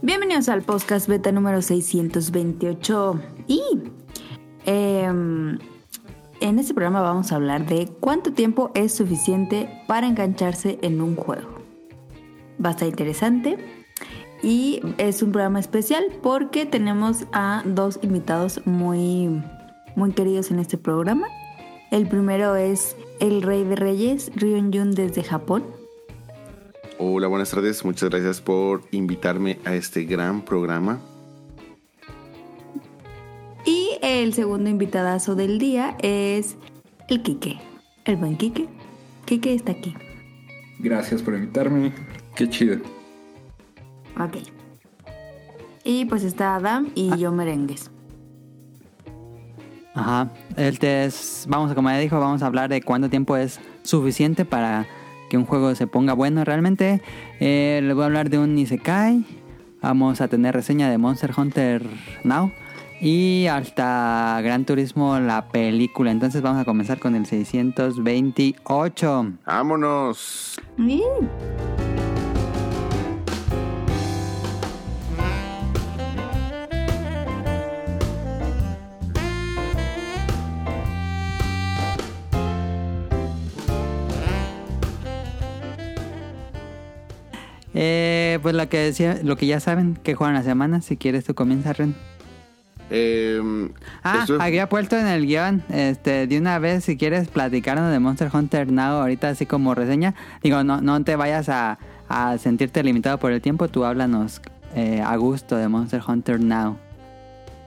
Bienvenidos al podcast beta número 628 y em, en este programa vamos a hablar de cuánto tiempo es suficiente para engancharse en un juego. Estar interesante y es un programa especial porque tenemos a dos invitados muy, muy queridos en este programa. El primero es el rey de reyes, Ryun Jun desde Japón. Hola, buenas tardes. Muchas gracias por invitarme a este gran programa. Y el segundo invitadazo del día es el Quique, el buen Quique. Quique está aquí. Gracias por invitarme. Qué chido. Ok. Y pues está Adam y yo merengues. Ajá. El test, vamos, como ya dijo, vamos a hablar de cuánto tiempo es suficiente para que un juego se ponga bueno realmente. Eh, les voy a hablar de un Isekai. Vamos a tener reseña de Monster Hunter Now. Y hasta Gran Turismo, la película. Entonces vamos a comenzar con el 628. ¡Vámonos! Eh, pues lo que decía, lo que ya saben, que juegan la semana. Si quieres, tú comienza, Ren. Eh, Ah, había puesto en el guion, este, de una vez, si quieres platicarnos de Monster Hunter Now, ahorita así como reseña. Digo, no, no te vayas a, a sentirte limitado por el tiempo, tú háblanos eh, a gusto de Monster Hunter Now.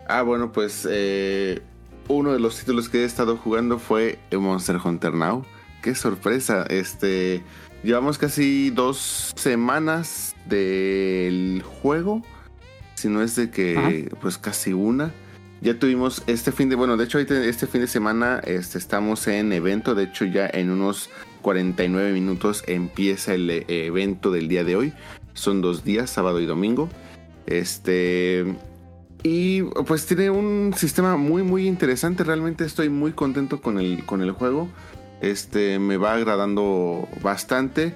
Ah, bueno, pues eh, uno de los títulos que he estado jugando fue Monster Hunter Now. Qué sorpresa. Este, llevamos casi dos semanas del juego. Si no es de que, pues casi una. Ya tuvimos este fin de, bueno, de hecho este fin de semana este, estamos en evento. De hecho ya en unos 49 minutos empieza el eh, evento del día de hoy. Son dos días, sábado y domingo. Este, y pues tiene un sistema muy muy interesante. Realmente estoy muy contento con el, con el juego. Este me va agradando bastante.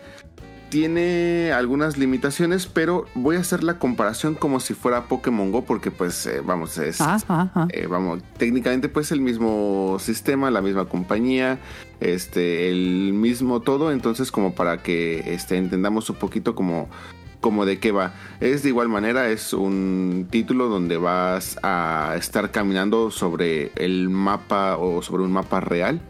Tiene algunas limitaciones, pero voy a hacer la comparación como si fuera Pokémon Go, porque pues eh, vamos, es, Ah, ah, ah. eh, vamos, técnicamente pues el mismo sistema, la misma compañía, este, el mismo todo, entonces como para que este, entendamos un poquito como, como de qué va. Es de igual manera, es un título donde vas a estar caminando sobre el mapa o sobre un mapa real.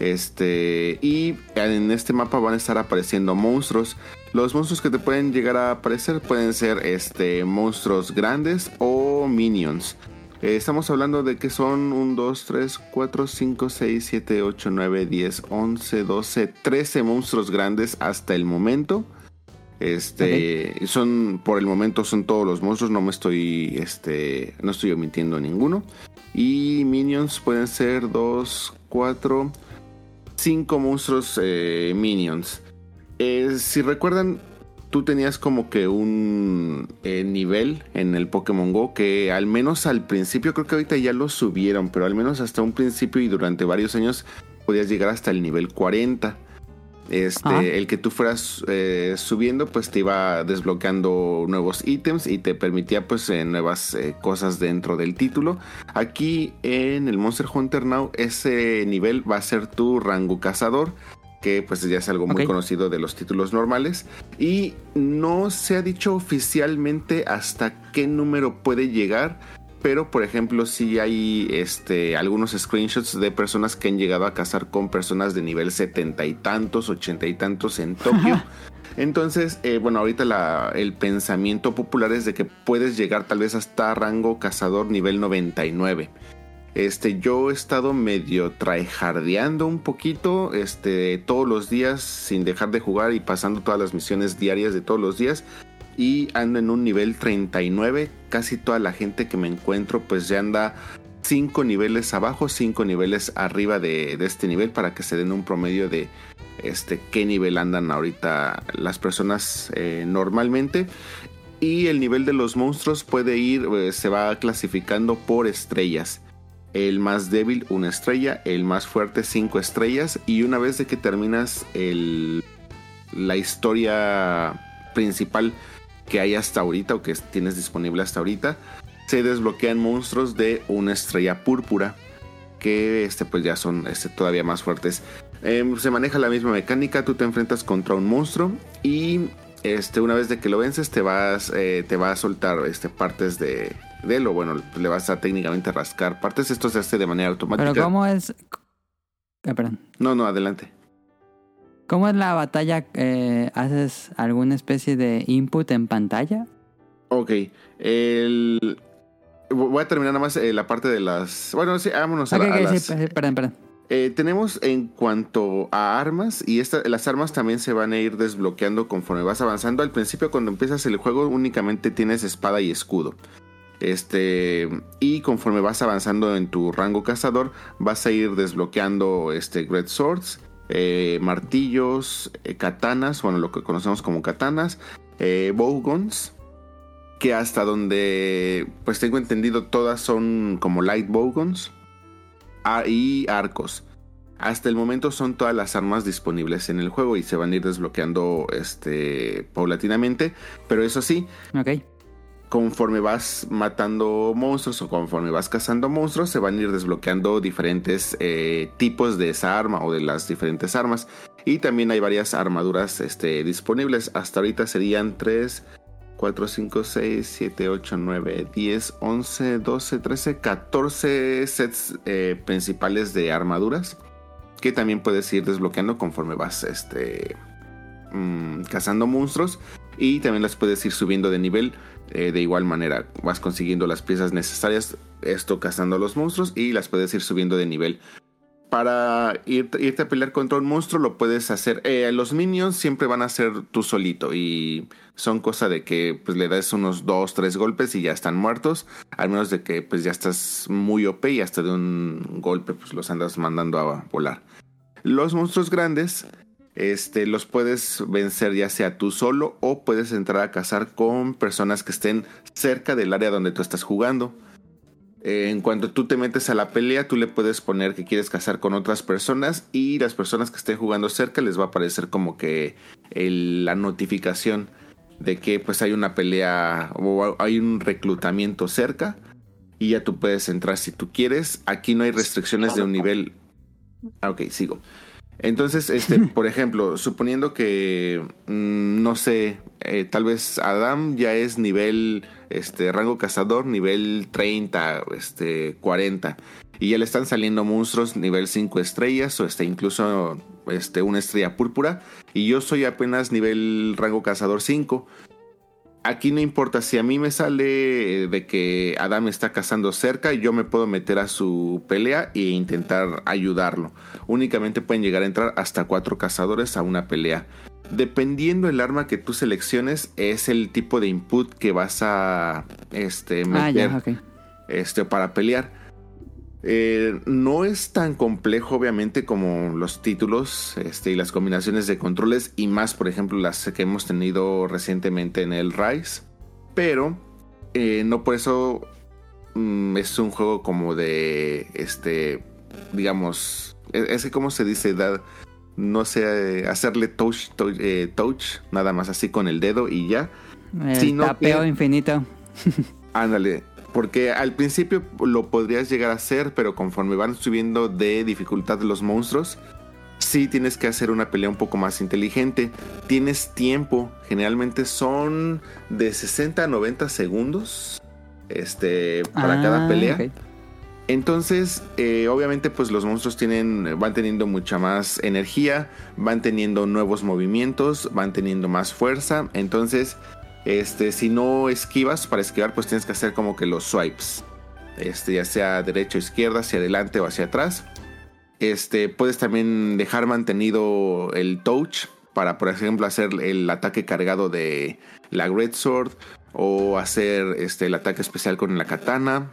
Este, y en este mapa van a estar apareciendo monstruos. Los monstruos que te pueden llegar a aparecer pueden ser este, monstruos grandes o minions. Eh, estamos hablando de que son 1, 2, 3, 4, 5, 6, 7, 8, 9, 10, 11, 12, 13 monstruos grandes hasta el momento. Este, son, por el momento son todos los monstruos, no me estoy, este, no estoy omitiendo ninguno. Y minions pueden ser 2, 4, 5 monstruos eh, minions. Eh, si recuerdan, tú tenías como que un eh, nivel en el Pokémon Go que al menos al principio, creo que ahorita ya lo subieron, pero al menos hasta un principio y durante varios años podías llegar hasta el nivel 40. Este, el que tú fueras eh, subiendo, pues te iba desbloqueando nuevos ítems y te permitía pues eh, nuevas eh, cosas dentro del título. Aquí en el Monster Hunter Now, ese nivel va a ser tu rango cazador que pues ya es algo muy conocido de los títulos normales. Y no se ha dicho oficialmente hasta qué número puede llegar pero por ejemplo sí hay este algunos screenshots de personas que han llegado a cazar con personas de nivel setenta y tantos ochenta y tantos en Tokio entonces eh, bueno ahorita la- el pensamiento popular es de que puedes llegar tal vez hasta rango cazador nivel 99 este, yo he estado medio tryhardeando un poquito, este, todos los días sin dejar de jugar y pasando todas las misiones diarias de todos los días. Y ando en un nivel 39. Casi toda la gente que me encuentro, pues ya anda 5 niveles abajo, 5 niveles arriba de, de este nivel para que se den un promedio de este qué nivel andan ahorita las personas eh, normalmente. Y el nivel de los monstruos puede ir, eh, se va clasificando por estrellas. El más débil, una estrella. El más fuerte, cinco estrellas. Y una vez de que terminas el, la historia principal que hay hasta ahorita o que tienes disponible hasta ahorita, se desbloquean monstruos de una estrella púrpura que este, pues ya son este, todavía más fuertes. Em, se maneja la misma mecánica, tú te enfrentas contra un monstruo y este, una vez de que lo vences te vas, eh, te va a soltar este, partes de, de él o bueno, le vas a técnicamente rascar partes. Esto se hace de manera automática. Pero ¿cómo es? Ah, perdón. No, no, adelante. ¿Cómo es la batalla? Eh, ¿Haces alguna especie de input en pantalla? Ok. El, Voy a terminar nada más eh, la parte de las. Bueno, sí, vámonos a, Ok, ok, las. sí, perdón, perdón. Eh, tenemos en cuanto a armas, y esta- las armas también se van a ir desbloqueando conforme vas avanzando. Al principio, cuando empiezas el juego, únicamente tienes espada y escudo. Este, y conforme vas avanzando en tu rango cazador, vas a ir desbloqueando este, Great Swords, eh, martillos, eh, katanas, bueno, lo que conocemos como katanas, eh, bowguns, que hasta donde pues tengo entendido todas son como light bowguns ah, y arcos. Hasta el momento son todas las armas disponibles en el juego y se van a ir desbloqueando este paulatinamente, pero eso sí, Ok. Conforme vas matando monstruos o conforme vas cazando monstruos, se van a ir desbloqueando diferentes eh, tipos de esa arma o de las diferentes armas. Y también hay varias armaduras este, disponibles. Hasta ahorita serían 3, 4, 5, 6, 7, 8, 9, 10, 11, 12, 13, 14 sets eh, principales de armaduras. Que también puedes ir desbloqueando conforme vas este, mm, cazando monstruos. Y también las puedes ir subiendo de nivel. Eh, de igual manera, vas consiguiendo las piezas necesarias, esto cazando a los monstruos y las puedes ir subiendo de nivel. Para ir- irte a pelear contra un monstruo lo puedes hacer. eh, los minions siempre van a ser tú solito y son cosa de que pues, le das unos 2, 3 golpes y ya están muertos. Al menos de que pues ya estás muy OP y hasta de un golpe pues los andas mandando a volar. Los monstruos grandes este, los puedes vencer ya sea tú solo o puedes entrar a cazar con personas que estén cerca del área donde tú estás jugando. Eh, en cuanto tú te metes a la pelea, tú le puedes poner que quieres cazar con otras personas y las personas que estén jugando cerca les va a aparecer como que el- la notificación de que pues hay una pelea o hay un reclutamiento cerca y ya tú puedes entrar si tú quieres. Aquí no hay restricciones de un nivel. Ah, ok, sigo. Entonces, este, por ejemplo, suponiendo que, mm, no sé, eh, tal vez Adam ya es nivel, este, rango cazador, nivel 30, este, 40, y ya le están saliendo monstruos nivel 5 estrellas, o este, incluso, este, una estrella púrpura, y yo soy apenas nivel rango cazador 5. Aquí no importa si a mí me sale eh, de que Adam está cazando cerca, yo me puedo meter a su pelea e intentar ayudarlo. Únicamente pueden llegar a entrar hasta cuatro cazadores a una pelea. Dependiendo el arma que tú selecciones, es el tipo de input que vas a este, Ah, meter ya, este, para pelear. Eh, no es tan complejo, obviamente, como los títulos este, y las combinaciones de controles, y más, por ejemplo, las que hemos tenido recientemente en el Rise. Pero eh, no por eso mm, es un juego como de, este, digamos, es, es que, ¿cómo se dice? Da- no sé, hacerle touch, touch, eh, touch, nada más así con el dedo y ya. El Sino tapeo que- infinito. Ándale, porque al principio lo podrías llegar a hacer, pero conforme van subiendo de dificultad los monstruos, sí tienes que hacer una pelea un poco más inteligente. Tienes tiempo, generalmente son de 60 a 90 segundos este, para cada Ah, pelea. Entonces, eh, obviamente, pues los monstruos tienen, van teniendo mucha más energía, van teniendo nuevos movimientos, van teniendo más fuerza. Entonces, este, si no esquivas, para esquivar, pues tienes que hacer como que los swipes. Este, ya sea derecha o izquierda, hacia adelante o hacia atrás. Este, puedes también dejar mantenido el touch para, por ejemplo, hacer el ataque cargado de la Great Sword o hacer este, el ataque especial con la katana.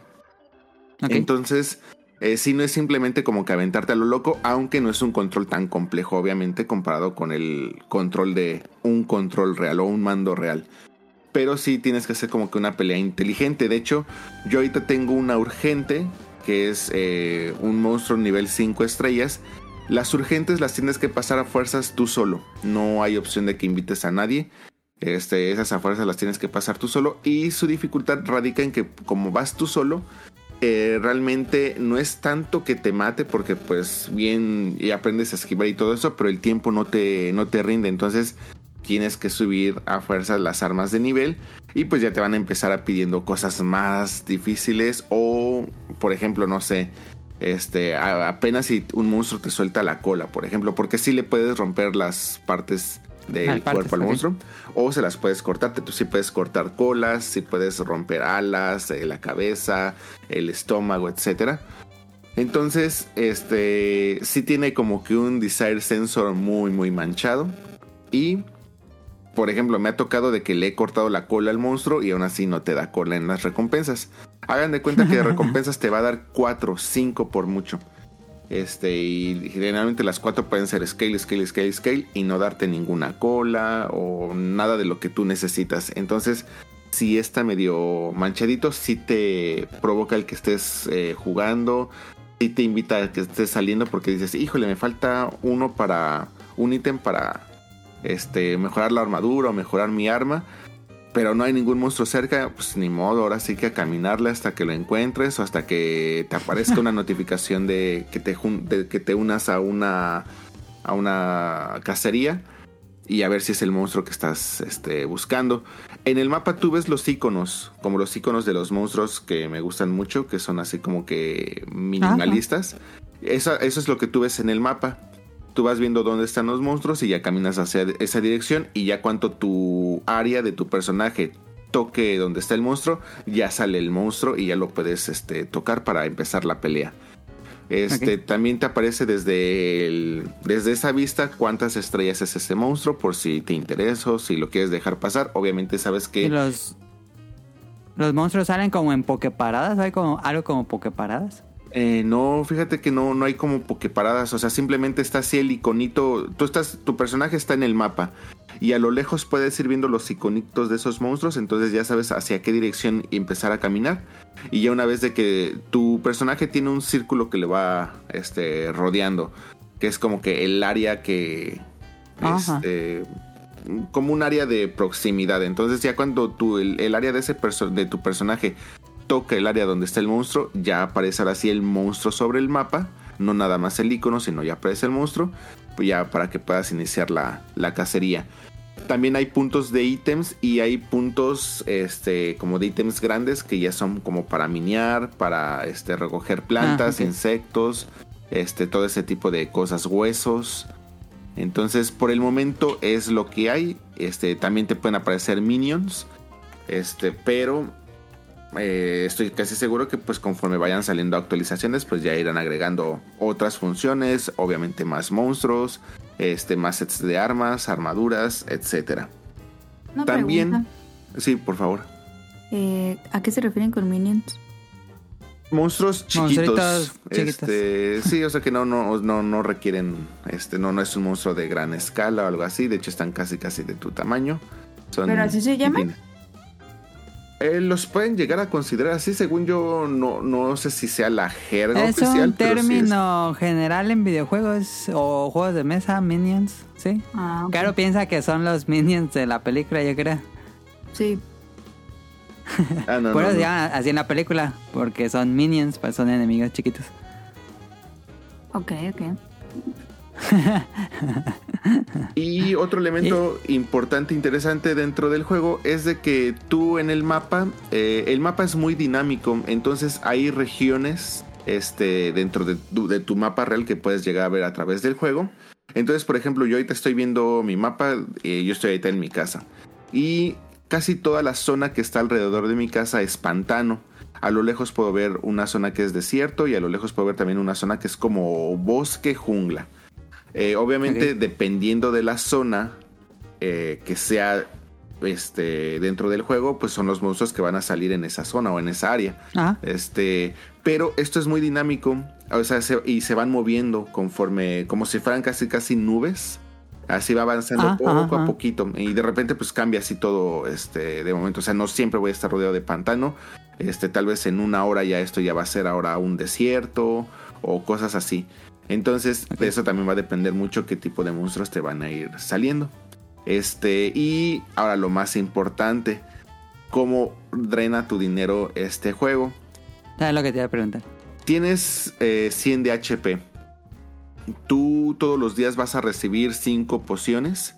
Entonces, eh, sí, no es simplemente como que aventarte a lo loco, aunque no es un control tan complejo, obviamente, comparado con el control de un control real o un mando real. Pero sí tienes que hacer como que una pelea inteligente. De hecho, yo ahorita tengo una urgente, que es eh, un monstruo nivel 5 estrellas. Las urgentes las tienes que pasar a fuerzas tú solo. No hay opción de que invites a nadie. Este, esas a fuerzas las tienes que pasar tú solo. Y su dificultad radica en que como vas tú solo, eh, realmente no es tanto que te mate, porque pues bien y aprendes a esquivar y todo eso, pero el tiempo no te, no te rinde. Entonces tienes que subir a fuerzas las armas de nivel y pues ya te van a empezar a pidiendo cosas más difíciles o por ejemplo no sé este apenas si un monstruo te suelta la cola por ejemplo porque si le puedes romper las partes del Ah, cuerpo partes, al monstruo o se las puedes cortar tú sí puedes cortar colas sí puedes romper alas eh, la cabeza el estómago etcétera. Entonces este sí tiene como que un desire sensor muy muy manchado y por ejemplo, me ha tocado de que le he cortado la cola al monstruo y aún así no te da cola en las recompensas. Hagan de cuenta que de recompensas te va a dar 4, 5 por mucho. Este, y generalmente las 4 pueden ser scale, scale, scale, scale y no darte ninguna cola o nada de lo que tú necesitas. Entonces, si está medio manchadito, si te provoca el que estés eh, jugando, si te invita a que estés saliendo porque dices, híjole, me falta uno para un ítem para este, mejorar la armadura o mejorar mi arma, pero no hay ningún monstruo cerca, pues ni modo, ahora sí que a caminarle hasta que lo encuentres o hasta que te aparezca una notificación de que te, jun- de que te unas a una, a una cacería y a ver si es el monstruo que estás este, buscando. En el mapa tú ves los iconos, como los iconos de los monstruos que me gustan mucho, que son así como que minimalistas. Eso, eso es lo que tú ves en el mapa. Tú vas viendo dónde están los monstruos y ya caminas hacia esa dirección y ya cuanto tu área de tu personaje toque donde está el monstruo, ya sale el monstruo y ya lo puedes este, tocar para empezar la pelea. Este. También te aparece desde, el- desde esa vista cuántas estrellas es ese monstruo por si te interesa o si lo quieres dejar pasar. Obviamente sabes que... Los, los monstruos salen como en pokeparadas. ¿Hay como algo como pokeparadas? Eh, no, fíjate que no, no hay como pokeparadas, o sea, simplemente está así el iconito, tú estás, tu personaje está en el mapa y a lo lejos puedes ir viendo los iconitos de esos monstruos, entonces ya sabes hacia qué dirección empezar a caminar y ya una vez de que tu personaje tiene un círculo que le va este, rodeando, que es como que el área que... Este, como un área de proximidad. Entonces ya cuando tu, el, el área de, ese perso- de tu personaje toca el área donde está el monstruo, ya aparecerá así el monstruo sobre el mapa. No nada más el icono, sino ya aparece el monstruo. Pues ya para que puedas iniciar la, la cacería. También hay puntos de ítems y hay puntos este, como de ítems grandes que ya son como para minear, para este, recoger plantas, Ah, insectos, este, todo ese tipo de cosas, huesos. Entonces, por el momento es lo que hay. Este, también te pueden aparecer minions. Este, pero eh, estoy casi seguro que pues conforme vayan saliendo actualizaciones, pues ya irán agregando otras funciones, obviamente más monstruos, este, más sets de armas, armaduras, etcétera. Una También, pregunta. sí, por favor. Eh, ¿A qué se refieren con minions? Monstruos chiquitos. Este, sí, o sea que no, no, no, no requieren, este, no, no es un monstruo de gran escala o algo así. De hecho, están casi, casi de tu tamaño. Son ¿Pero así se llaman? pequeños. Eh, los pueden llegar a considerar así, según yo, no, no sé si sea la jerga Es oficial. un pero sí es- término general en videojuegos o juegos de mesa, minions, ¿sí? Ah. Claro, piensa que son los minions de la película, yo creo. Sí. Ah, no, Por no, eso se no. llaman así en la película, porque son minions, pues son enemigos chiquitos. Ok, ok. Y otro elemento importante, interesante dentro del juego es de que tú en el mapa, eh, el mapa es muy dinámico, entonces hay regiones este, dentro de tu, de tu mapa real que puedes llegar a ver a través del juego. Entonces, por ejemplo, yo ahorita estoy viendo mi mapa, eh, yo estoy ahorita en mi casa. Y casi toda la zona que está alrededor de mi casa es pantano. A lo lejos puedo ver una zona que es desierto y a lo lejos puedo ver también una zona que es como bosque jungla. Eh, obviamente, dependiendo de la zona eh, que sea este, dentro del juego, pues son los monstruos que van a salir en esa zona o en esa área. Ah, Este, pero esto es muy dinámico, o sea, se- y se van moviendo conforme, como si fueran casi casi nubes. Así va avanzando Ah, poco a poquito. Y de repente, pues cambia así todo este, de momento. O sea, no siempre voy a estar rodeado de pantano. Este, tal vez en una hora ya esto ya va a ser ahora un desierto o cosas así. Entonces, Ok. de eso también va a depender mucho qué tipo de monstruos te van a ir saliendo. Este, y ahora lo más importante, ¿cómo drena tu dinero este juego? Es lo que te iba a preguntar. Tienes 100 de HP. Tú todos los días vas a recibir 5 pociones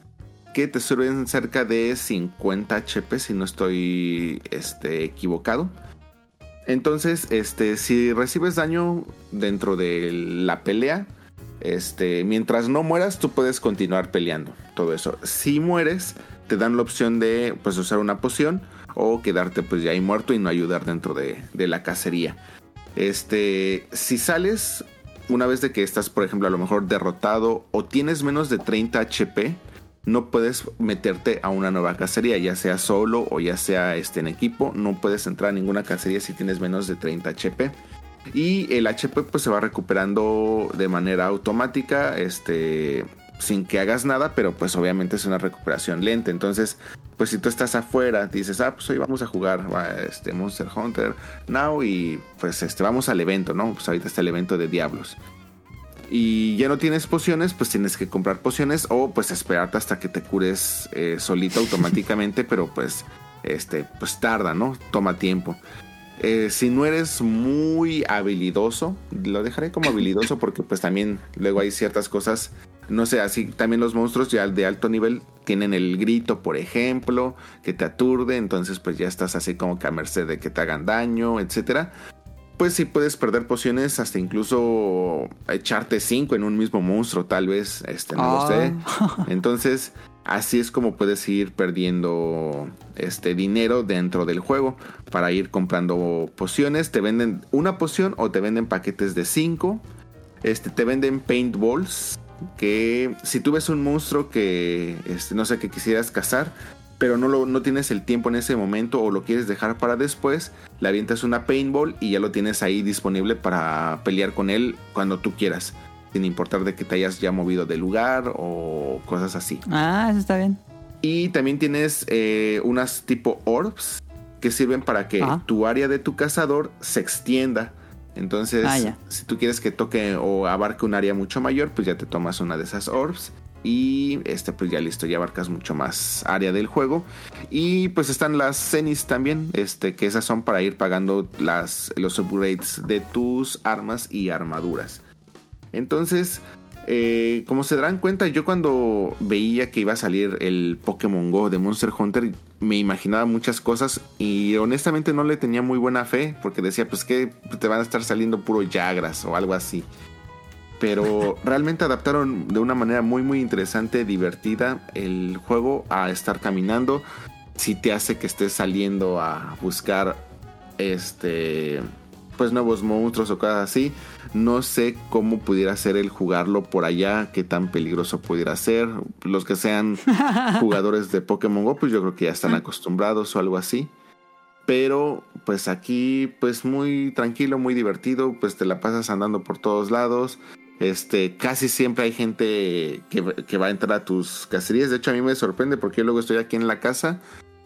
que te sirven cerca de 50 HP si no estoy este, equivocado. Entonces, este, si recibes daño dentro de la pelea, este, mientras no mueras, tú puedes continuar peleando. Todo eso. Si mueres, te dan la opción de pues, usar una poción o quedarte pues ya ahí muerto y no ayudar dentro de, de la cacería. Este, si sales una vez de que estás, por ejemplo, a lo mejor derrotado o tienes menos de 30 HP, no puedes meterte a una nueva cacería, ya sea solo o ya sea este, en equipo. No puedes entrar a ninguna cacería si tienes menos de 30 HP. Y el HP pues se va recuperando de manera automática, este, sin que hagas nada, pero pues obviamente es una recuperación lenta. Entonces, pues si tú estás afuera, dices, ah, pues hoy vamos a jugar este Monster Hunter Now y pues este, vamos al evento, ¿no? Pues ahorita está el evento de Diablos y ya no tienes pociones, pues tienes que comprar pociones o pues esperarte hasta que te cures eh, solito automáticamente, pero pues este pues tarda, ¿no? Toma tiempo. Eh, si no eres muy habilidoso, lo dejaré como habilidoso porque pues también luego hay ciertas cosas, no sé, así también los monstruos ya de alto nivel tienen el grito, por ejemplo, que te aturde, entonces pues ya estás así como que a merced de que te hagan daño, etcétera pues sí puedes perder pociones hasta incluso echarte 5 en un mismo monstruo, tal vez, este, no lo sé. Ah. Entonces, así es como puedes ir perdiendo este dinero dentro del juego para ir comprando pociones. Te venden una poción o te venden paquetes de 5. Este, te venden paintballs que si tú ves un monstruo que este, no sé que quisieras cazar, pero no, lo, no tienes el tiempo en ese momento o lo quieres dejar para después, le avientas una paintball y ya lo tienes ahí disponible para pelear con él cuando tú quieras, sin importar de que te hayas ya movido de lugar o cosas así. Ah, eso está bien. Y también tienes eh, unas tipo orbs que sirven para que tu área de tu cazador se extienda. Entonces, ah, si tú quieres que toque o abarque un área mucho mayor, pues ya te tomas una de esas orbs y este pues ya listo, ya abarcas mucho más área del juego. Y pues están las cenis también, este, que esas son para ir pagando las, los upgrades de tus armas y armaduras. Entonces, eh, como se darán cuenta, yo cuando veía que iba a salir el Pokémon Go de Monster Hunter, me imaginaba muchas cosas y honestamente no le tenía muy buena fe porque decía, pues que te van a estar saliendo puro Yagras o algo así pero realmente adaptaron de una manera muy muy interesante, divertida el juego a estar caminando. Si te hace que estés saliendo a buscar este pues nuevos monstruos o cosas así. No sé cómo pudiera ser el jugarlo por allá, qué tan peligroso pudiera ser. Los que sean jugadores de Pokémon Go, pues yo creo que ya están acostumbrados o algo así. Pero pues aquí pues muy tranquilo, muy divertido, pues te la pasas andando por todos lados. Este, casi siempre hay gente que, va a entrar a tus cacerías. De hecho, a mí me sorprende porque yo luego estoy aquí en la casa,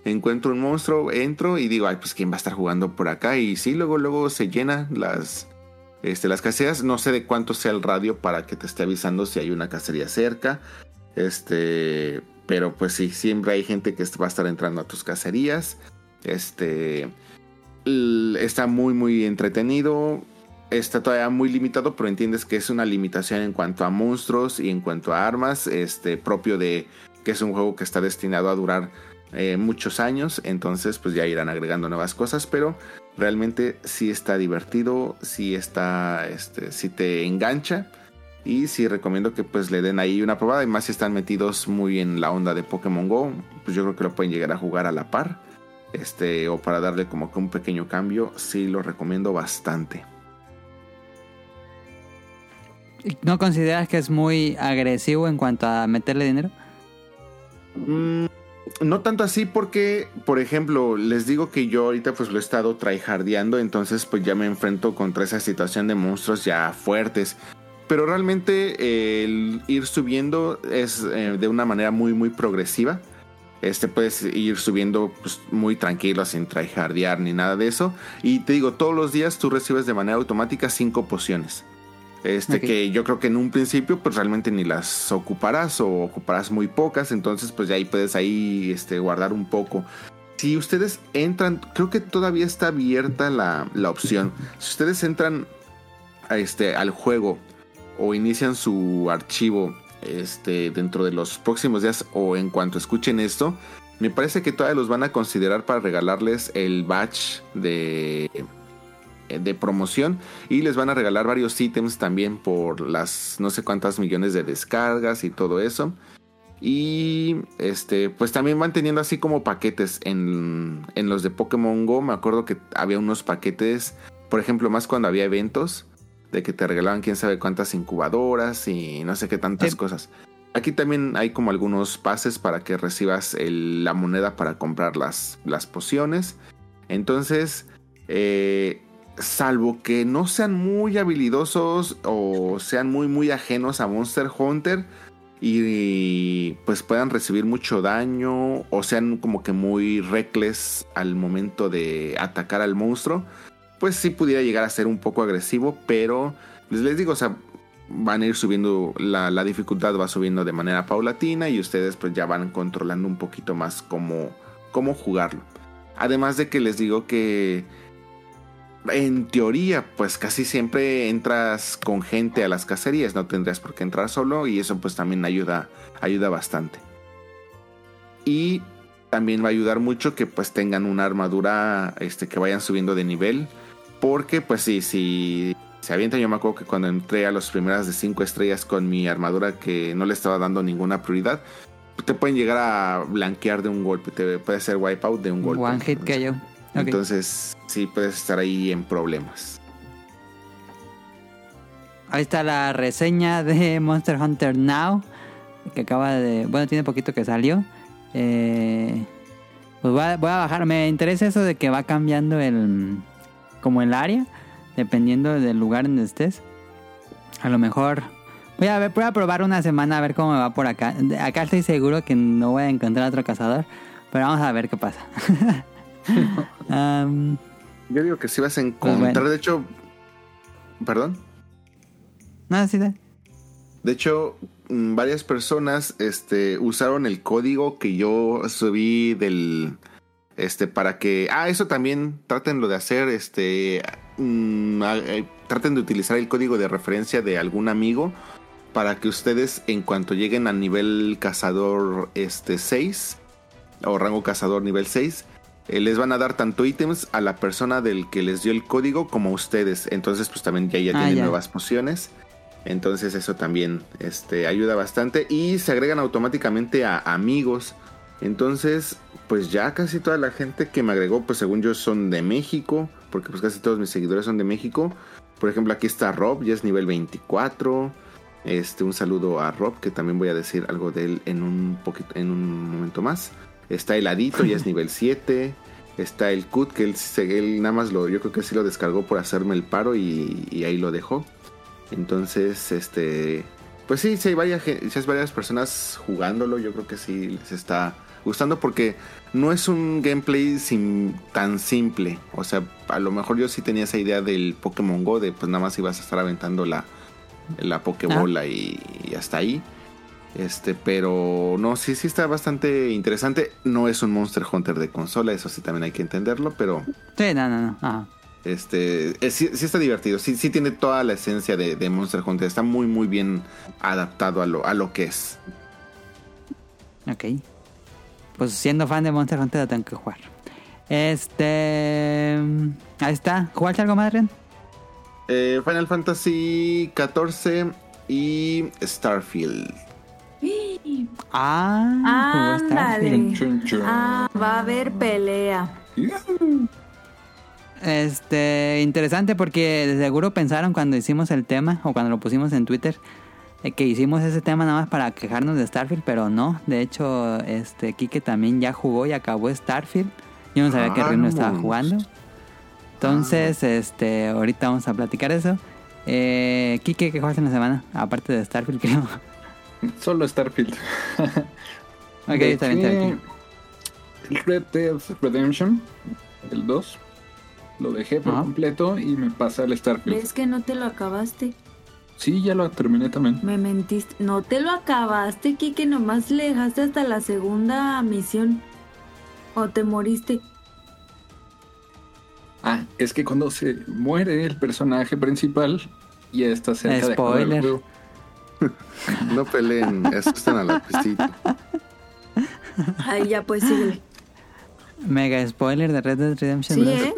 encuentro un monstruo, entro y digo, ay, pues quién va a estar jugando por acá. Y sí, luego, luego se llenan las, este, las cacerías. No sé de cuánto sea el radio para que te esté avisando si hay una cacería cerca. Este, pero pues sí, siempre hay gente que va a estar entrando a tus cacerías. Este, está muy, muy entretenido está todavía muy limitado, pero entiendes que es una limitación en cuanto a monstruos y en cuanto a armas, este propio de que es un juego que está destinado a durar eh, muchos años, entonces pues ya irán agregando nuevas cosas, pero realmente sí está divertido, sí está, este, sí te engancha. Y sí recomiendo que pues le den ahí una probada. Y más si están metidos muy en la onda de Pokémon Go, pues yo creo que lo pueden llegar a jugar a la par, este o para darle como que un pequeño cambio, sí lo recomiendo bastante. ¿No consideras que es muy agresivo en cuanto a meterle dinero? Mm, no tanto así porque, por ejemplo, les digo que yo ahorita pues lo he estado tryhardeando, entonces pues ya me enfrento contra esa situación de monstruos ya fuertes. Pero realmente el ir subiendo es eh, de una manera muy muy progresiva. Este puedes ir subiendo pues, muy tranquilo, sin tryhardear ni nada de eso. Y te digo, todos los días tú recibes de manera automática 5 pociones. Este que yo creo que en un principio pues realmente ni las ocuparás o ocuparás muy pocas, entonces pues ya ahí puedes ahí este, guardar un poco. Si ustedes entran, creo que todavía está abierta la, la opción. Si ustedes entran a este, al juego o inician su archivo este, dentro de los próximos días o en cuanto escuchen esto, me parece que todavía los van a considerar para regalarles el batch de, de promoción y les van a regalar varios ítems también por las no sé cuántas millones de descargas y todo eso. Y este, pues también van teniendo así como paquetes en, en los de Pokémon Go. Me acuerdo que había unos paquetes, por ejemplo, más cuando había eventos, de que te regalaban quién sabe cuántas incubadoras y no sé qué tantas Sí. cosas. Aquí también hay como algunos pases para que recibas el- la moneda para comprar las, las pociones. Entonces, eh, salvo que no sean muy habilidosos o sean muy muy ajenos a Monster Hunter y pues puedan recibir mucho daño o sean como que muy reckless al momento de atacar al monstruo, pues sí pudiera llegar a ser un poco agresivo, pero les, les digo, o sea, van a ir subiendo, la, dificultad va subiendo de manera paulatina y ustedes pues ya van controlando un poquito más cómo, cómo jugarlo. Además de que les digo que en teoría, pues casi siempre entras con gente a las cacerías, no tendrías por qué entrar solo y eso pues también ayuda, ayuda bastante. Y también va a ayudar mucho que pues tengan una armadura este, que vayan subiendo de nivel. Porque pues sí, si se avientan, yo me acuerdo que cuando entré a las primeras de 5 estrellas con mi armadura que no le estaba dando ninguna prioridad, te pueden llegar a blanquear de un golpe, te puede hacer wipeout de un golpe. One hit KO. Entonces, sí puedes estar ahí en problemas. Ahí está la reseña de Monster Hunter Now. Que acaba de. Bueno, tiene poquito que salió. Eh, pues voy a, voy a bajar. Me interesa eso de que va cambiando el. Como el área. Dependiendo del lugar en donde estés. A lo mejor. Voy a, ver, voy a probar una semana a ver cómo me va por acá. Acá estoy seguro que no voy a encontrar otro cazador. Pero vamos a ver qué pasa. Yo digo que sí vas a Pues encontrar, bueno. de hecho, perdón, no, sí, de- de hecho, mm, varias personas este, usaron el código que yo subí del, este, para que, ah, eso también tratenlo de hacer, este, mm, eh, traten de utilizar el código de referencia de algún amigo para que ustedes en cuanto lleguen a nivel cazador este 6 o rango cazador nivel 6 eh, les van a dar tanto ítems a la persona del que les dio el código como a ustedes entonces pues también ya, ya Ah, tienen ya. nuevas pociones entonces eso también este, ayuda bastante y se agregan automáticamente a amigos entonces pues ya casi toda la gente que me agregó pues según yo son de México porque pues casi todos mis seguidores son de México por ejemplo, aquí está Rob, ya es nivel 24. Este, un saludo a Rob, que también voy a decir algo de él en un poquito, en un momento más. Está Heladito, ya es nivel 7. Está el Cut, que él, él nada más lo, yo creo que sí lo descargó por hacerme el paro y, y ahí lo dejó. Entonces, este, pues sí, sí hay varias, sí hay varias personas jugándolo. Yo creo que sí les está gustando porque no es un gameplay sim- tan simple. O sea, a lo mejor yo sí tenía esa idea del Pokémon Go de pues nada más ibas a estar aventando la, la Pokébola y, y hasta ahí. Este, pero no, sí, sí está bastante interesante. No es un Monster Hunter de consola, eso sí también hay que entenderlo, pero Sí, no, no, no. Ajá. este, eh, sí, sí está divertido. Sí, sí tiene toda la esencia de, de Monster Hunter. Está muy, muy bien adaptado a lo, a lo que es. Ok. Pues siendo fan de Monster Hunter lo tengo que jugar. Este. Ahí está. ¿Jugaste algo más, Ren? Eh, Final Fantasy XIV y Starfield. Ah, Ándale. Ah, va a haber pelea. Este, interesante porque seguro pensaron cuando hicimos el tema o cuando lo pusimos en Twitter eh, que hicimos ese tema nada más para quejarnos de Starfield, pero no. De hecho, este Kike también ya jugó y acabó Starfield. Yo no sabía que Ren no estaba jugando. Entonces, este, ahorita vamos a platicar eso. Eh, Kike, ¿qué jugaste en la semana? Aparte de Starfield, creo. Solo Starfield. Ok, está bien, está bien. El Red Dead Redemption, el 2, lo dejé por Ajá. completo y me pasé al Starfield. ¿Ves que no te lo acabaste? Sí, ya lo terminé también. Me mentiste. No te lo acabaste, Kike, nomás le dejaste hasta la segunda misión. ¿O te moriste? Ah, es que cuando se muere el personaje principal, ya está cerca Spoiler. de acabar el juego. No peleen, asustan a la pistita. Ay, ya pues síguele. Mega spoiler de Red Dead Redemption Sí, 2. ¿eh?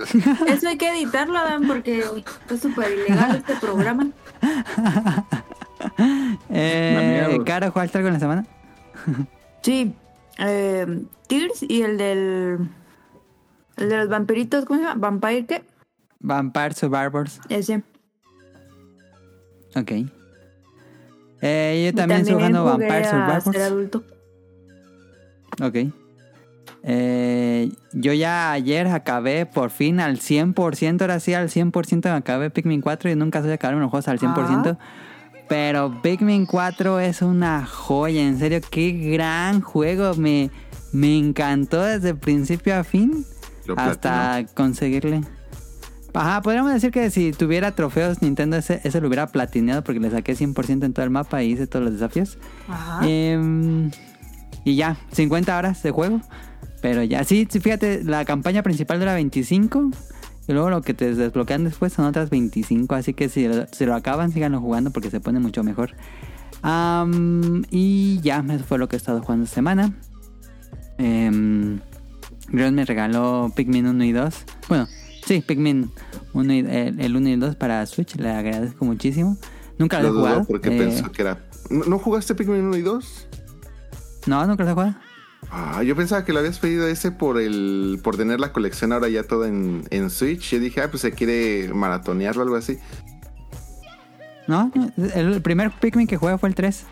Eso hay que editarlo, Adam, porque está súper ilegal este programa. Eh. Caro, ¿jugaste algo en la semana? Sí. Eh, Tears y el del... El de los vampiritos, ¿cómo se llama? ¿Vampire qué? Vampire Survivors. Ese. Ok. Eh, yo también estoy jugando jugué Vampire a Survivors. ser adulto. Ok. Eh, yo ya ayer acabé por fin al 100%, ahora sí al 100% me acabé Pikmin 4 y nunca soy de acabar unos juegos al 100%. Pero Pikmin 4 es una joya, en serio, qué gran juego. Me, me encantó desde principio a fin hasta conseguirle. Ajá, podríamos decir que si tuviera trofeos Nintendo ese, ese lo hubiera platineado porque le saqué 100% en todo el mapa y hice todos los desafíos. Ajá. Em, y ya, 50 horas de juego. Pero ya, sí, fíjate, la campaña principal dura 25. Y luego lo que te desbloquean después son otras 25. Así que si, lo- si lo acaban, síganlo jugando porque se pone mucho mejor. Y ya, eso fue lo que he estado jugando esta semana. Em, Grion me regaló Pikmin 1 y 2. Bueno, sí, Pikmin 1 y, el, el 1 y el 2 para Switch. Le agradezco muchísimo. Nunca lo he jugado. porque eh, pensó que era. ¿No, no jugaste Pikmin 1 y 2? No, nunca lo he jugado. Ah, yo pensaba que lo habías pedido ese por el por tener la colección ahora ya toda en, en Switch. Yo dije, ah, pues se quiere maratonear o algo así. No, no, el primer Pikmin que jugué fue el 3.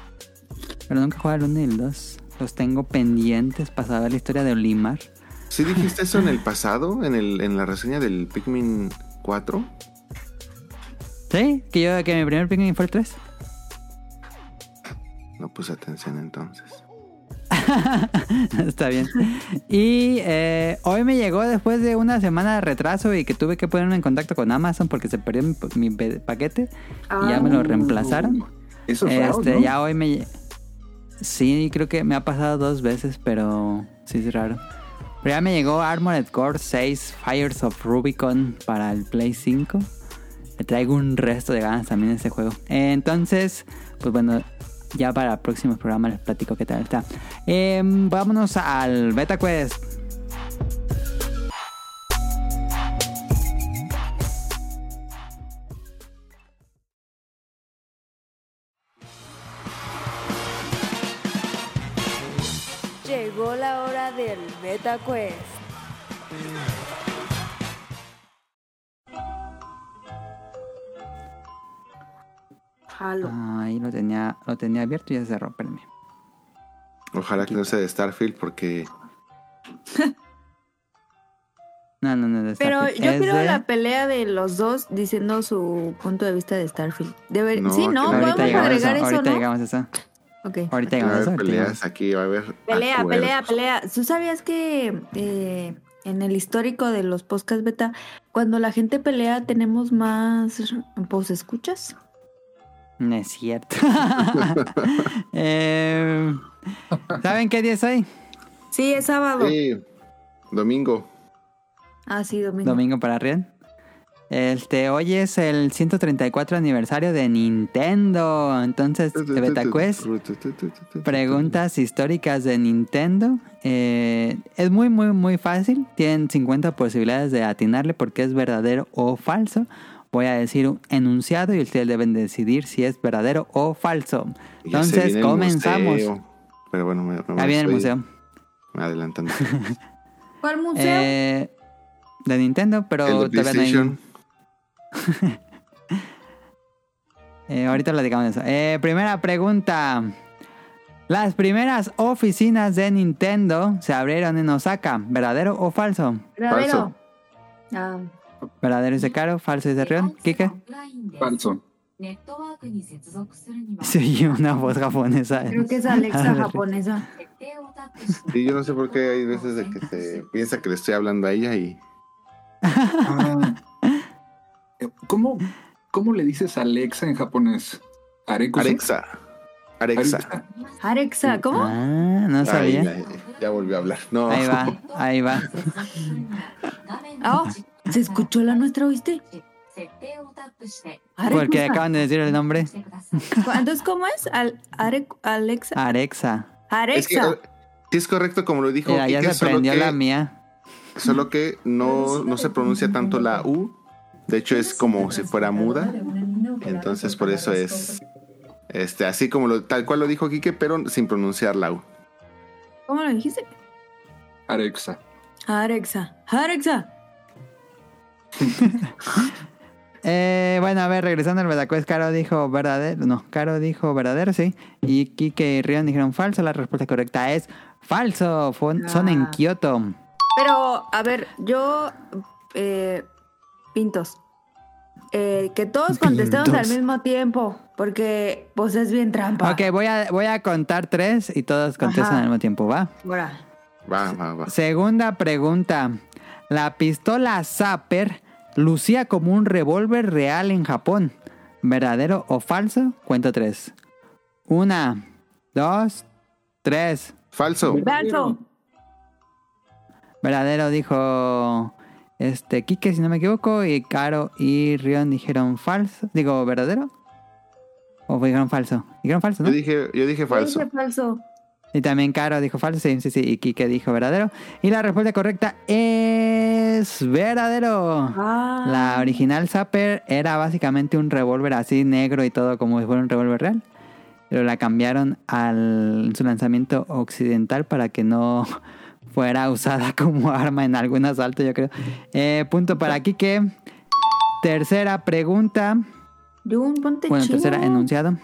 Pero nunca jugué el 1 y el 2. Los tengo pendientes para saber la historia de Olimar. ¿Sí dijiste eso en el pasado? ¿En, el, en la reseña del Pikmin 4? ¿Sí? Que yo que mi primer Pikmin fue el 3. No puse atención entonces. Está bien. Y eh, hoy me llegó después de una semana de retraso y que tuve que ponerme en contacto con Amazon porque se perdió mi, paquete y ya me lo reemplazaron. Eso es raro, Este, ¿no? ya hoy me... Sí, creo que me ha pasado dos veces, pero sí es raro. Pero ya me llegó Armored Core 6 Fires of Rubicon para el Play 5. Le traigo un resto de ganas también de ese juego. Entonces, pues bueno, ya para el próximo programa les platico qué tal está. Em, vámonos al Beta Quest. Llegó la hora del Beta Quest. Jalo. Ahí lo tenía, lo tenía abierto y ya se cerró, espérenme. Ojalá que no sea de Starfield porque No, no, no. de Pero yo Es quiero de- la pelea de los dos diciendo su punto de vista de Starfield. Deber- No, sí, no, podemos agregar eso. eso, Ahorita ¿no? llegamos a eso. Ok. Ahorita va a haber peleas aquí, va a haber Pelea, acuerdos. pelea, pelea. ¿Tú sabías que eh, en el histórico de los podcast beta, cuando la gente pelea tenemos más pues escuchas? No es cierto. Eh, ¿Saben qué día es hoy? Sí, es sábado. Sí, domingo. Ah, sí, domingo. Domingo para Rian. Este, hoy es el 134 aniversario de Nintendo. Entonces, de BetaQuest, preguntas históricas de Nintendo. Eh, es muy, muy, muy fácil. Tienen 50 posibilidades de atinarle porque es verdadero o falso. Voy a decir un enunciado y ustedes deben decidir si es verdadero o falso. Entonces, viene el comenzamos. museo. Pero bueno, me, me Ya viene el museo. Adelantando. ¿Cuál museo? Eh, de Nintendo, pero el de todavía no hay- PlayStation. Eh, ahorita platicamos de eso. Eh, primera pregunta. Las primeras oficinas de Nintendo se abrieron en Osaka. ¿Verdadero o falso? ¿Verdadero? falso. Ah, ¿Verdadero dice Caro? ¿Falso dice Rion? ¿Kike? Falso. Se oye una voz japonesa. creo que es Alexa japonesa. Sí, yo no sé por qué hay veces de que se piensa que le estoy hablando a ella y Ah, ¿Cómo, ¿Cómo le dices Alexa en japonés? Arecusa. Arexa. Arexa. Arexa. Arexa, ¿cómo? Ah, no Ay, sabía. ya, ya volvió a hablar. No. Ahí va, ahí va. Ah, ¿Se escuchó la nuestra, oíste? Porque acaban de decir el nombre. Entonces, ¿cómo es? Al, Are- Alexa. Es que eh, sí es correcto como lo dijo. Mira, ya se solo prendió que- la mía. Solo que no, no se pronuncia tanto la U. De hecho, es como si fuera muda. Entonces, por eso es este así como lo, tal cual lo dijo Quique, pero sin pronunciar la U. ¿Cómo lo dijiste? Arexa. Arexa. Arexa. Eh, bueno, a ver, regresando al Betacuest, Caro dijo verdadero. No, Caro dijo verdadero, sí. Y Kike y Rion dijeron falso. La respuesta correcta es falso. Fon- Son en Ah. Kioto. Pero, a ver, yo. Eh, pintos. Eh, que todos contestemos Pintos. al mismo tiempo. Porque, pues, es bien trampa. Ok, voy a, voy a contar tres y todos contestan Ajá. al mismo tiempo, ¿va? Ahora. Va, va, va. Segunda pregunta. La pistola Zapper lucía como un revólver real en Japón. ¿Verdadero o falso? Cuento tres. Una, dos, tres. Falso. Falso. Verdadero dijo este Kike, si no me equivoco, y Caro y Rion dijeron falso. Digo, ¿verdadero? ¿O dijeron falso? Dijeron falso, ¿no? Yo dije, yo dije falso. Yo dije falso. Y también Caro dijo falso, sí, sí, sí. Y Kike dijo verdadero. Y la respuesta correcta es verdadero. Ah. La original Zapper era básicamente un revólver así negro y todo como si fuera un revólver real. Pero la cambiaron al su lanzamiento occidental para que no fuera usada como arma en algún asalto, yo creo. Eh, punto para Kike. Tercera pregunta. Jun, ponte Bueno, chido. tercera enunciado.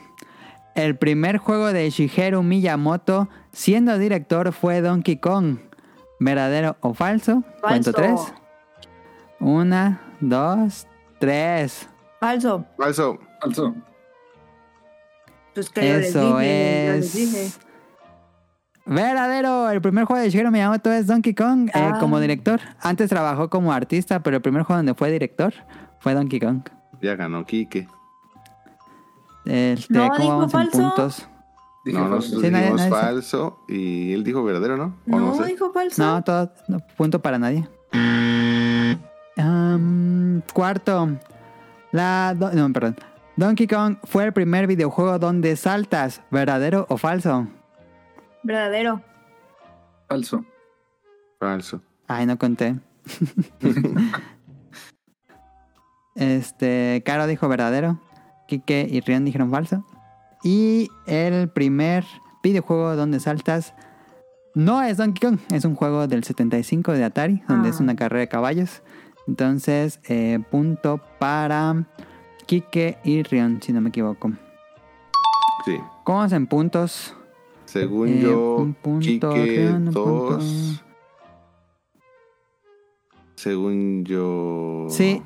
El primer juego de Shigeru Miyamoto siendo director fue Donkey Kong. ¿Verdadero o falso? Cuento Falso. tres. Una, dos, tres. Falso. Falso. Falso. Pues que yo les Eso yo les dije. Verdadero, el primer juego de Shigeru Miyamoto es Donkey Kong eh, Ah. como director. Antes trabajó como artista, pero el primer juego donde fue director fue Donkey Kong. Ya ganó Quique. Este, No, ¿Cómo dijo vamos falso. en puntos? Dije No, falso. nosotros Sí, nadie- dijimos nadie sabe. falso y él dijo verdadero, ¿no? O No, sé. dijo falso. No, todo, no, punto para nadie. Cuarto. La, do- no, perdón. Donkey Kong fue el primer videojuego donde saltas. ¿Verdadero o falso? Verdadero. Falso. Falso. Ay, no conté. este, Caro dijo verdadero. Kike y Rion dijeron falso. Y el primer videojuego donde saltas no es Donkey Kong, es un juego del 75 de Atari, donde es Ah. una carrera de caballos. Entonces, eh, punto para Kike y Rion, si no me equivoco. Sí. ¿Cómo vamos en puntos? Según Eh, yo, Quique, Rion, un dos. punto. Según yo. Sí.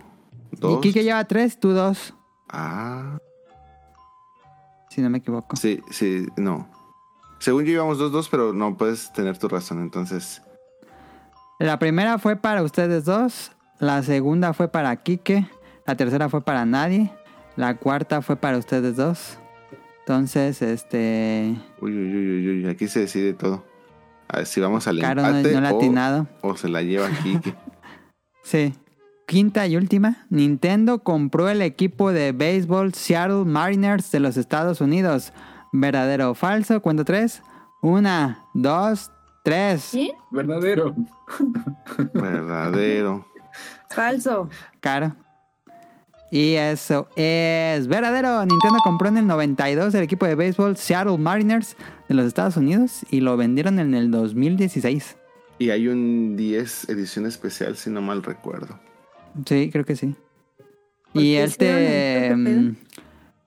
Dos. Y Kike lleva tres, tú dos, Ah. si no me equivoco. Sí, sí, no. Según yo íbamos 2-2, pero no puedes tener tu razón, entonces. La primera fue para ustedes dos, la segunda fue para Kike, la tercera fue para nadie, la cuarta fue para ustedes dos. Entonces, este... Uy, uy, uy, uy, uy, aquí se decide todo. A ver si vamos al Caro no, empate no le ha o, atinado. o se la lleva aquí. Sí. Quinta y última. Nintendo compró el equipo de béisbol Seattle Mariners de los Estados Unidos. ¿Verdadero o falso? Cuento tres. Una, dos, tres. ¿Quién? Verdadero. Verdadero. Falso. Caro. Y eso es verdadero. Nintendo compró en el 92 el equipo de béisbol Seattle Mariners de los Estados Unidos y lo vendieron en el 2016. Y hay un 10 edición especial, si no mal recuerdo. Sí, creo que sí. ¿Por Y este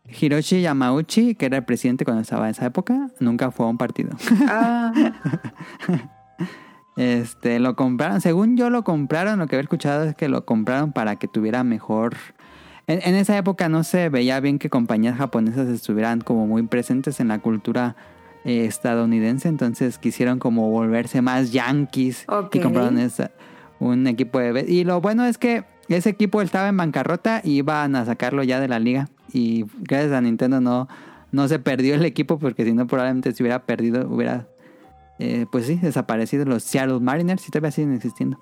Hiroshi Yamauchi, que era el presidente cuando estaba en esa época, nunca fue a un partido. Ah, Este, lo compraron, según yo lo compraron, lo que había escuchado es que lo compraron para que tuviera mejor... En, en esa época no se veía bien que compañías japonesas estuvieran como muy presentes en la cultura eh, estadounidense, entonces quisieron como volverse más yankees y compraron esa- un equipo de... Y lo bueno es que ese equipo estaba en bancarrota y iban a sacarlo ya de la liga y gracias a Nintendo no, no se perdió el equipo porque si no probablemente se hubiera perdido, hubiera, eh, pues sí, desaparecido los Seattle Mariners y todavía siguen existiendo.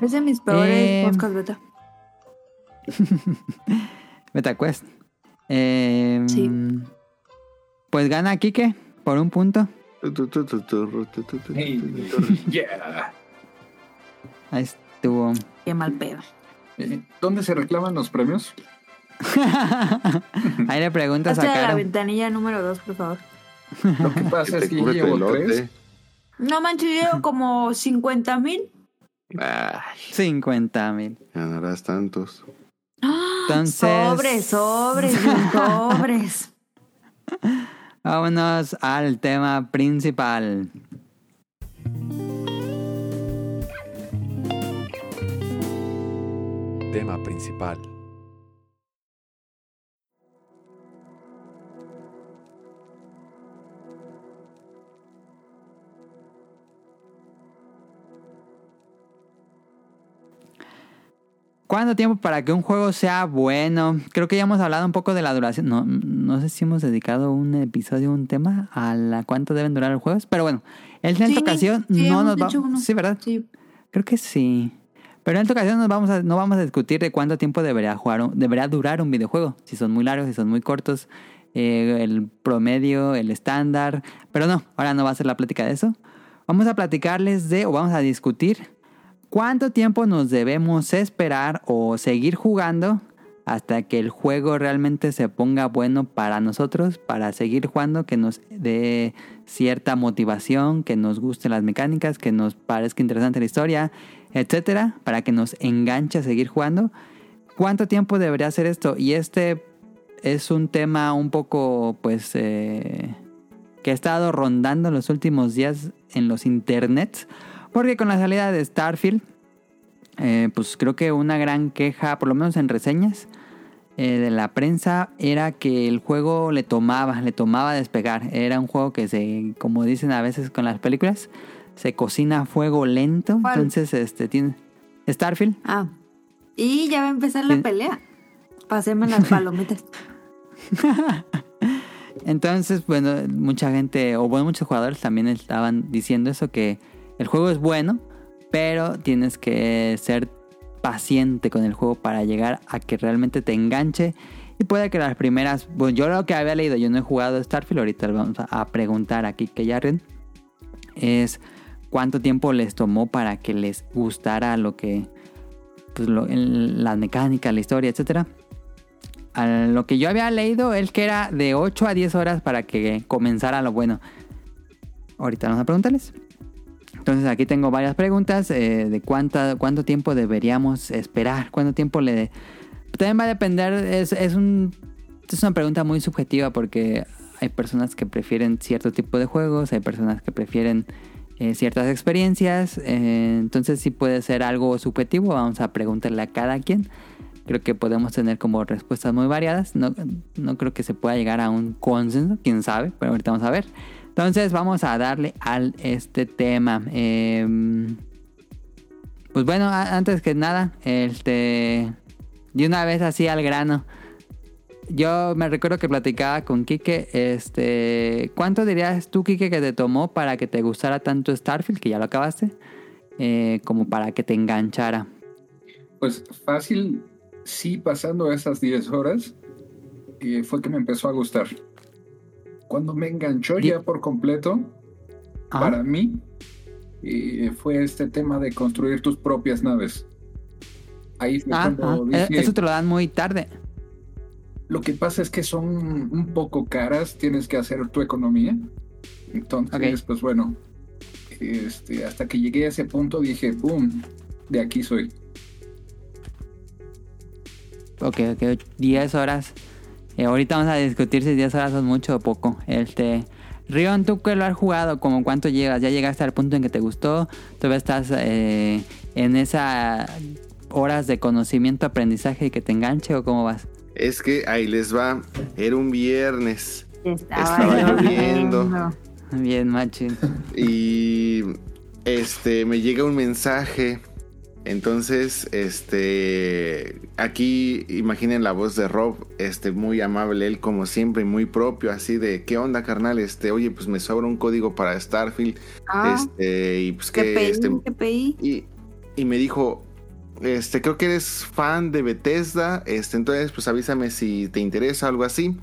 Es de mis peores Eh, beta. MetaQuest. Eh, Sí. Pues gana Kike por un punto. Yeah. Ahí estuvo. Qué mal pedo. Eh, ¿Dónde se reclaman los premios? Ahí le preguntas a Hazte a la Caro. ventanilla número 2, por favor. Lo que pasa es que yo llevo. No manches, llevo como 50 mil. Ay, 50 mil. ganarás tantos. Entonces- Sobres, sobres, sobres. Vámonos al tema principal. Tema principal. ¿Cuánto tiempo para que un juego sea bueno? Creo que ya hemos hablado un poco de la duración. No, no sé si hemos dedicado un episodio, un tema a la cuánto deben durar los juegos. Pero bueno, en esta Sí, ocasión sí, no nos va. dicho uno. Sí, ¿verdad? Sí. Creo que sí. Pero en esta ocasión nos vamos a, no vamos a discutir de cuánto tiempo debería jugar, debería durar un videojuego. Si son muy largos, si son muy cortos, eh, el promedio, el estándar. Pero no, ahora no va a ser la plática de eso. Vamos a platicarles de, o vamos a discutir cuánto tiempo nos debemos esperar o seguir jugando hasta que el juego realmente se ponga bueno para nosotros, para seguir jugando, que nos dé cierta motivación, que nos gusten las mecánicas, que nos parezca interesante la historia, etcétera, para que nos enganche a seguir jugando. ¿Cuánto tiempo debería hacer esto? Y este es un tema un poco, pues, eh, que ha estado rondando los últimos días en los internets, porque con la salida de Starfield, eh, pues creo que una gran queja, por lo menos en reseñas eh, de la prensa, era que el juego le tomaba, le tomaba despegar. Era un juego que se, como dicen a veces con las películas, se cocina a fuego lento. ¿Cuál? Entonces, este tiene Starfield. Ah. Y ya va a empezar la Sí. pelea. Páseme las palomitas. Entonces, bueno, mucha gente, o bueno, muchos jugadores también estaban diciendo eso, que el juego es bueno, pero tienes que ser paciente con el juego para llegar a que realmente te enganche. Y puede que las primeras, bueno, yo lo que había leído, yo no he jugado Starfield, ahorita vamos a, preguntar aquí que Jarren, es cuánto tiempo les tomó para que les gustara lo que, pues, lo, el- la mecánica, la historia, etcétera a lo que yo había leído es que era de 8 a 10 horas para que comenzara lo bueno. Ahorita vamos a preguntarles. Entonces aquí tengo varias preguntas eh, de cuánta, cuánto tiempo deberíamos esperar, cuánto tiempo le... También va a depender, es, es, un, es una pregunta muy subjetiva porque hay personas que prefieren cierto tipo de juegos, hay personas que prefieren eh, ciertas experiencias, eh, entonces sí puede ser algo subjetivo, vamos a preguntarle a cada quien. Creo que podemos tener como respuestas muy variadas. No, no creo que se pueda llegar a un consenso, quién sabe, pero ahorita vamos a ver. Entonces vamos a darle al este tema. Eh, pues bueno, antes que nada, este, de una vez así al grano. Yo me recuerdo que platicaba con Kike, este, ¿cuánto dirías tú, Kike, que te tomó para que te gustara tanto Starfield, que ya lo acabaste, eh, como para que te enganchara? Pues fácil, sí, pasando esas 10 horas, eh, fue que me empezó a gustar. Cuando me enganchó ya por completo, Ajá. para mí, eh, fue este tema de construir tus propias naves. Ahí fue Ah, cuando ah, dije, Eso te lo dan muy tarde. lo que pasa es que son un poco caras, tienes que hacer tu economía. Entonces, pues bueno, este, hasta que llegué a ese punto dije, ¡boom! De aquí soy. Ok, ok, 10 horas. Eh, ahorita vamos a discutir si 10 horas son mucho o poco. Este, Rion, tú que lo has jugado, como cuánto llegas? ¿Ya llegaste al punto en que te gustó? ¿Todavía estás eh, en esas horas de conocimiento, aprendizaje y que te enganche o cómo vas? Es que ahí les va. Era un viernes Estaba, Estaba lloviendo. lloviendo. Bien, machín. y este me llega un mensaje Entonces, este, aquí imaginen la voz de Rob, este, muy amable, él como siempre, muy propio, así de, ¿qué onda, carnal? Este, oye, pues me sobra un código para Starfield, Ah, este, y pues ¿qué que, pedí? este, y, y me dijo, este, creo que eres fan de Bethesda, este, entonces, pues avísame si te interesa algo así.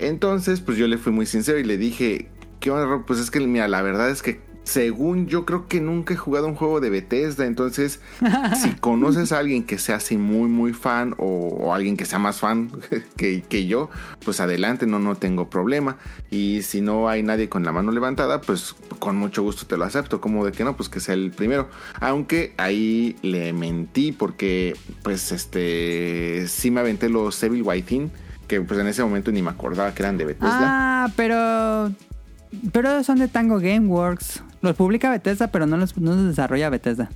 Entonces, pues yo le fui muy sincero y le dije, ¿qué onda, Rob? Pues es que, mira, la verdad es que según yo creo que nunca he jugado un juego de Bethesda, entonces, si conoces a alguien que sea así muy, muy fan o, o alguien que sea más fan que, que yo, pues adelante, no, no tengo problema. Y si no hay nadie con la mano levantada, pues con mucho gusto te lo acepto. Como de que no, pues que sea el primero. Aunque ahí le mentí porque, pues, este, sí me aventé los Evil Within, que pues en ese momento ni me acordaba que eran de Bethesda. Ah, pero. Pero son de Tango Gameworks. Los publica Bethesda, pero no los, no los desarrolla Bethesda.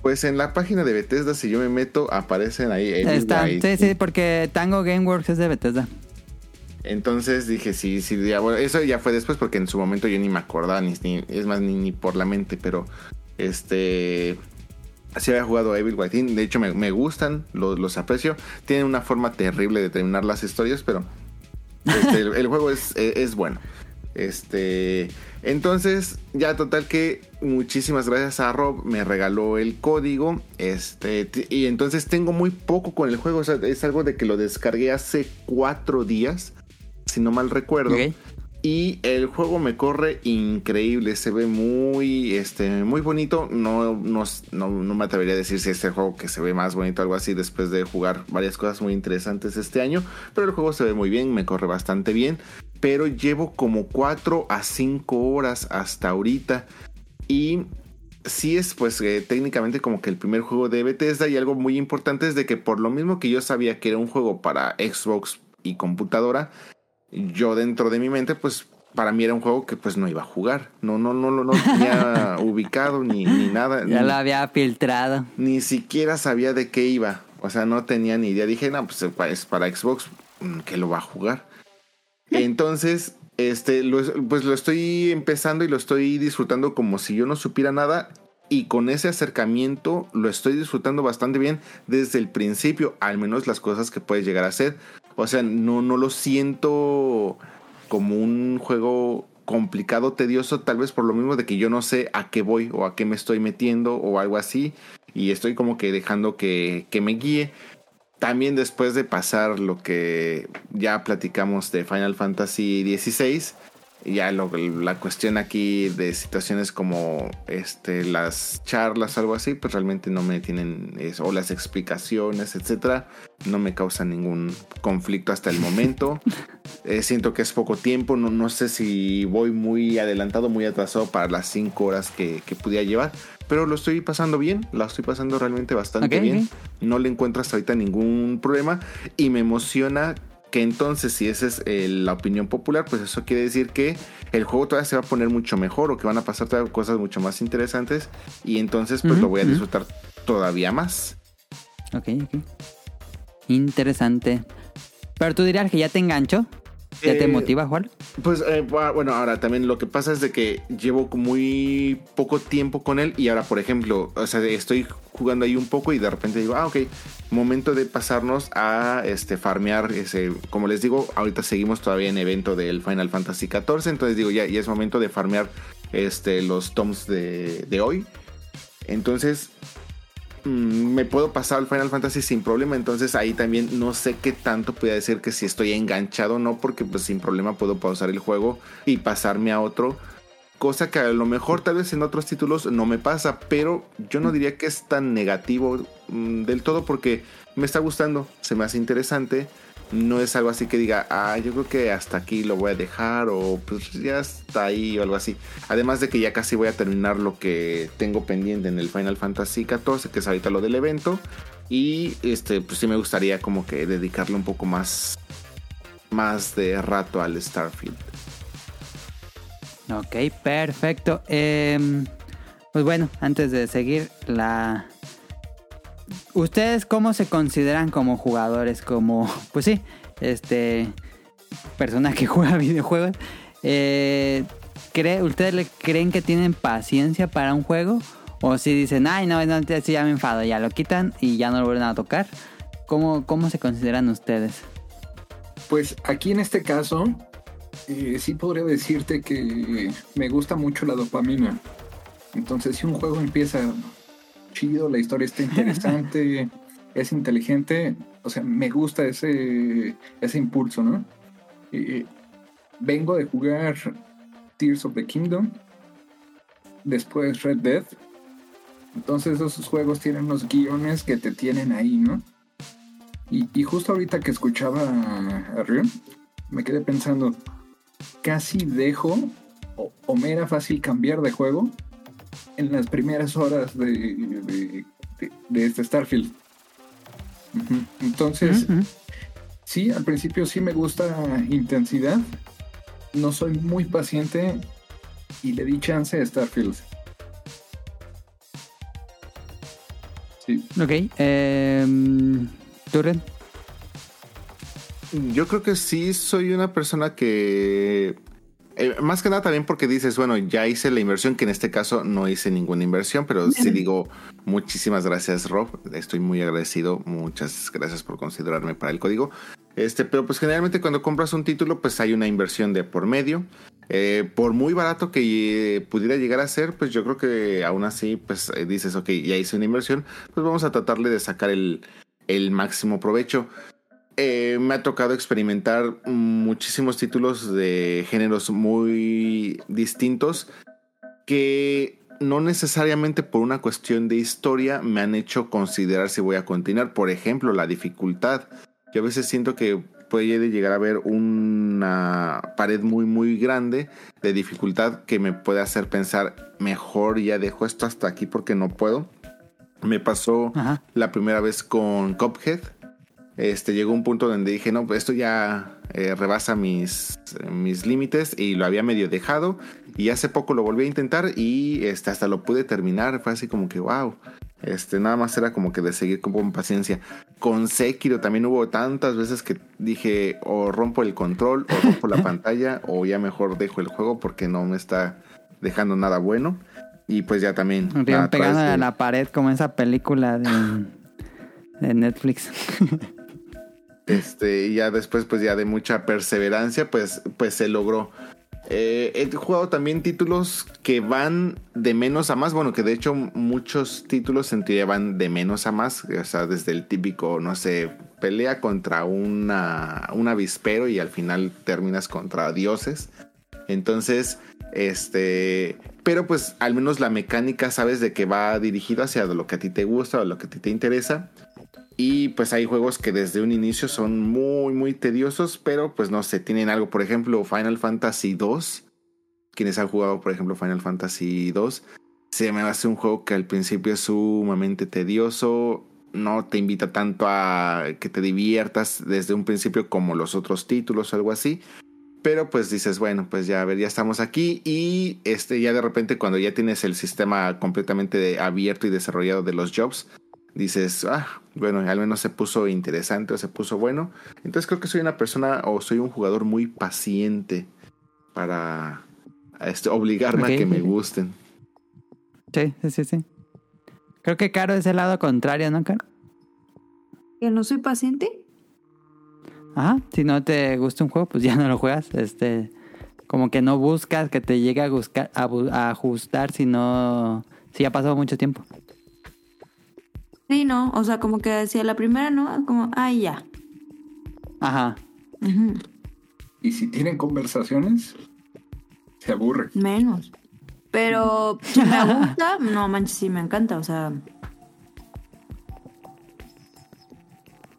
Pues en la página de Bethesda, si yo me meto, aparecen ahí. Evil Está, Within. sí, sí, porque Tango Gameworks es de Bethesda. Entonces dije, sí, sí, ya, bueno, eso ya fue después porque en su momento yo ni me acordaba, ni, ni- es más, ni, ni por la mente, pero este... Sí había jugado Evil Within, de hecho me, me gustan, los, los aprecio. Tienen una forma terrible de terminar las historias, pero este, el, el juego es, es- es bueno. Este, entonces, ya total que muchísimas gracias a Rob, me regaló el código. Este, y entonces tengo muy poco con el juego. O sea, es algo de que lo descargué hace cuatro días, si no mal recuerdo. Y el juego me corre increíble, se ve muy, este, muy bonito. No, no, no, no me atrevería a decir si es el juego que se ve más bonito o algo así después de jugar varias cosas muy interesantes este año. Pero el juego se ve muy bien, me corre bastante bien. Pero llevo como 4 a 5 horas hasta ahorita. Y sí es pues eh, técnicamente como que el primer juego de Bethesda y algo muy importante es de que por lo mismo que yo sabía que era un juego para Xbox y computadora, yo dentro de mi mente pues para mí era un juego que pues no iba a jugar, no no no no, no tenía ubicado ni, ni nada, Ya ni, lo había filtrado. ni siquiera sabía de qué iba, o sea no tenía ni idea, dije no pues es para Xbox mm, que lo va a jugar, entonces este lo, pues lo estoy empezando y lo estoy disfrutando como si yo no supiera nada y con ese acercamiento lo estoy disfrutando bastante bien desde el principio, al menos las cosas que puedes llegar a hacer. O sea, no, no lo siento como un juego complicado, tedioso, tal vez por lo mismo de que yo no sé a qué voy o a qué me estoy metiendo o algo así. Y estoy como que dejando que, que me guíe. También después de pasar lo que ya platicamos de Final Fantasy XVI, ya lo- la cuestión aquí de situaciones como este las charlas algo así pues realmente no me tienen eso, o las explicaciones etcétera no me causan ningún conflicto hasta el momento. Eh, siento que es poco tiempo no, no sé si voy muy adelantado muy atrasado para las 5 horas que, que pudiera llevar pero lo estoy pasando bien la estoy pasando realmente bastante bien. No le encuentro hasta ahorita ningún problema y me emociona que entonces si esa es eh, la opinión popular, pues eso quiere decir que el juego todavía se va a poner mucho mejor o que van a pasar todavía cosas mucho más interesantes y entonces pues lo voy a disfrutar todavía más. Ok, ok. Interesante. Pero tú dirías que ya te enganchó. ¿Ya te Eh, motiva a jugar? Pues eh, bu- bueno, ahora también lo que pasa es de que llevo muy poco tiempo con él y ahora por ejemplo, o sea, estoy jugando ahí un poco y de repente digo, ah, ok, momento de pasarnos a este farmear ese, como les digo, ahorita seguimos todavía en evento del Final Fantasy XIV, entonces digo, ya, ya es momento de farmear este, los toms de, de hoy. Entonces, me puedo pasar al Final Fantasy sin problema. Entonces ahí también no sé qué tanto puede decir que si estoy enganchado o no, porque pues sin problema puedo pausar el juego y pasarme a otro. Cosa que a lo mejor tal vez en otros títulos no me pasa, pero yo no diría que es tan negativo mm, del todo porque me está gustando, se me hace interesante. No es algo así que diga, ah, yo creo que hasta aquí lo voy a dejar o pues ya está ahí o algo así. Además de que ya casi voy a terminar lo que tengo pendiente en el Final Fantasy XIV, que es ahorita lo del evento. Y este, pues sí me gustaría como que dedicarle un poco más, más de rato al Starfield. Ok, perfecto. Em, pues bueno, antes de seguir, la. ¿Ustedes cómo se consideran como jugadores? Como, pues sí, este. Persona que juega videojuegos. Eh, ¿cree- ¿Ustedes le creen que tienen paciencia para un juego? O si dicen, ay, no, no, ya me enfado, ya lo quitan y ya no lo vuelven a tocar. ¿Cómo, cómo se consideran ustedes? Pues aquí en este caso, eh, sí podría decirte que me gusta mucho la dopamina. Entonces, si un juego empieza chido, la historia está interesante, es inteligente, o sea, me gusta ese, ese impulso, ¿no? Eh, vengo de jugar Tears of the Kingdom, después Red Dead. Entonces esos juegos tienen unos guiones que te tienen ahí, ¿no? Y, justo ahorita que escuchaba a Rion, me quedé pensando, casi dejo, o, me era fácil cambiar de juego en las primeras horas de, de, este Starfield. Entonces, sí, al principio sí me gusta intensidad. No soy muy paciente y le di chance a Starfield. Sí. Ok. Eh, Yo creo que sí soy una persona que eh, más que nada también porque dices, bueno, ya hice la inversión, que en este caso no hice ninguna inversión, pero sí digo muchísimas gracias, Rob. Estoy muy agradecido. Muchas gracias por considerarme para el código. Este, pero pues generalmente cuando compras un título, pues hay una inversión de por medio. Eh, por muy barato que eh, pudiera llegar a ser, pues yo creo que aún así, pues dices, ok, ya hice una inversión, pues vamos a tratarle de sacar el, el máximo provecho. Eh, me ha tocado experimentar muchísimos títulos de géneros muy distintos que no necesariamente por una cuestión de historia me han hecho considerar si voy a continuar. Por ejemplo, la dificultad. Yo a veces siento que puede llegar a haber una pared muy muy grande de dificultad que me puede hacer pensar mejor ya dejo esto hasta aquí porque no puedo. Me pasó la primera vez con Cuphead este, llegó un punto donde dije, no, pues esto ya eh, rebasa mis, mis límites y lo había medio dejado. Y hace poco lo volví a intentar y este, hasta lo pude terminar. Fue así como que, wow. Este, nada más era como que de seguir con paciencia. Con Sekiro también hubo tantas veces que dije, o rompo el control, o rompo la pantalla, o ya mejor dejo el juego porque no me está dejando nada bueno. Y pues ya también. Pegando a la pared como esa película de, de Netflix. Este, y ya después, pues ya de mucha perseverancia, pues, pues se logró. Eh, he jugado también títulos que van de menos a más. Bueno, que de hecho muchos títulos en teoría van de menos a más. O sea, desde el típico, no sé, pelea contra una, un avispero y al final terminas contra dioses. Entonces, este, pero pues al menos la mecánica sabes de que va dirigido hacia lo que a ti te gusta o lo que a ti te interesa. Y pues hay juegos que desde un inicio son muy, muy tediosos, pero pues no sé, tienen algo. Por ejemplo, Final Fantasy 2. Quienes han jugado, por ejemplo, Final Fantasy 2. Se me hace un juego que al principio es sumamente tedioso. No te invita tanto a que te diviertas desde un principio como los otros títulos o algo así. Pero pues dices, bueno, pues ya a ver, ya estamos aquí. Y este, ya de repente, cuando ya tienes el sistema completamente abierto y desarrollado de los jobs, dices, ah, bueno, al menos se puso interesante o se puso bueno. Entonces creo que soy una persona o soy un jugador muy paciente para este, obligarme a que me gusten. Sí, sí, sí, Creo que Caro es el lado contrario, ¿no, Caro? ¿Que no soy paciente? Ajá, si no te gusta un juego, pues ya no lo juegas. Este, como que no buscas que te llegue a, buscar, a, ajustar si no, si ha pasado mucho tiempo. Sí, no, o sea, como que decía la primera, ¿no? Como, ay, ya. Ajá. Y si tienen conversaciones, se aburre. Menos. Pero si me gusta, no manches, sí me encanta, o sea.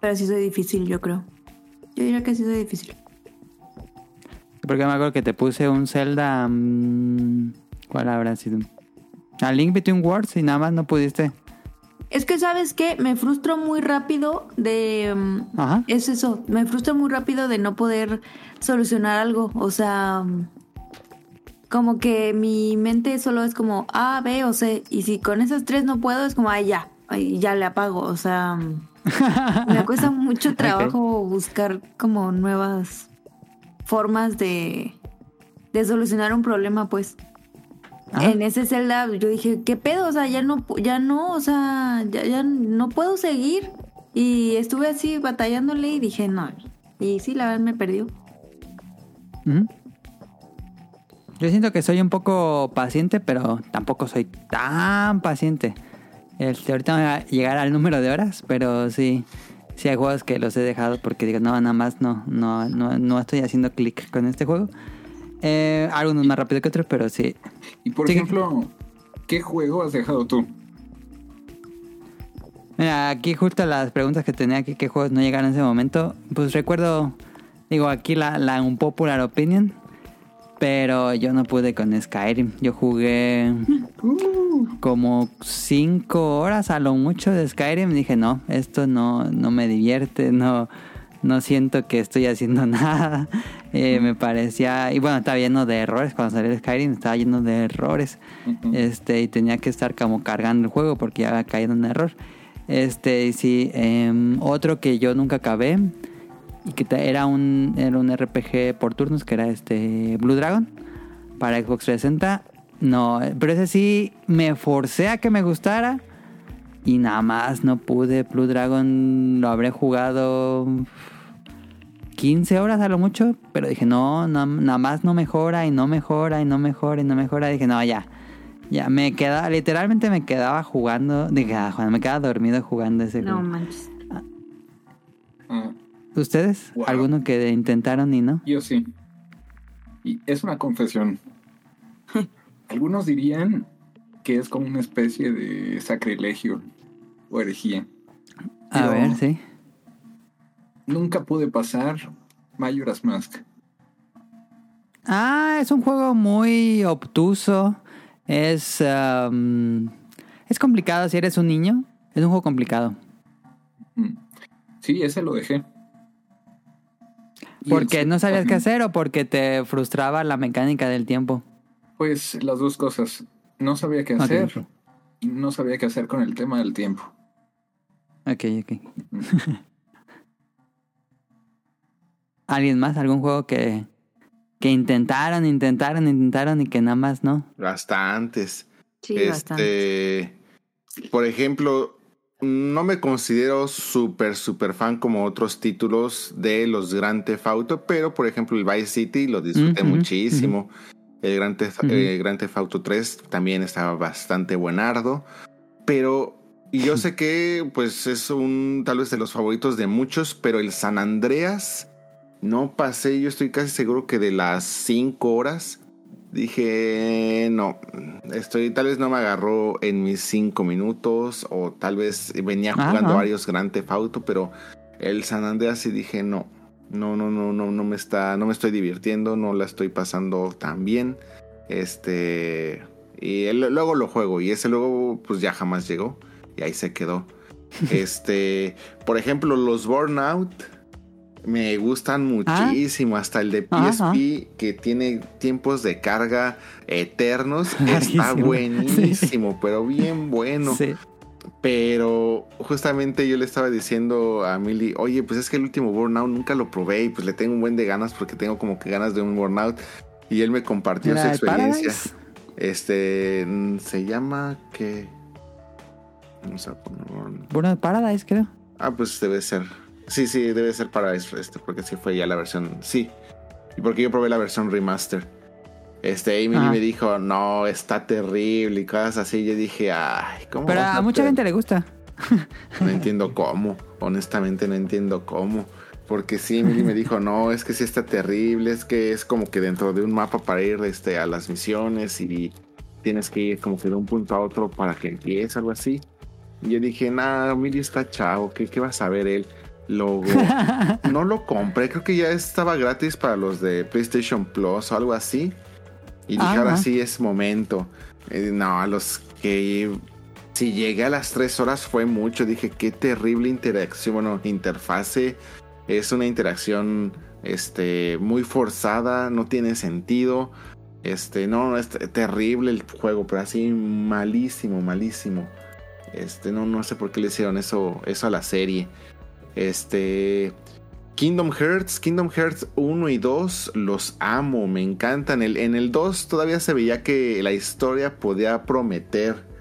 Pero sí soy difícil, yo creo. Yo diría que sí soy difícil. Porque me acuerdo que te puse un Zelda. Mm, ¿Cuál habrá sido? A Link Between Worlds y nada más no pudiste. Es que, ¿sabes qué? Me frustro muy rápido de... Mm, Ajá. Es eso, me frustro muy rápido de no poder solucionar algo. O sea, como que mi mente solo es como A, B o C. Y si con esas tres no puedo, es como, ay, ya, ya le apago. O sea, me cuesta mucho trabajo buscar como nuevas formas de, de solucionar un problema, pues. Ah. En ese Zelda yo dije, ¿qué pedo? O sea, ya no, ya no, o sea, ya, ya no puedo seguir. Y estuve así batallándole y dije, no. Y sí, la verdad me perdió. Yo siento que soy un poco paciente, pero tampoco soy tan paciente. Este, ahorita voy a llegar al número de horas, pero sí, sí hay juegos que los he dejado porque digo, no, nada más no, no, no, no estoy haciendo clic con este juego. Eh, algunos más rápido que otros, pero sí. Y por Sí. ejemplo, ¿qué juego has dejado tú? Mira, aquí justo las preguntas que tenía aquí, qué juegos no llegaron en ese momento. Pues recuerdo, digo, aquí la, la un popular opinion, pero yo no pude con Skyrim. Yo jugué como cinco horas a lo mucho de Skyrim. y Dije, no, esto no, no me divierte, no, no siento que estoy haciendo nada. Eh, me parecía, y bueno, estaba lleno de errores cuando salió el Skyrim, estaba lleno de errores. Este, y tenía que estar como cargando el juego porque ya había caído en error. Este, y sí, em, otro que yo nunca acabé y que era un, era un RPG por turnos, que era este Blue Dragon para Xbox 360. No, pero ese sí me forcé a que me gustara y nada más no pude. Blue Dragon lo habré jugado 15 horas a lo mucho, pero dije, no, no, nada más no mejora y no mejora y no mejora y no mejora. dije, no, ya. Ya me quedaba, literalmente me quedaba jugando, dije, ah, Juan, me quedaba dormido jugando ese No juego. manches. Ah, ¿Ustedes? Wow. ¿Alguno que intentaron y no? yo sí. Y es una confesión. Algunos dirían que es como una especie de sacrilegio o herejía. A ver, sí. Nunca pude pasar Majora's Mask. Ah, es un juego muy obtuso. Es, am, es complicado si eres un niño. Es un juego complicado. Mm. Sí, ese lo dejé. ¿Porque no sabías qué hacer o porque te frustraba la mecánica del tiempo? Pues las dos cosas. No sabía qué hacer y no sabía qué hacer con el tema del tiempo. Ok, ok. ¿Alguien más? ¿Algún juego que, que intentaron, intentaron, intentaron y que nada más no? Bastantes. Sí, bastante. este, por ejemplo, no me considero súper, súper fan como otros títulos de los Grand Theft Auto, pero por ejemplo el Vice City lo disfruté muchísimo. El Grand Theft, eh, Grand Theft Auto 3 también estaba bastante buenardo, pero y yo sé que pues es un tal vez de los favoritos de muchos, pero el San Andreas no pasé, yo estoy casi seguro que de las 5 horas dije, no, estoy, tal vez no me agarró en mis 5 minutos o tal vez venía jugando ah. varios Grand Theft Auto, pero el San Andreas sí dije, no, no, no, no, no, no me está, no me estoy divirtiendo, no la estoy pasando tan bien, este, y el- luego lo juego y ese luego pues ya jamás llegó y ahí se quedó. Este, por ejemplo, los Burnout me gustan Ah. muchísimo. Hasta el de Ajá. PSP, que tiene tiempos de carga eternos, está buenísimo, pero bien bueno. Sí. Pero justamente yo le estaba diciendo a Millie, oye, pues es que el último Burnout nunca lo probé y pues le tengo un buen de ganas porque tengo como que ganas de un Burnout. Y él me compartió ¿Era su experiencia. Paradise? Este, se llama que... Vamos a poner. Burnout Paradise, creo. Ah, pues debe ser. Sí, sí, debe ser para este, porque sí fue ya la versión. Sí. Y porque yo probé la versión remaster. Este, Emily Ajá. me dijo, no, está terrible y cosas así. Yo dije, ay, ¿cómo? Pero a mucha gente le gusta. No entiendo cómo. Honestamente, no entiendo cómo. Porque sí, Emily me dijo, no, es que sí está terrible. Es que es como que dentro de un mapa para ir este, a las misiones y tienes que ir como que de un punto a otro para que empiece, algo así. Y yo dije, nah, Emily está chavo, ¿qué, qué va a saber él? No lo compré, creo que ya estaba gratis para los de PlayStation Plus o algo así. Y dije, Ah. ahora sí es momento. Eh, no, a los que si llegué a las tres horas fue mucho. Dije, qué terrible interacción, bueno, interfase. Es una interacción este, muy forzada, no tiene sentido. Este, no, no, es terrible el juego, pero así malísimo, malísimo. Este, no, no sé por qué le hicieron eso, eso a la serie. Este, Kingdom Hearts, Kingdom Hearts 1 y 2 los amo, me encantan. El, en el 2 todavía se veía que la historia podía prometer.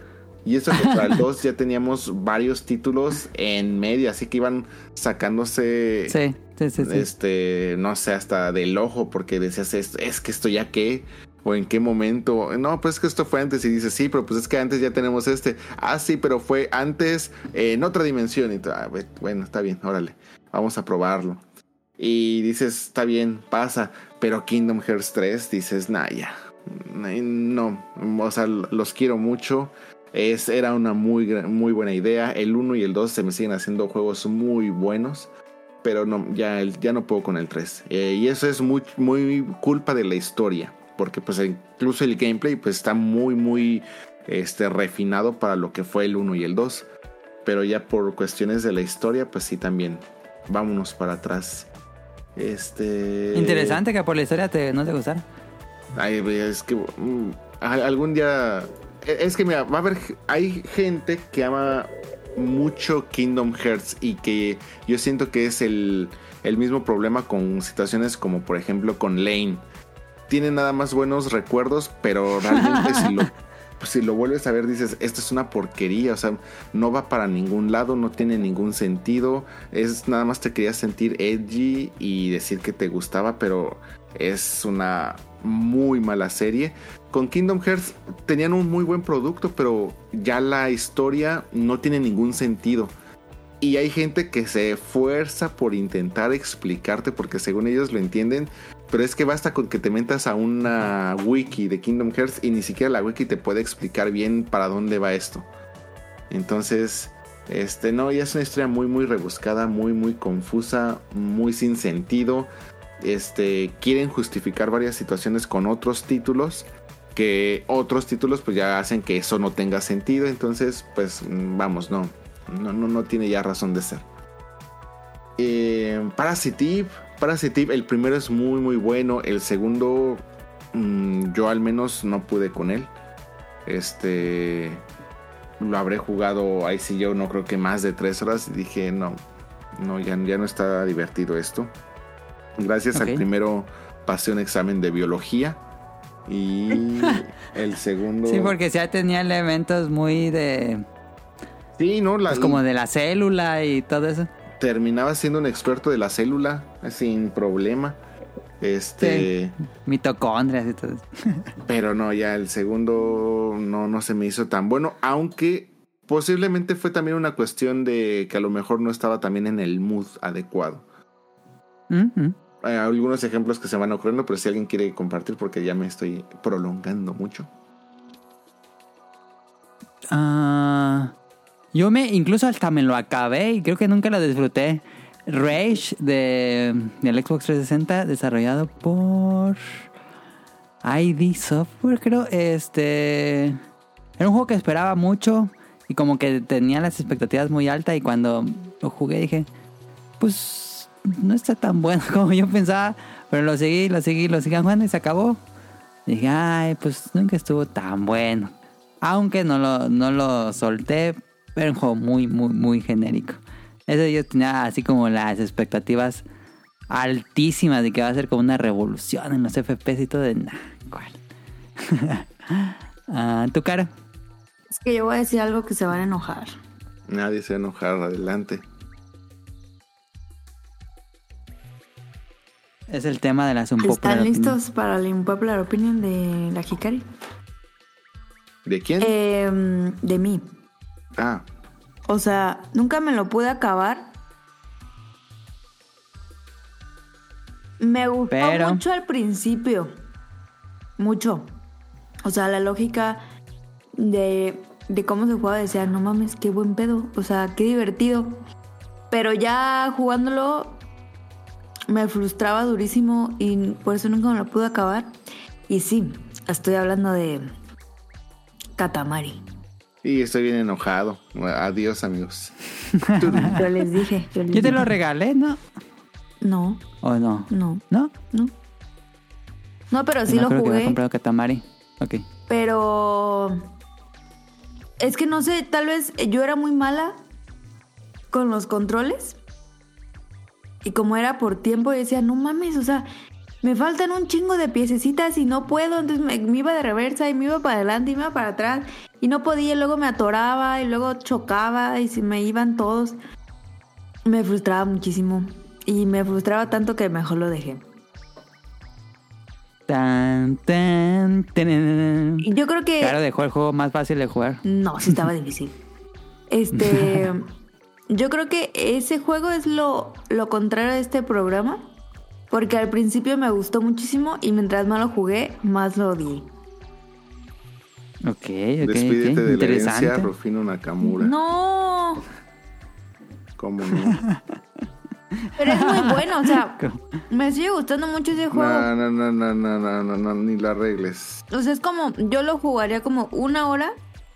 Y eso que para el 2 ya teníamos varios títulos en medio, así que iban sacándose, Sí, sí, sí. este, no sé, hasta del ojo, porque decías, es, es que esto ya qué, o en qué momento. No, pues es que esto fue antes, y dices, sí, pero pues es que antes ya tenemos este. Ah, sí, pero fue antes eh, en otra dimensión. Y ah, bu- bueno, está bien, órale, vamos a probarlo. Y dices, está bien, pasa, pero Kingdom Hearts 3, dices, nah, ya. No, o sea, los quiero mucho. Es, era una muy, muy buena idea. El 1 y el 2 se me siguen haciendo juegos muy buenos. Pero no, ya, ya no puedo con el 3. Eh, y eso es muy culpa de la historia. Porque pues incluso el gameplay pues está muy, muy este, refinado para lo que fue el 1 y el 2. Pero ya por cuestiones de la historia, pues sí también. Vámonos para atrás. Este. Interesante que por la historia te, no te gustara. Ay, es que mm, algún día. e- Es que mira, va a haber. Hay gente que ama mucho Kingdom Hearts y que yo siento que es el, el mismo problema con situaciones como, por ejemplo, con Lane. Tiene nada más buenos recuerdos, pero realmente si lo. Si lo vuelves a ver, dices, esto es una porquería, o sea, no va para ningún lado, no tiene ningún sentido, es nada más te querías sentir edgy y decir que te gustaba, pero es una muy mala serie. Con Kingdom Hearts tenían un muy buen producto, pero ya la historia no tiene ningún sentido. Y hay gente que se esfuerza por intentar explicarte porque según ellos lo entienden, pero es que basta con que te metas a una wiki de Kingdom Hearts y ni siquiera la wiki te puede explicar bien para dónde va esto. Entonces, este no, ya es una historia muy muy rebuscada, muy muy confusa, muy sin sentido. Este, quieren justificar varias situaciones con otros títulos que otros títulos pues ya hacen que eso no tenga sentido. Entonces pues mm, vamos no no no, no tiene ya razón de ser. Eh, Parasitive Parasitive el primero es muy muy bueno. El segundo mm, yo al menos no pude con él. Este lo habré jugado ahí sí yo no creo que más de tres horas y dije no no ya, ya no está divertido esto. Gracias al primero pasé un examen de biología y el segundo... Sí, porque ya tenía elementos muy de... Sí, no, la, Pues como de la célula y todo eso. terminaba siendo un experto de la célula sin problema. Este, Mitocondrias y todo pero no, ya el segundo no, no se me hizo tan bueno, aunque posiblemente fue también una cuestión de que a lo mejor no estaba también en el mood adecuado. Ujú. Eh, algunos ejemplos que se van ocurriendo, pero si alguien quiere compartir, porque ya me estoy prolongando mucho. Ah, yo me, incluso hasta me lo acabé y creo que nunca lo disfruté. Rage de, del Xbox 360, desarrollado por ID Software, creo. Este era un juego que esperaba mucho y como que tenía las expectativas muy altas y cuando lo jugué dije, pues no está tan bueno como yo pensaba, pero lo seguí, lo seguí, lo seguí jugando y se acabó. Dije, ay, pues nunca estuvo tan bueno. Aunque no lo, no lo solté, pero un juego muy, muy, muy genérico. Eso yo tenía así como las expectativas altísimas de que va a ser como una revolución en los FPS y todo de nah, ¿cuál? Ah, ¿Tu cara? Es que yo voy a decir algo que se van a enojar. Nadie se va a enojar, adelante. Es el tema de las un poco. ¿Están listos para la impopular opinion de la Hikari? ¿De quién? Em, de mí. Ah, O sea, nunca me lo pude acabar. Me gustó Pero- mucho al principio. Mucho. O sea, la lógica de, de cómo se jugaba decía, no mames, qué buen pedo. O sea, qué divertido. Pero ya jugándolo me frustraba durísimo y por eso nunca me lo pude acabar. Y sí, estoy hablando de Katamari. Y estoy bien enojado. Adiós, amigos. Yo les dije. Yo, les Yo te dije. lo regalé, ¿no? No, ¿O no? no, ¿No? no. No, pero sí no lo creo que jugué. comprado Katamari. Ok. Pero es que no sé, tal vez yo era muy mala con los controles. Y como era por tiempo, yo decía, no mames, o sea, me faltan un chingo de piececitas y no puedo. Entonces me, me iba de reversa y me iba para adelante y me iba para atrás. Y no podía, y luego me atoraba y luego chocaba y se me iban todos. Me frustraba muchísimo. Y me frustraba tanto que mejor lo dejé. Tan, tan, tarán. Y yo creo que... Claro, dejó el juego más fácil de jugar. No, sí estaba difícil. Este. Yo creo que ese juego es lo, lo contrario de este programa porque al principio me gustó muchísimo y mientras más lo jugué, más lo odié. Ok, ok. Despídete okay. de Interesante. la herencia Rufino Nakamura. No. ¿Cómo no? Pero es muy bueno, o sea, me sigue gustando mucho ese juego. No, no, no, no, no, no, no, no ni la regles. O sea, es como, yo lo jugaría como una hora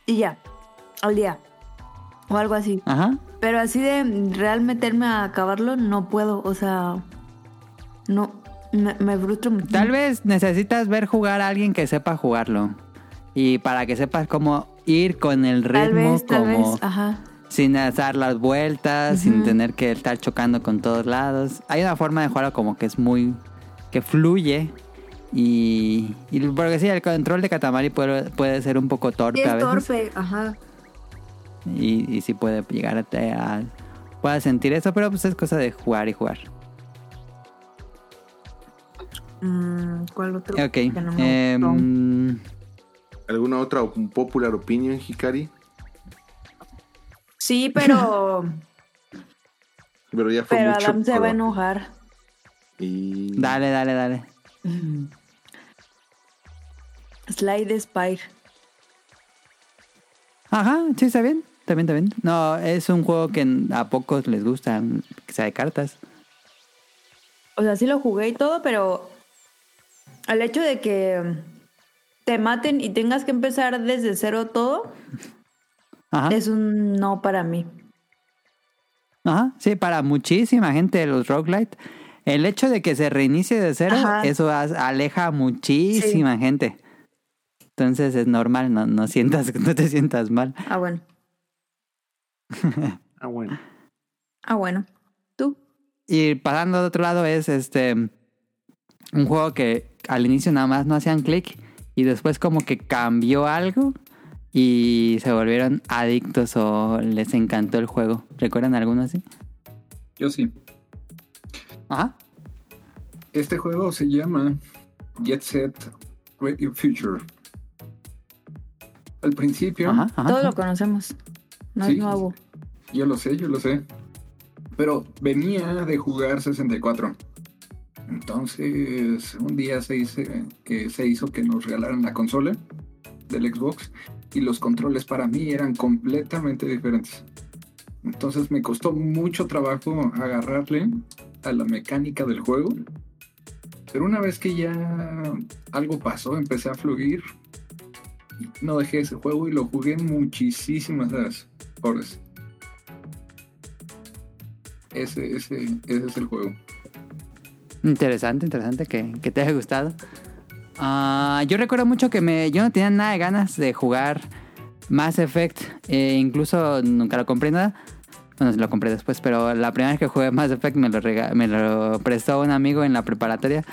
y ya, al día. O algo así. Ajá. Pero así de real meterme a acabarlo, no puedo, o sea no, me, me mucho. Tal vez necesitas ver jugar a alguien que sepa jugarlo. Y para que sepas cómo ir con el ritmo, Tal vez, tal como vez, ajá. sin dar las vueltas, sin tener que estar chocando con todos lados. Hay una forma de jugarlo como que es muy. que fluye. Y, y porque sí, el control de Katamari puede, puede ser un poco torpe a es veces. torpe, ajá. Y, y sí puede llegar a, a- sentir eso, pero pues es cosa de jugar y jugar. Mm, ¿Cuál otro? Ok. Que no me em, gustó? ¿Alguna otra op- popular opinion, Hikari? Sí, pero, Pero ya fue pero mucho. Adam se va a enojar. Y... dale, dale, dale. Slide Spire. Ajá, sí, está bien. Está bien, está bien. No, es un juego que a pocos les gusta, que sea de cartas. O sea, sí lo jugué y todo, pero el hecho de que te maten y tengas que empezar desde cero todo Ajá. es un no para mí. Ajá, sí, para muchísima gente de los roguelite, el hecho de que se reinicie de cero, Ajá. eso aleja a muchísima gente. Entonces es normal, no, no sientas, no te sientas mal. Ah, bueno. Ah, bueno. Ah, bueno. ¿Tú? Y pasando de otro lado es este un juego que al inicio nada más no hacían clic y después como que cambió algo y se volvieron adictos o les encantó el juego. ¿Recuerdan alguno así? Yo sí. Ajá. Este juego se llama Jet Set Radio Future. Al principio, Ajá, ajá. Todos lo conocemos. No Sí. es nuevo. yo lo sé, yo lo sé. Pero venía de jugar 64. Entonces, un día se, que se hizo que nos regalaran la consola del Xbox y los controles para mí eran completamente diferentes. Entonces me costó mucho trabajo agarrarle a la mecánica del juego. Pero una vez que ya algo pasó, empecé a fluir. No dejé ese juego y lo jugué muchísimas horas. Ese es el juego. Interesante, interesante que, que te haya gustado. Ah, yo recuerdo mucho que me, yo no tenía nada de ganas de jugar Mass Effect. eh, incluso nunca lo compré nada. Bueno, lo compré después, pero la primera vez que jugué Mass Effect me lo, rega- me lo prestó un amigo en la preparatoria.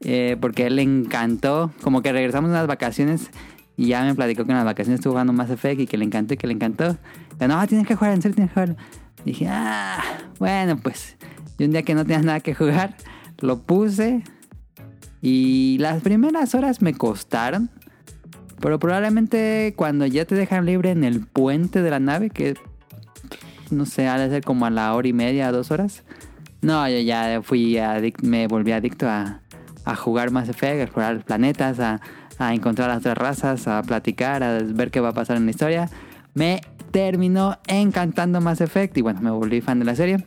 eh, porque él le encantó. Como que regresamos unas vacaciones y ya me platicó que en las vacaciones estuvo jugando Mass Effect y que le encantó y que le encantó. Y, no, tienes que jugar, en serio tienes que jugar. Dije, ah, bueno, pues. Y un día que no tenía nada que jugar, lo puse. Y las primeras horas me costaron. Pero probablemente cuando ya te dejan libre en el puente de la nave, que no sé, ha de ser como a la hora y media, dos horas. No, yo ya fui adic- me volví adicto a, a jugar Mass Effect, a explorar planetas, a, a encontrar las otras razas, a platicar, a ver qué va a pasar en la historia. Me terminó encantando Mass Effect y bueno, me volví fan de la serie.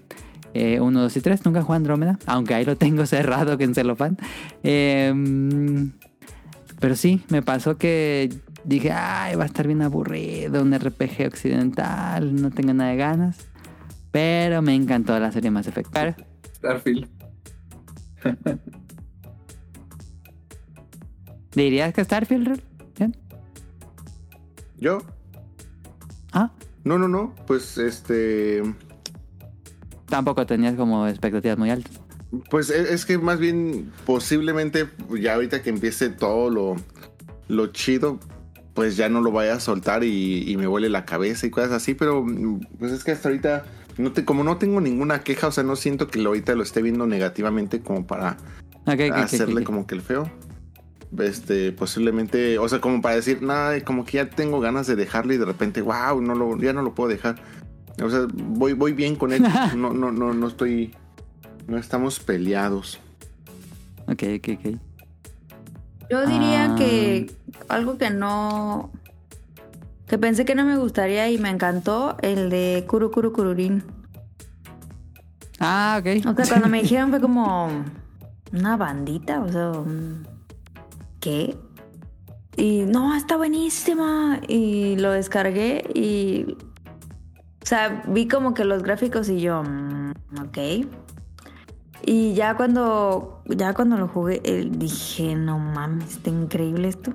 1, 2 y 3, nunca jugué a Andrómeda, aunque ahí lo tengo cerrado que en celofán. Em, pero sí, me pasó que dije, ay, va a estar bien aburrido, un RPG occidental, no tengo nada de ganas. Pero me encantó la serie Mass Effect. Claro. Starfield. ¿Dirías que Starfield? ¿Yo? Ah, No, no, no. Pues este. Tampoco tenías como expectativas muy altas. Pues e, es que más bien posiblemente ya ahorita que empiece todo lo, lo chido, pues ya no lo vaya a soltar y, y me huele la cabeza y cosas así, pero pues es que hasta ahorita, no te, como no tengo ninguna queja, o sea, no siento que lo, ahorita lo esté viendo negativamente como para hacerle como que el feo. Este, posiblemente, o sea, como para decir, nada, como que ya tengo ganas de dejarlo y de repente, wow, no lo, ya no lo puedo dejar. O sea, voy, voy bien con él. No, no, no, no estoy, no estamos peleados. Ok, ok, ok. Yo diría Ah. que algo que no. que pensé que no me gustaría y me encantó, el de Kuru Kuru Kururin. Ah, ok. O sea, cuando me dijeron fue como. una bandita, o sea. ¿Qué? Y no, está buenísima. Y lo descargué y. O sea, vi como que los gráficos y yo. mm, ok. Y ya cuando. Ya cuando lo jugué, eh, dije, no mames, está increíble esto.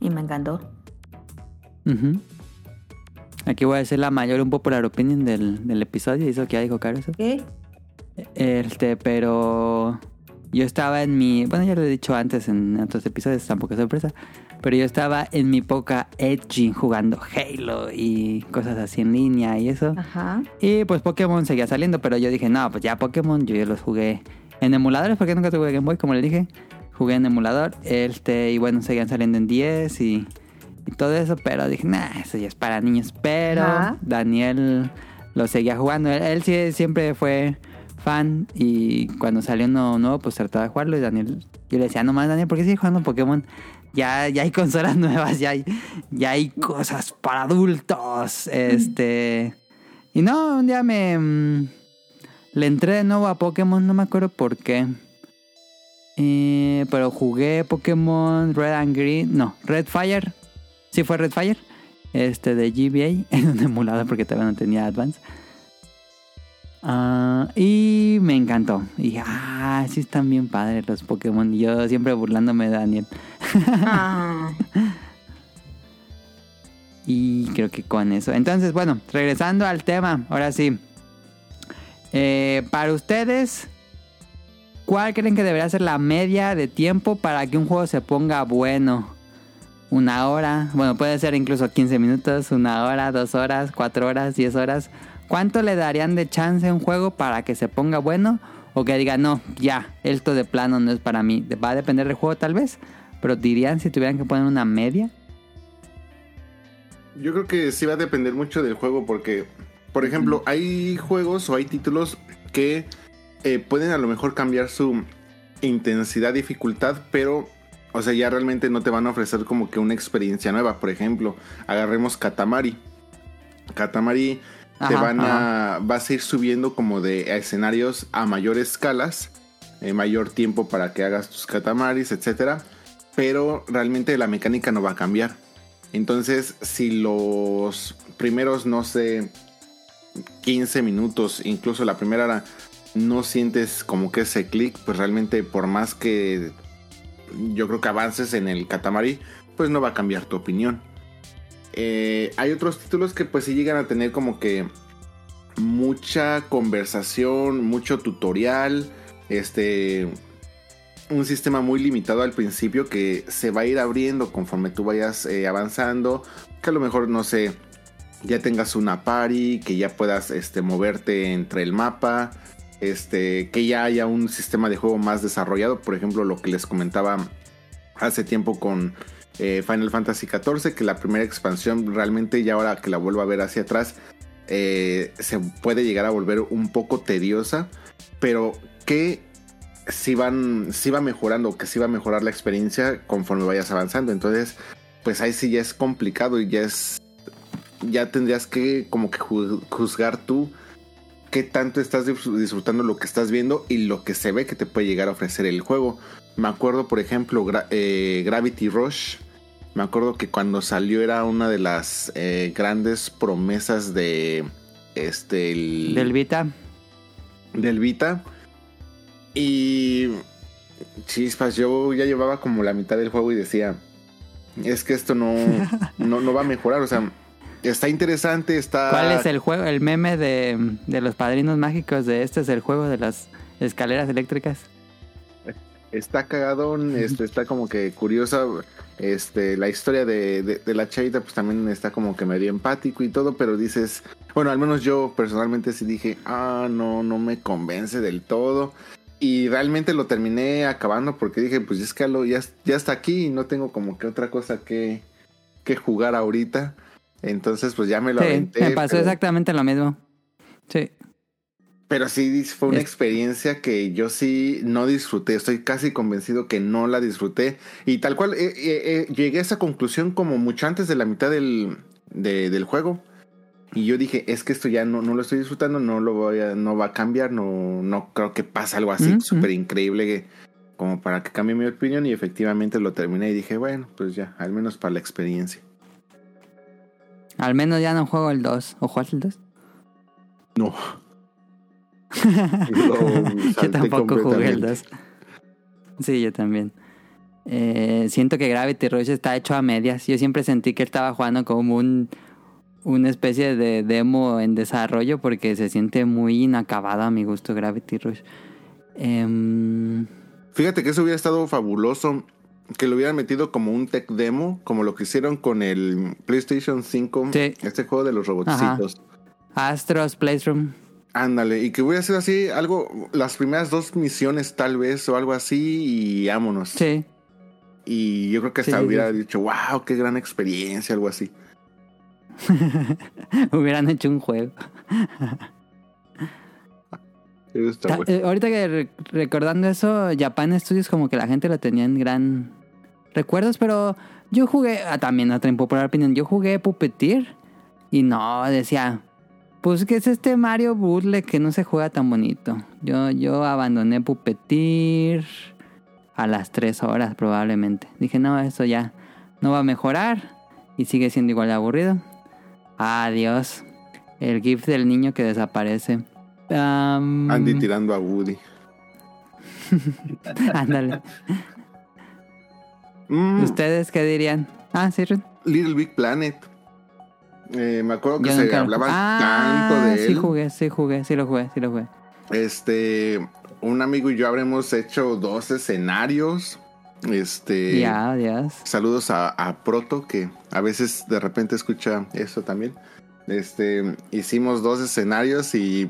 Y me encantó. Aquí voy a decir la mayor un popular opinion del, del episodio. Hizo que ya dijo Caro eso. ¿Qué? Este, pero yo estaba en mi, bueno, ya lo he dicho antes en otros episodios, tampoco es sorpresa, pero yo estaba en mi época edgy jugando Halo y cosas así en línea y eso. Ajá. Y pues Pokémon seguía saliendo, pero yo dije, no, pues ya Pokémon, yo ya los jugué en emuladores porque nunca tuve Game Boy, como le dije. Jugué en emulador, este, y bueno, seguían saliendo en 10 y, y todo eso, pero dije, nah, eso ya es para niños. Pero Ajá. Daniel lo seguía jugando. Él, él sí siempre fue fan y cuando salió uno nuevo, pues trataba de jugarlo. Y Daniel, yo le decía, no más, Daniel, ¿por qué sigues jugando Pokémon? Ya, ya hay consolas nuevas, ya hay, ya hay cosas para adultos. Este. Y no, un día me. mm, le entré de nuevo a Pokémon, no me acuerdo por qué. Pero jugué Pokémon Red and Green. No, Red Fire. Sí, fue Red Fire. Este de GBA en un emulador porque todavía no tenía Advance. Ah, y me encantó. Y dije, ah, sí están bien padres los Pokémon. Y yo siempre burlándome de Daniel. Ah. Y creo que con eso. Entonces, bueno, regresando al tema, ahora sí. Eh, para ustedes, ¿cuál creen que debería ser la media de tiempo para que un juego se ponga bueno? Una hora, bueno, puede ser incluso 15 minutos, una hora, dos horas, cuatro horas, diez horas. ¿Cuánto le darían de chance a un juego para que se ponga bueno? O que diga, no, ya, esto de plano no es para mí. Va a depender del juego tal vez, pero dirían si tuvieran que poner una media. Yo creo que sí va a depender mucho del juego porque, por ejemplo, hay juegos o hay títulos que eh, pueden a lo mejor cambiar su intensidad, dificultad, pero, o sea, ya realmente no te van a ofrecer como que una experiencia nueva. Por ejemplo, agarremos Katamari. Katamari te Ajá, van a, vas a ir subiendo como de a escenarios a mayores escalas, eh, mayor tiempo para que hagas tus Katamaris, etcétera. Pero realmente la mecánica no va a cambiar. Entonces, si los primeros, no sé, 15 minutos, incluso la primera hora, no sientes como que ese clic, pues realmente por más que yo creo que avances en el Katamari, pues no va a cambiar tu opinión. Eh, hay otros títulos que pues sí llegan a tener como que mucha conversación, mucho tutorial, este un sistema muy limitado al principio que se va a ir abriendo conforme tú vayas eh, avanzando, que a lo mejor no sé, ya tengas una party, que ya puedas este, moverte entre el mapa, este, que ya haya un sistema de juego más desarrollado, por ejemplo lo que les comentaba hace tiempo con eh, Final Fantasy XIV, que la primera expansión realmente ya ahora que la vuelvo a ver hacia atrás, eh, se puede llegar a volver un poco tediosa, pero que si van, si va mejorando, que si va a mejorar la experiencia conforme vayas avanzando. Entonces, pues ahí sí ya es complicado y ya es, ya tendrías que como que ju- juzgar tú qué tanto estás dis- disfrutando lo que estás viendo y lo que se ve que te puede llegar a ofrecer el juego. Me acuerdo, por ejemplo, eh, Gravity Rush. Me acuerdo que cuando salió era una de las eh, grandes promesas de este el- Del Vita. del Vita. Y chispas, yo ya llevaba como la mitad del juego y decía, es que esto no, no, no va a mejorar. O sea, está interesante, está... ¿Cuál es el juego, el meme de, de los padrinos mágicos de este es el juego de las escaleras eléctricas? Está cagadón, este, está como que curiosa. Este, la historia de, de, de la chavita, pues también está como que medio empático y todo, pero dices, bueno, al menos yo personalmente sí dije, ah, no, no me convence del todo. Y realmente lo terminé acabando porque dije, pues es que ya, ya está aquí y no tengo como que otra cosa que, que jugar ahorita. Entonces, pues ya me lo Sí, aventé. me pasó pero- exactamente lo mismo. Sí. Pero sí fue una experiencia que yo sí no disfruté. Estoy casi convencido que no la disfruté. Y tal cual, eh, eh, eh, llegué a esa conclusión como mucho antes de la mitad del, de- del juego. Y yo dije, es que esto ya no, no lo estoy disfrutando, no lo voy a, no va a cambiar, no, no creo que pase algo así Ujú, súper increíble como para que cambie mi opinión. Y efectivamente lo terminé y dije, bueno, pues ya, al menos para la experiencia. Al menos ya no juego el 2. ¿O juegas el 2? No. Yo tampoco jugué el completamente. 2. Sí, yo también. Eh, siento que Gravity Rush está hecho a medias. Yo siempre sentí que estaba jugando como un una especie de demo en desarrollo porque se siente muy inacabado a mi gusto Gravity Rush. Em, Fíjate que eso hubiera estado fabuloso. Que lo hubieran metido como un tech demo, como lo que hicieron con el PlayStation 5, Sí. este juego de los robotcitos. Astros Playroom. Ándale, y que hubiera sido así, algo, las primeras dos misiones tal vez, o algo así, y vámonos. Sí. Y yo creo que hasta Sí, hubiera sí. dicho, wow, qué gran experiencia, algo así. Hubieran hecho un juego. Está eh, ahorita que re- recordando eso, Japan Studios como que la gente lo tenía en gran recuerdos, pero yo jugué, ah, también otra impopular opinión, yo jugué Puppeteer y no, decía, pues que es este Mario Bootleg que no se juega tan bonito. Yo, yo abandoné Puppeteer a las 3 horas probablemente. Dije, no, eso ya no va a mejorar y sigue siendo igual de aburrido. Adiós. El GIF del niño que desaparece. Andy tirando a Woody. Ándale. Mm, ¿Ustedes qué dirían? Ah, sí. Little Big Planet. Eh, me acuerdo que se hablaba. Ah, tanto de sí él. jugué, sí jugué, sí lo jugué, sí lo jugué. Este, un amigo y yo habremos hecho dos escenarios. Este, Ya, adiós. saludos a, a Proto, que a veces de repente escucha eso también. Este, hicimos dos escenarios y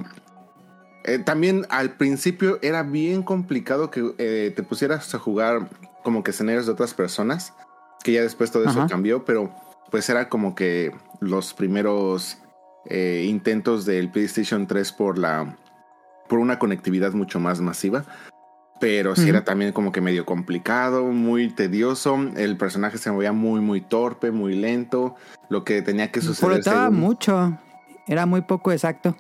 eh, también al principio era bien complicado que eh, te pusieras a jugar como que escenarios de otras personas, que ya después todo eso Ajá. cambió, pero pues era como que los primeros eh, intentos del PlayStation 3 por la por una conectividad mucho más masiva. Pero sí era también como que medio complicado, muy tedioso. El personaje se movía muy, muy torpe, muy lento. Lo que tenía que suceder. Según- mucho. Era muy poco exacto.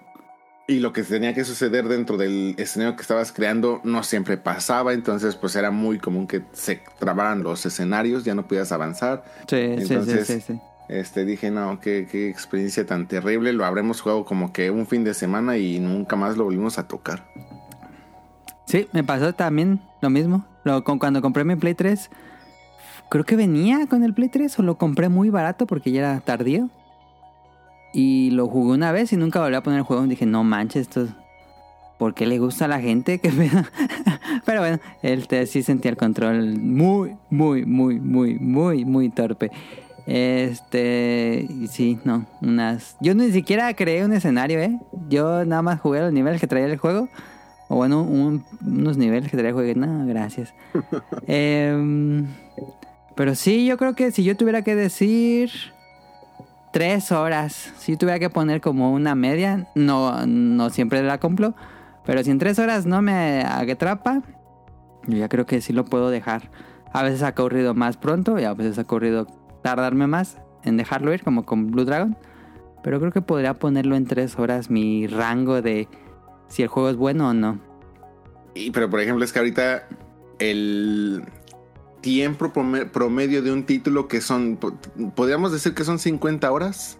Y lo que tenía que suceder dentro del escenario que estabas creando no siempre pasaba. Entonces, pues era muy común que se trabaran los escenarios, ya no podías avanzar. Sí, Entonces- sí, sí, sí, sí. Este, dije, no, qué, qué experiencia tan terrible. Lo habremos jugado como que un fin de semana y nunca más lo volvimos a tocar. Sí, me pasó también lo mismo. Lo, con, cuando compré mi Play 3, creo que venía con el Play 3 o lo compré muy barato porque ya era tardío. Y lo jugué una vez y nunca volví a poner el juego. Dije, no manches, esto... ¿Por qué le gusta a la gente? Pero bueno, él sí sentía el control muy, muy, muy, muy, muy, muy torpe. Este, y sí, no, unas... Yo ni siquiera creé un escenario, ¿eh? Yo nada más jugué los niveles que traía el juego. O bueno, un- unos niveles que traía el juego. y No, gracias. Em, pero sí, yo creo que si yo tuviera que decir tres horas, si tuviera que poner como una media, no, no siempre la cumplo. Pero si en tres horas no me atrapa, yo ya creo que sí lo puedo dejar. A veces ha corrido más pronto y a veces ha corrido tardarme más en dejarlo ir, como con Blue Dragon. Pero creo que podría ponerlo en tres horas mi rango de si el juego es bueno o no. Y, pero por ejemplo, es que ahorita el tiempo prome- promedio de un título que son, po- podríamos decir que son 50 horas.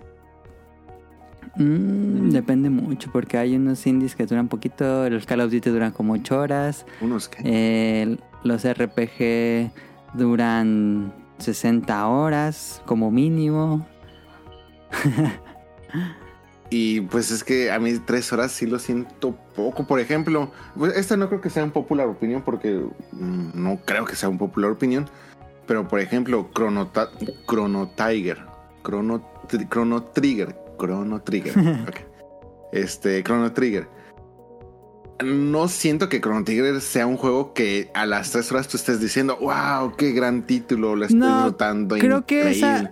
Mm, depende mucho porque hay unos indies que duran poquito, los Call of Duty duran como 8 horas, Unos eh, los RPG duran 60 horas como mínimo. Y pues es que a mí tres horas sí lo siento poco. Por ejemplo, pues esta no creo que sea un popular opinión porque mm, no creo que sea un popular opinión. Pero por ejemplo, Chrono, Chrono Tiger, Chrono, Chrono Trigger, Chrono Trigger. Este, Chrono Trigger. No siento que Chrono Trigger sea un juego que a las tres horas tú estés diciendo, wow, qué gran título, lo estoy No, disfrutando. creo que esa- increíble".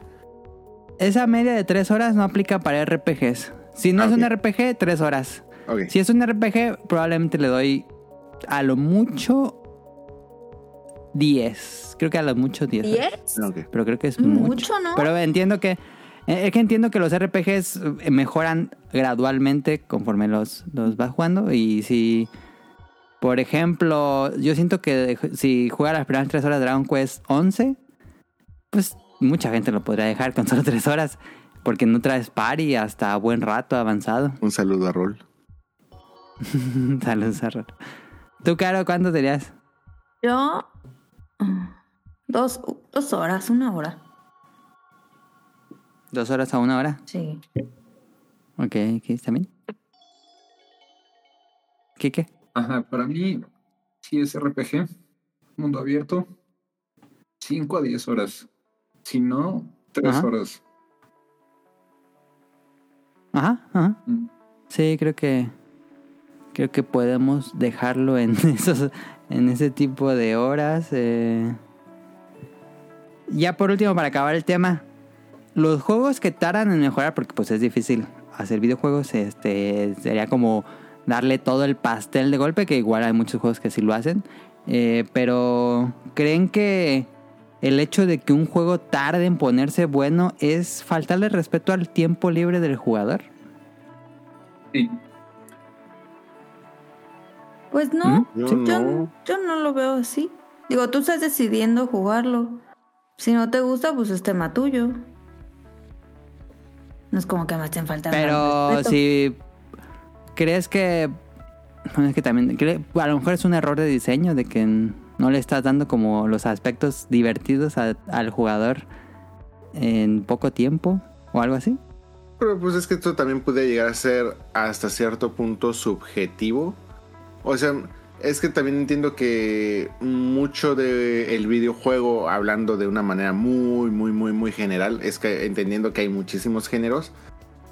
Esa media de tres horas no aplica para RPGs. Si no Ah, es un. RPG, tres horas. Si es un RPG, probablemente le doy a lo mucho 10. Creo que a lo mucho 10. ¿Diez? ok. Pero creo que es Mm, mucho. mucho, ¿no? Pero entiendo que. eh, Es que entiendo que los RPGs eh, mejoran gradualmente conforme los, los vas jugando. Y si. Por ejemplo, yo siento que si juega las primeras tres horas de Dragon Quest 11, pues mucha gente lo podría dejar con solo tres horas. Porque no traes party hasta buen rato avanzado. Un saludo a Rol. Saludos a Rol. ¿Tú, Caro, cuánto dirías? Yo. Dos, dos horas, una hora. ¿Dos horas a una hora? Sí. Ok, ok, ¿está bien? ¿Qué qué? Ajá, para mí sí es RPG, mundo abierto, 5 a 10 horas. Si no, 3 Ajá. horas. Ajá, ajá. Mm. Sí, creo que creo que podemos dejarlo en esos en ese tipo de horas. eh. Ya por último para acabar el tema, los juegos que tardan en mejorar porque pues es difícil hacer videojuegos, este sería como darle todo el pastel de golpe que igual hay muchos juegos que sí lo hacen, eh, pero creen que el hecho de que un juego tarde en ponerse bueno es faltarle respeto al tiempo libre del jugador. Sí. Pues no, ¿Mm? Yo yo, no. yo no lo veo así. Digo, tú estás decidiendo jugarlo. Si no te gusta, pues es tema tuyo. No es como que me estén faltando. al Pero si crees que... Bueno, es que también... A lo mejor es un error de diseño de que no le estás dando como los aspectos divertidos al jugador en poco tiempo o algo así. Pero pues es que esto también puede llegar a ser hasta cierto punto subjetivo. O sea, es que también entiendo que mucho del videojuego, hablando de una manera muy, muy, muy, muy general, es que entendiendo que hay muchísimos géneros,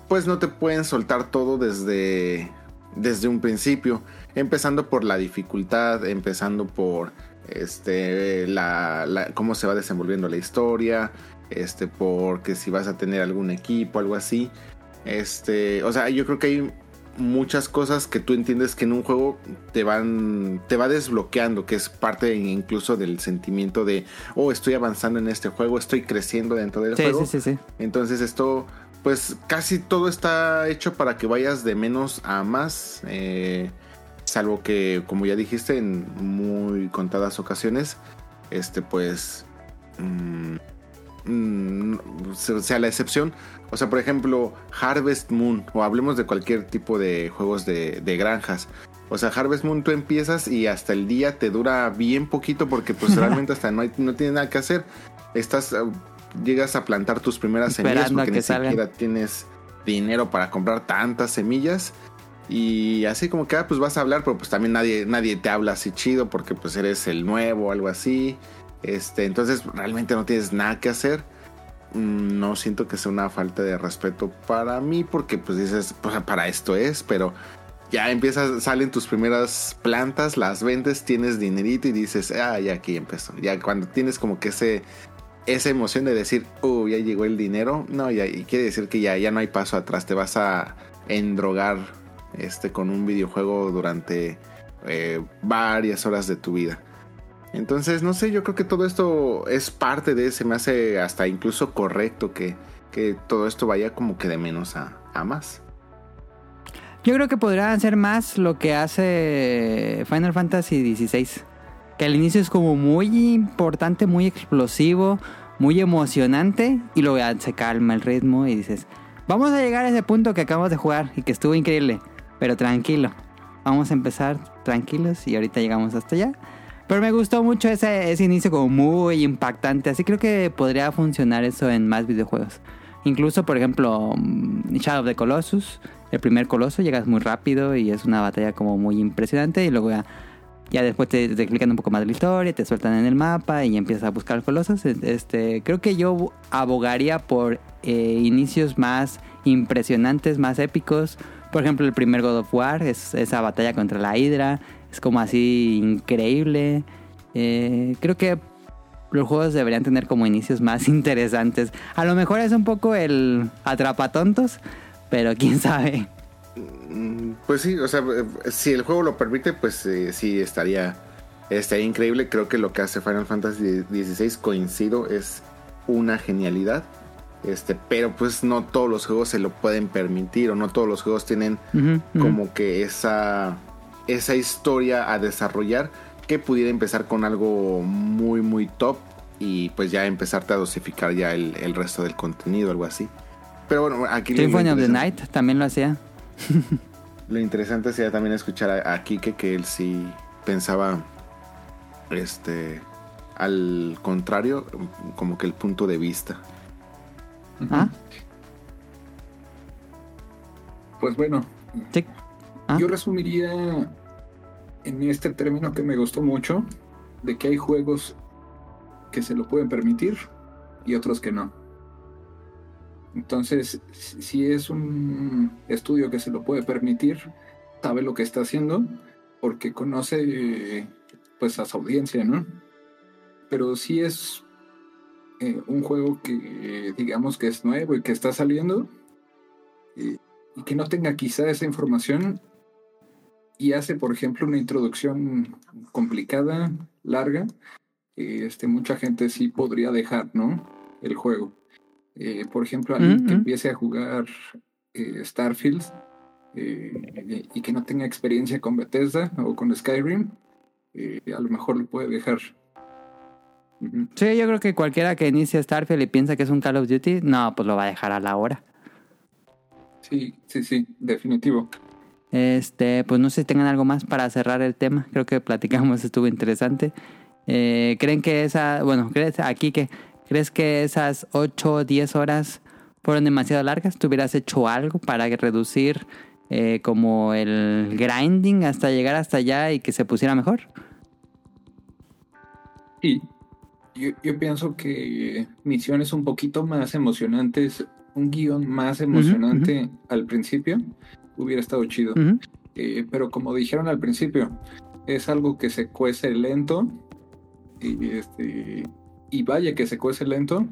pues no te pueden soltar todo desde, desde un principio. Empezando por la dificultad, empezando por este la, la- cómo se va desenvolviendo la historia, este, porque si vas a tener algún equipo, algo así. Este, o sea, yo creo que hay muchas cosas que tú entiendes que en un juego te van, te va desbloqueando, que es parte incluso del sentimiento de, oh, estoy avanzando en este juego, estoy creciendo dentro del Sí, juego. sí, sí, sí. Entonces esto, pues casi todo está hecho para que vayas de menos a más. eh, salvo que, como ya dijiste, en muy contadas ocasiones, este pues... mm, mm, se- sea la excepción. O sea, por ejemplo, Harvest Moon, o hablemos de cualquier tipo de juegos de, de granjas. O sea, Harvest Moon tú empiezas y hasta el día te dura bien poquito porque pues realmente hasta no, hay, no tienes nada que hacer. Estás, eh, llegas a plantar tus primeras semillas Esperando porque que ni salgan. siquiera tienes dinero para comprar tantas semillas. Y así como que, ah, pues vas a hablar, pero pues también nadie, nadie te habla así chido porque pues eres el nuevo o algo así. Este, entonces realmente no tienes nada que hacer. Mm, No siento que sea una falta de respeto para mí porque pues dices, pues para esto es, pero ya empiezas, salen tus primeras plantas, las vendes, tienes dinerito y dices, ah, ya aquí empezó. Ya cuando tienes como que ese, esa emoción de decir, oh, ya llegó el dinero, no, ya y quiere decir que ya, ya no hay paso atrás, te vas a endrogar este, con un videojuego durante eh, varias horas de tu vida. Entonces, no sé, yo creo que todo esto es parte de, se me hace hasta incluso correcto que, que todo esto vaya como que de menos a, a más. Yo creo que podría hacer más lo que hace Final Fantasy XVI. Que al inicio es como muy importante, muy explosivo, muy emocionante. Y luego se calma el ritmo y dices, vamos a llegar a ese punto que acabamos de jugar y que estuvo increíble. Pero tranquilo, vamos a empezar tranquilos y ahorita llegamos hasta allá. Pero me gustó mucho ese, inicio como muy impactante. Así creo que podría funcionar eso en más videojuegos. Incluso, por ejemplo, mm, Shadow of the Colossus, el primer coloso, llegas muy rápido y es una batalla como muy impresionante y luego ya, ya después te, explican un poco más de la historia, te sueltan en el mapa y empiezas a buscar los colosos. Este, creo que yo abogaría por eh, inicios más impresionantes, más épicos. Por ejemplo, el primer God of War, es esa batalla contra la Hydra, es como así increíble. Eh, creo que los juegos deberían tener como inicios más interesantes. A lo mejor es un poco el atrapatontos, pero quién sabe. Mm, Pues sí, o sea, eh, si el juego lo permite, pues eh, sí estaría, estaría increíble. Creo que lo que hace Final Fantasy XVI, coincido, es una genialidad. Este, pero pues no todos los juegos se lo pueden permitir o no todos los juegos tienen como que esa, esa historia a desarrollar que pudiera empezar con algo muy muy top y pues ya empezarte a dosificar ya el, el resto del contenido, algo así. Pero bueno, aquí lo- Symphony of the Night también lo hacía. Lo interesante sería también escuchar a, a Kike que él sí pensaba este al contrario, como que el punto de vista. Ah, Pues bueno, sí. Ah. yo resumiría en este término que me gustó mucho, de que hay juegos que se lo pueden permitir y otros que no. Entonces, si si es un estudio que se lo puede permitir, sabe lo que está haciendo, porque conoce pues a su audiencia, ¿no? Pero si es eh, un juego que digamos que es nuevo y que está saliendo, eh, y que no tenga quizá esa información y hace, por ejemplo, una introducción complicada, larga, eh, este, mucha gente sí podría dejar, ¿no? El juego. Eh, por ejemplo, alguien que Ujú. empiece a jugar eh, Starfield y que no tenga experiencia con Bethesda o con Skyrim, a lo mejor lo puede dejar. Sí, yo creo que cualquiera que inicie Starfield y piensa que es un Call of Duty, no, pues lo va a dejar a la hora. Sí, sí, sí, definitivo. Este, pues no sé si tengan algo más para cerrar el tema. Creo que platicamos, estuvo interesante. Eh, ¿Creen que esa, bueno, crees aquí que, crees que esas 8 o 10 horas fueron demasiado largas? ¿Tú hubieras hecho algo para reducir eh, como el grinding hasta llegar hasta allá y que se pusiera mejor? Y yo, yo pienso que misiones un poquito más emocionantes, un guion más emocionante al principio, hubiera estado chido. Eh, pero como dijeron al principio, es algo que se cuece lento. Y, este, y vaya que se cuece lento,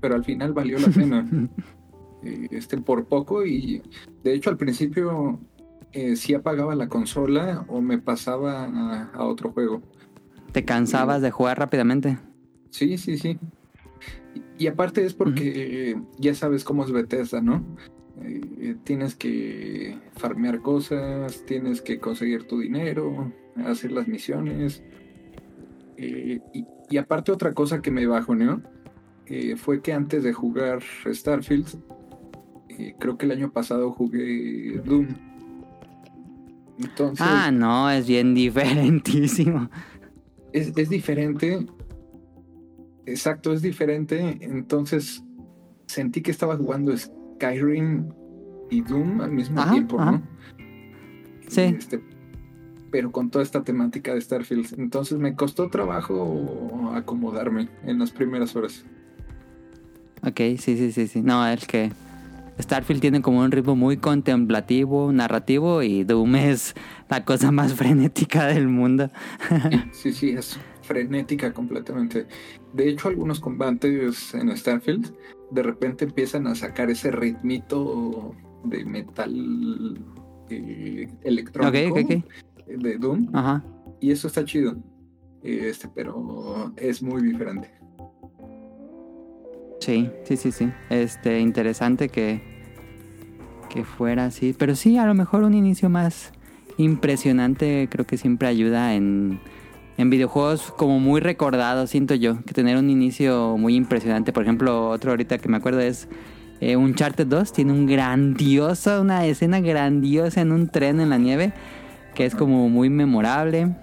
pero al final valió la pena. Eh, este, por poco y de hecho al principio eh, sí apagaba la consola o me pasaba a, a otro juego. ¿Te cansabas de jugar rápidamente? Sí, sí, sí. Y, y aparte es porque eh, ya sabes cómo es Bethesda, ¿no? Eh, tienes que farmear cosas, tienes que conseguir tu dinero, hacer las misiones. Eh, y, y aparte otra cosa que me bajoneó eh, fue que antes de jugar Starfield, eh, creo que el año pasado jugué Doom. Entonces Ah, no, es bien diferentísimo. es, es diferente. Exacto, es diferente. Entonces sentí que estaba jugando Skyrim y Doom al mismo Ajá, tiempo, ajá. ¿no? Sí. Este, pero con toda esta temática de Starfield. Entonces me costó trabajo acomodarme en las primeras horas. Ok, sí, sí, sí, sí. No, es que Starfield tiene como un ritmo muy contemplativo, narrativo y Doom es la cosa más frenética del mundo. Sí, sí, es frenética completamente. De hecho, algunos combates en Starfield de repente empiezan a sacar ese ritmito de metal eh, electrónico de Doom Ajá. y eso está chido. Este, pero es muy diferente. Sí, sí, sí, sí. Este, interesante que, que fuera así. Pero sí, a lo mejor un inicio más impresionante creo que siempre ayuda en, en videojuegos como muy recordados, siento yo. Que tener un inicio muy impresionante. Por ejemplo, otro ahorita que me acuerdo es eh, Uncharted 2. Tiene un grandioso, una escena grandiosa en un tren en la nieve. Que es como muy memorable.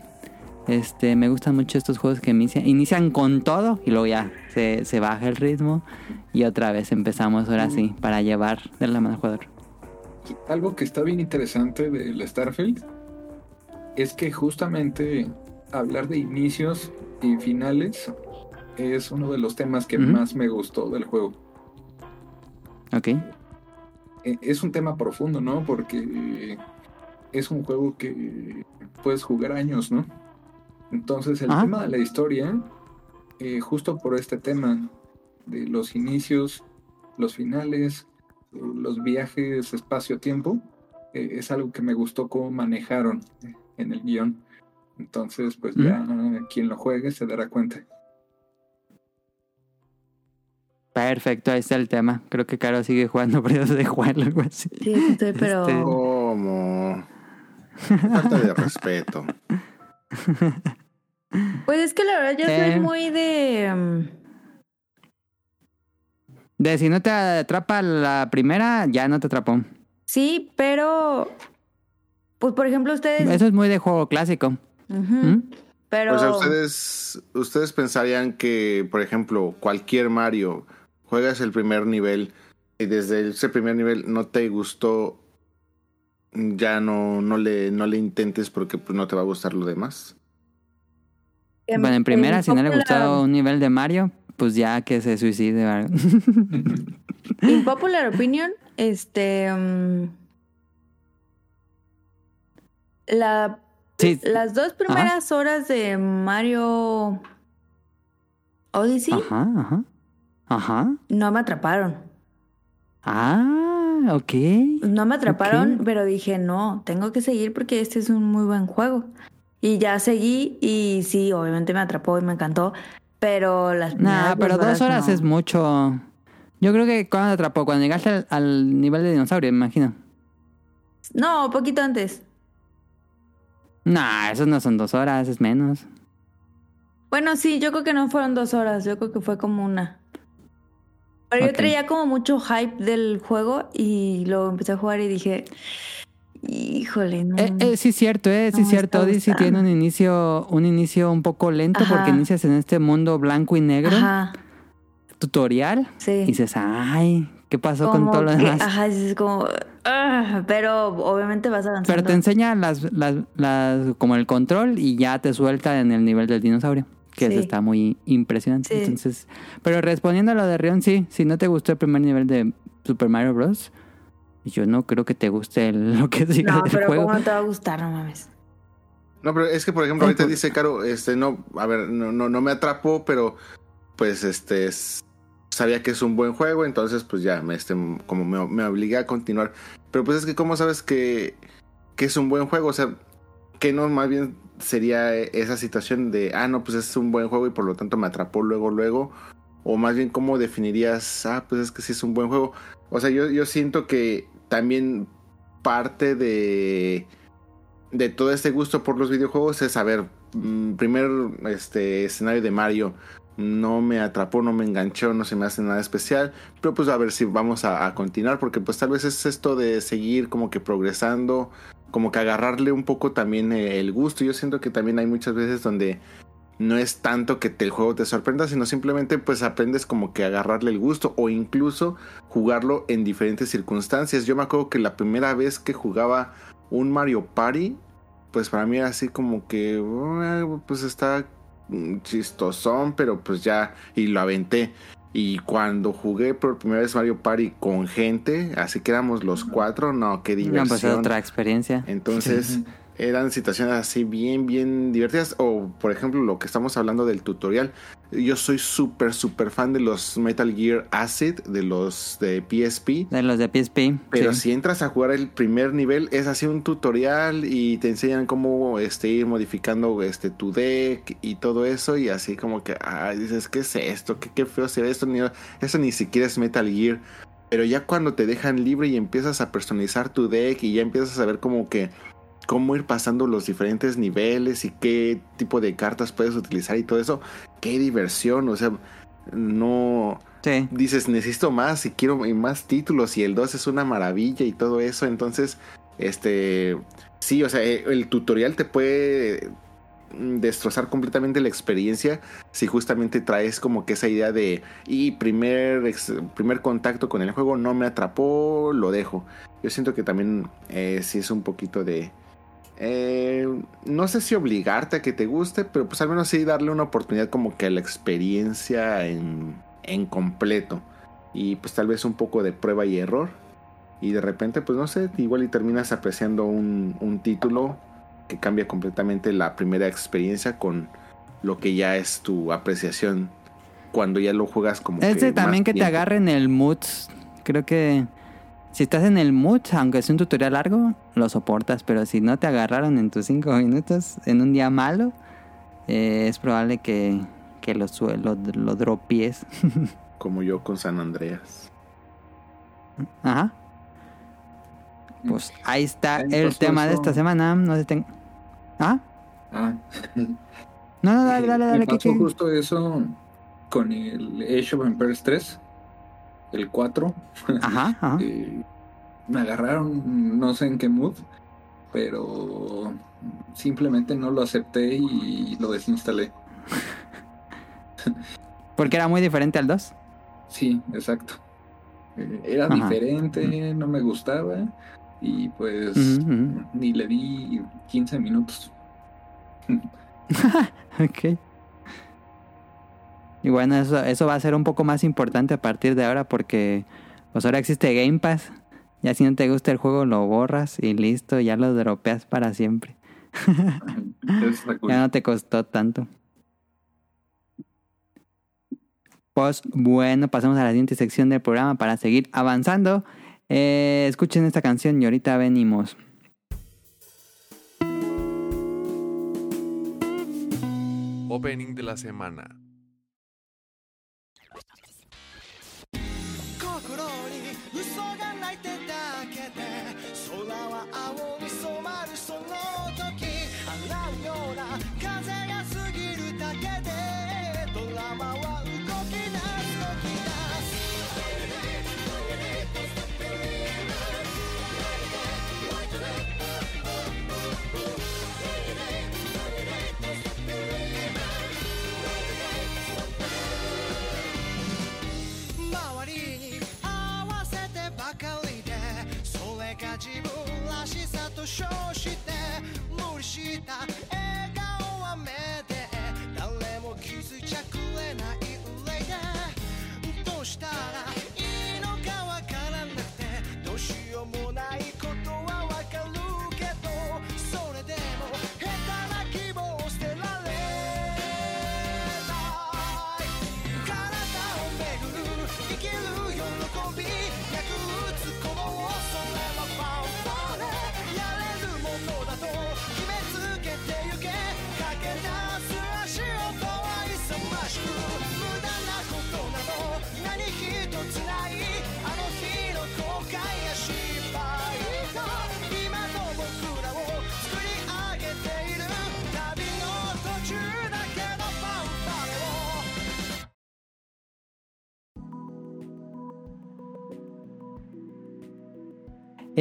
Este, me gustan mucho estos juegos que inician, inician con todo y luego ya se, se baja el ritmo y otra vez empezamos ahora sí para llevar de la mano al jugador. Algo que está bien interesante del Starfield es que justamente hablar de inicios y finales es uno de los temas que más me gustó del juego. Ok. Eh, Es un tema profundo, ¿no? Porque es un juego que puedes jugar años, ¿no? Entonces el tema de la historia, eh, justo por este tema de los inicios, los finales, los viajes espacio-tiempo, eh, es algo que me gustó cómo manejaron en el guion. Entonces, pues ya quien lo juegue se dará cuenta. Perfecto, ahí está el tema. Creo que Caro sigue jugando periodos de jugarlo algo así. Sí, estoy, pero... Este- ¿Cómo? Falta de respeto. Pues es que la verdad yo Eh. soy muy de... mm, De si no te atrapa la primera, ya no te atrapó. Sí, pero... Pues por ejemplo ustedes... Eso es muy de juego clásico. ¿Mm? Pero... O sea, ustedes, ustedes pensarían que, por ejemplo, cualquier Mario, juegas el primer nivel y desde ese primer nivel no te gustó, ya no, no, le, no le intentes porque pues, no te va a gustar lo demás. em, Bueno, en primera, en si no le gustó un nivel de Mario, pues ya que se suicide. ¿verdad? En popular opinion, este... mm, la, sí, las dos primeras horas de Mario Odyssey Ajá, ajá. Ajá. no me atraparon. Ah, ok. No me atraparon, pero dije, no, tengo que seguir porque este es un muy buen juego. Y ya seguí y sí, obviamente me atrapó y me encantó, pero las Nah, pero dos horas no. es mucho. Yo creo que cuando te atrapó, cuando llegaste al, al nivel de dinosaurio, me imagino. No, poquito antes. Nah, esos no son dos horas, es menos. Bueno, sí, yo creo que no fueron dos horas, yo creo que fue como una. Pero yo traía como mucho hype del juego y luego empecé a jugar y dije, híjole, no. Eh, eh, sí, cierto, eh, sí, No cierto. Odyssey tiene un inicio, un inicio un poco lento Ajá. porque inicias en este mundo blanco y negro, Ajá, tutorial, sí. y dices, ay, ¿qué pasó con todo lo que- demás? Ajá, es como, ah, pero obviamente vas avanzando. Pero te enseña las, las, las, como el control y ya te suelta en el nivel del dinosaurio. Que eso está muy impresionante. Sí. Entonces, pero respondiendo a lo de Rion, sí, si no te gustó el primer nivel de Super Mario Bros. Yo no creo que te guste el- lo que sigue No, del pero juego. ¿cómo no te va a gustar? No mames. No, pero es que, por ejemplo, ahorita dice Caro, este, no, a ver, no, no, no me atrapó, pero pues este es- sabía que es un buen juego, entonces pues ya me este como me, me obligué a continuar. Pero pues es que cómo sabes que, que es un buen juego, o sea, que no más bien sería esa situación de, ah, no, pues es un buen juego y por lo tanto me atrapó luego, luego, o más bien cómo definirías, ah, pues es que sí es un buen juego. O sea, yo, yo siento que también parte de de todo este gusto por los videojuegos es, a ver, mm, primer este escenario de Mario no me atrapó, no me enganchó, no se me hace nada especial, pero pues a ver si vamos a, continuar, porque pues tal vez es esto de seguir como que progresando, como que agarrarle un poco también eh, el gusto. Yo siento que también hay muchas veces donde no es tanto que te- el juego te sorprenda, sino simplemente pues aprendes como que agarrarle el gusto o incluso jugarlo en diferentes circunstancias. Yo me acuerdo que la primera vez que jugaba un Mario Party, pues para mí era así como que, "Ah, pues está chistosón, pero pues ya, y lo aventé. Y cuando jugué por primera vez Mario Party con gente, así que éramos los cuatro, no, qué No, diversión. pues es otra experiencia. Entonces eran situaciones así bien, bien divertidas. O por ejemplo lo que estamos hablando del tutorial. Yo soy súper, súper fan de los Metal Gear Acid, de los de PSP. De los de PSP. Pero sí. si entras a jugar el primer nivel, es así un tutorial y te enseñan cómo este, ir modificando este, tu deck y todo eso. Y así como que, dices, ¿qué es esto? ¿Qué, qué feo se ve esto? Ni, eso ni siquiera es Metal Gear. Pero ya cuando te dejan libre y empiezas a personalizar tu deck y ya empiezas a ver como que cómo ir pasando los diferentes niveles y qué tipo de cartas puedes utilizar y todo eso, qué diversión. O sea, no Sí. dices, necesito más y quiero más títulos y el 2 es una maravilla y todo eso. Entonces, este, sí, o sea, eh, el tutorial te puede mm, destrozar completamente la experiencia si justamente traes como que esa idea de y primer ex- primer contacto con el juego no me atrapó lo dejo yo siento que también eh, sí es un poquito de eh, no sé si obligarte a que te guste pero pues al menos sí darle una oportunidad como que a la experiencia en, en completo. Y pues tal vez un poco de prueba y error. Y de repente pues no sé igual y terminas apreciando un, un título que cambia completamente la primera experiencia con lo que ya es tu apreciación cuando ya lo juegas como Es de que también que te agarre en el mood. Creo que si estás en el mood, aunque sea un tutorial largo, lo soportas. Pero si no te agarraron en tus 5 minutos, en un día malo, eh, es probable que, que lo, lo, lo dropies. como yo con San Andreas Ajá. Pues ahí está el tema de esta semana. No sé, ten- ¿Ah? Ah, No, no, dale, dale, dale. Me ¿qué- pasó qué? justo eso con el Age of Empires 3, el 4. Ajá, ajá. Eh, me agarraron, no sé en qué mood, pero simplemente no lo acepté y lo desinstalé. Porque era muy diferente al 2. Sí, exacto. Eh, Era Ajá. diferente, no me gustaba y pues ni le di 15 minutos. Ok. Y bueno, eso, eso va a ser un poco más importante a partir de ahora porque pues ahora existe Game Pass. Ya si no te gusta el juego lo borras y listo, ya lo dropeas para siempre. Ya no te costó tanto. Pues bueno, pasamos a la siguiente sección del programa para seguir avanzando. Eh, escuchen esta canción y ahorita venimos. Opening de la semana. 嘘が泣いてだけで空は青に染まるその chiquita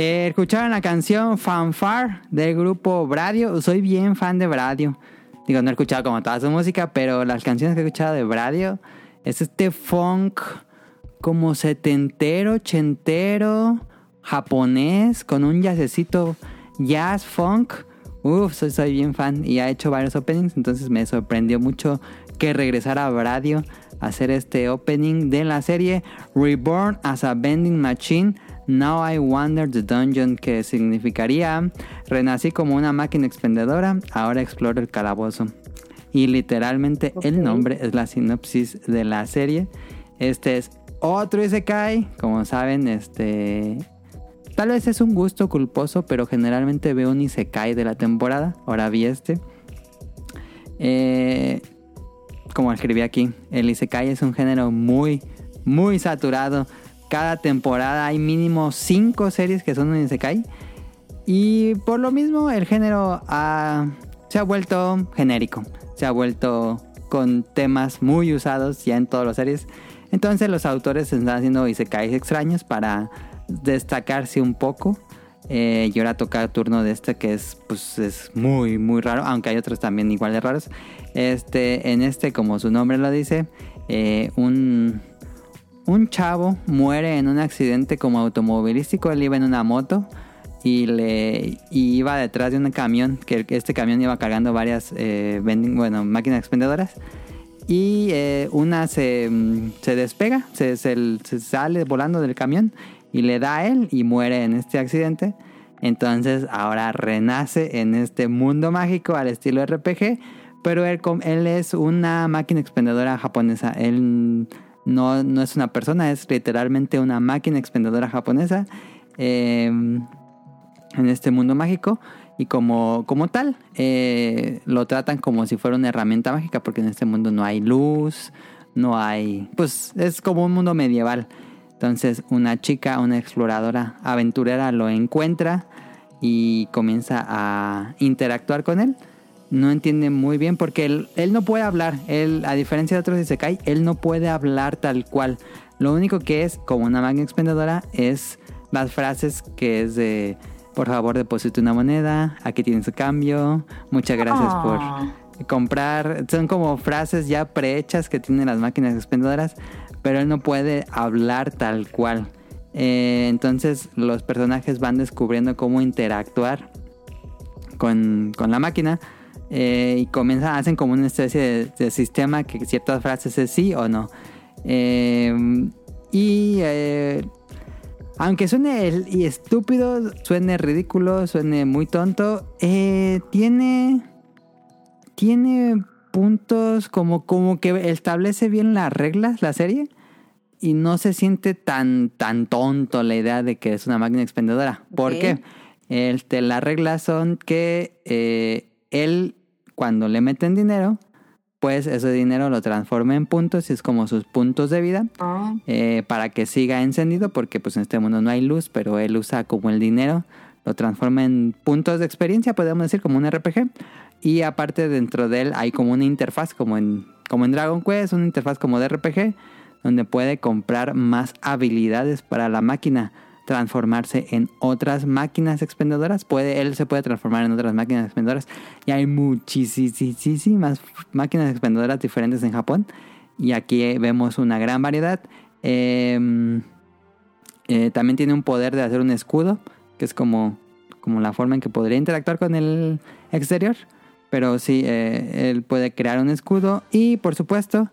Eh, escucharon la canción Fanfare del grupo Bradio. Soy bien fan de Bradio. Digo, no he escuchado como toda su música, pero las canciones que he escuchado de Bradio es este funk como setentero, ochentero, japonés, con un jazzecito jazz funk. Uf, soy, soy bien fan y ha hecho varios openings, entonces me sorprendió mucho que regresara a Bradio a hacer este opening de la serie Reborn as a Bending Machine. Now I Wonder the Dungeon, que significaría renací como una máquina expendedora, ahora exploro el calabozo. Y literalmente el nombre es la sinopsis de la serie. Este es otro Isekai, como saben, este Tal vez es un gusto culposo, pero generalmente veo un Isekai de la temporada. Ahora vi este. Eh, como escribí aquí, el Isekai es un género muy, muy saturado. Cada temporada hay mínimo 5 series que son un Isekai. Y por lo mismo el género se ha vuelto genérico. Se ha vuelto con temas muy usados ya en todas las series. Entonces los autores están haciendo Isekais extraños para destacarse un poco. Eh, y ahora toca el turno de este que es, pues, es muy, muy raro, aunque hay otros también igual de raros. Este, en este, como su nombre lo dice, eh, un, un chavo muere en un accidente como automovilístico. Él iba en una moto y le iba detrás de un camión, que este camión iba cargando varias eh, bueno, máquinas expendedoras. Y eh, una se, mm, despega, se, sale volando del camión y le da a él y muere en este accidente. Entonces ahora renace en este mundo mágico al estilo RPG, pero él, él es una máquina expendedora japonesa. Él no, no es una persona, es literalmente una máquina expendedora japonesa. eh, en este mundo mágico y como, como tal eh, lo tratan como si fuera una herramienta mágica porque en este mundo no hay luz, no hay... pues es como un mundo medieval. Entonces una chica, una exploradora aventurera lo encuentra y comienza a interactuar con él. No entiende muy bien porque él, él no puede hablar. Él, a diferencia de otros Isekai, él no puede hablar tal cual. Lo único que es, como una máquina expendedora, es las frases que es de, por favor, deposite una moneda, aquí tiene su cambio, muchas gracias Ah. por comprar. Son como frases ya prehechas que tienen las máquinas expendedoras, pero él no puede hablar tal cual. Eh, entonces los personajes van descubriendo cómo interactuar con, con la máquina eh, y comienzan, hacen como una especie de, de sistema que ciertas frases es sí o no. Eh, y eh, aunque suene el- y estúpido, suene ridículo, suene muy tonto, eh, tiene tiene puntos como, como que establece bien las reglas la serie y no se siente tan, tan tonto la idea de que es una máquina expendedora. ¿Por Ok. qué? Este, las reglas son que él, cuando le meten dinero, pues ese dinero lo transforma en puntos y es como sus puntos de vida Ah, eh, para que siga encendido porque pues en este mundo no hay luz, pero él usa como el dinero, lo transforma en puntos de experiencia, podemos decir, como un RPG. Y aparte dentro de él hay como una interfaz, como en, como en Dragon Quest, una interfaz como de RPG, donde puede comprar más habilidades para la máquina, transformarse en otras máquinas expendedoras. Puede, él se puede transformar en otras máquinas expendedoras. Y hay muchísimas máquinas expendedoras diferentes en Japón. Y aquí vemos una gran variedad. Eh, eh, también tiene un poder de hacer un escudo, que es como, como la forma en que podría interactuar con el exterior. Pero sí, eh, él puede crear un escudo. Y por supuesto,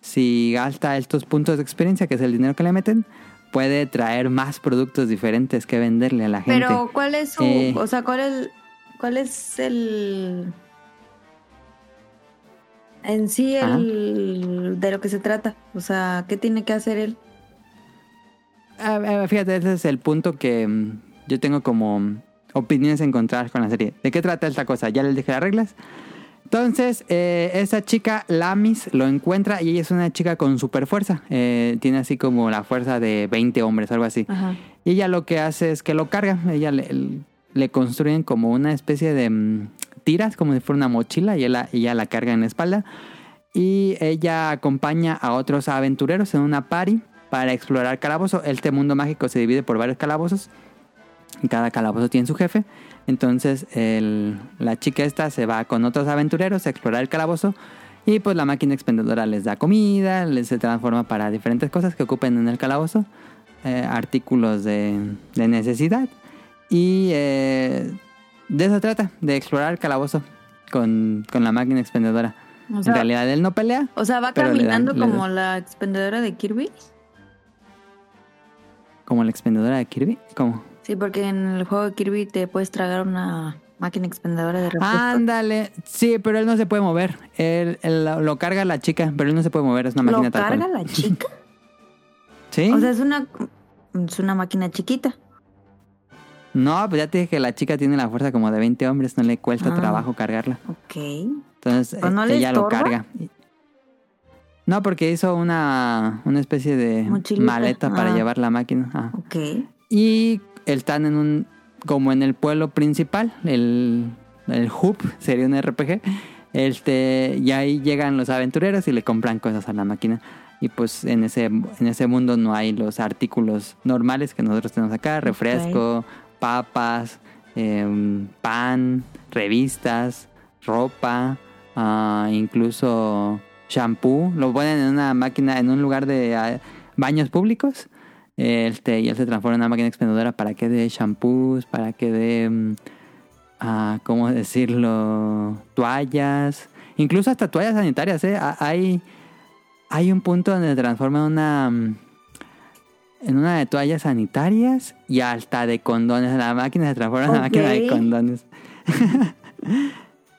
si gasta estos puntos de experiencia, que es el dinero que le meten, puede traer más productos diferentes que venderle a la gente. Pero, ¿cuál es su. Eh. O sea, ¿cuál es, cuál es el. En sí, el. de lo que se trata? O sea, ¿qué tiene que hacer él? Ah, fíjate, ese es el punto que mm, yo tengo como opiniones encontradas con la serie. ¿De qué trata esta cosa? Ya les dije las reglas. Entonces, eh, esa chica, Lamis, lo encuentra y ella es una chica con super fuerza. Eh, tiene así como la fuerza de 20 hombres, algo así. Ajá. Y ella lo que hace es que lo carga. Ella le, le construyen como una especie de mm, tiras, como si fuera una mochila, y ella, ella la carga en la espalda. Y ella acompaña a otros aventureros en una party para explorar calabozo. Este mundo mágico se divide por varios calabozos. Y cada calabozo tiene su jefe. Entonces el- la chica esta se va con otros aventureros a explorar el calabozo. Y pues la máquina expendedora les da comida, les se transforma para diferentes cosas que ocupen en el calabozo. eh, artículos de, de necesidad. Y eh, de eso trata, de explorar el calabozo con, con la máquina expendedora. O sea, en realidad él no pelea. o sea, va pero le dan- caminando le como la expendedora de Kirby. Como la expendedora de Kirby. ¿Cómo? Sí, porque en el juego de Kirby te puedes tragar una máquina expendedora de refresco. Ándale. Sí, pero él no se puede mover. Él, él lo, carga la chica, pero él no se puede mover. Es una máquina ¿Lo tal cual. carga la chica? Sí. O sea, es una, es una máquina chiquita. no, pues ya te dije que la chica tiene la fuerza como de 20 hombres. No le cuesta Ah. trabajo cargarla. Ok. Entonces ¿Pues no ella lo carga. No, porque hizo una, una especie de Mochilita. maleta para Ah. llevar la máquina. Ajá. Ok. Y están en un. Como en el pueblo principal, el, el hub sería un RPG. Este, y ahí llegan los aventureros y le compran cosas a la máquina. Y pues en ese, en ese mundo no hay los artículos normales que nosotros tenemos acá: refresco, papas, em, pan, revistas, ropa, ah, incluso shampoo. Lo ponen en una máquina, en un lugar de ah, baños públicos. Este, y él se transforma en una máquina expendedora para que dé shampoos, para que dé, ah, ¿cómo decirlo? Toallas, incluso hasta toallas sanitarias. ¿eh? Ha- Hay, hay un punto donde se transforma en una, mm, en una de toallas sanitarias y hasta de condones. La máquina se transforma en una máquina de condones.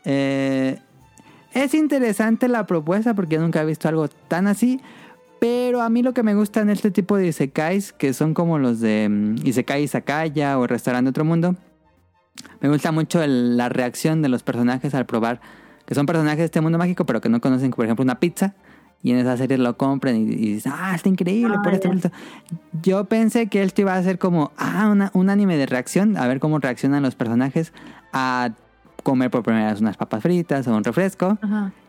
Eh, es interesante la propuesta porque yo nunca he visto algo tan así. Pero a mí lo que me gusta en este tipo de isekais, que son como los de mm, Isekai Izakaya o Restaurante Otro Mundo, me gusta mucho el- la reacción de los personajes al probar que son personajes de este mundo mágico, pero que no conocen, por ejemplo, una pizza. Y en esa serie lo compran y, y dicen, ah, está increíble Ah, por este esto". Yo pensé que esto iba a ser como, ah, una- un anime de reacción, a ver cómo reaccionan los personajes a comer por primera vez unas papas fritas o un refresco.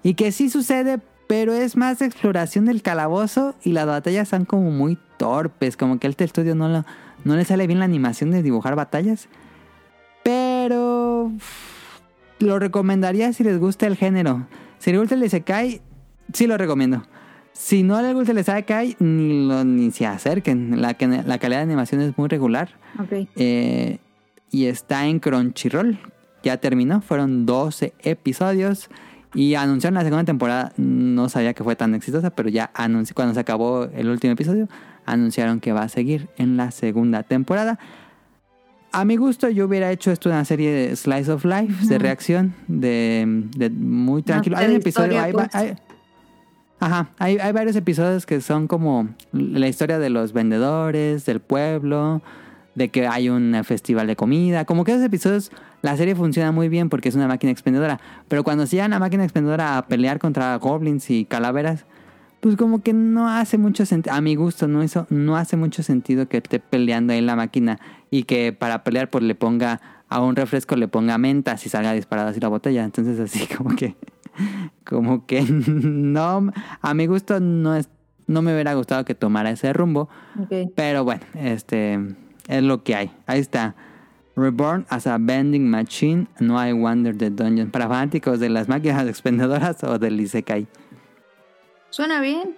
Y que sí sucede, pero es más exploración del calabozo y las batallas están como muy torpes, como que a este estudio no, lo- no le sale bien la animación de dibujar batallas. Pero lo recomendaría si les gusta el género. Si les gusta el Isekai, sí lo recomiendo. Si no les gusta el Isekai, ni, lo, ni se acerquen. La, la calidad de animación es muy regular. Ok. Eh, y está en Crunchyroll. Ya terminó, fueron 12 episodios. Y anunciaron la segunda temporada. No sabía que fue tan exitosa, pero ya anunci- cuando se acabó el último episodio, anunciaron que va a seguir en la segunda temporada. A mi gusto, yo hubiera hecho esto una serie de Slice of Life, de reacción, de, de muy tranquilo. Hay un episodio, hay hay- Ajá, hay, hay varios episodios que son como la historia de los vendedores, del pueblo, de que hay un festival de comida. Como que esos episodios, la serie funciona muy bien porque es una máquina expendedora. Pero cuando se llevan la máquina expendedora a pelear contra goblins y calaveras, pues como que no hace mucho sentido. A mi gusto, no, hizo, no hace mucho sentido que esté peleando ahí la máquina y que para pelear pues le ponga a un refresco, le ponga mentas y salga disparada así la botella. Entonces así como que... Como que no, a mi gusto no es, no me hubiera gustado que tomara ese rumbo, pero bueno, este es lo que hay. Ahí está. Reborn as a Vending Machine, No I Wonder the Dungeon. Para fanáticos de las máquinas expendedoras o del Isekai. Suena bien.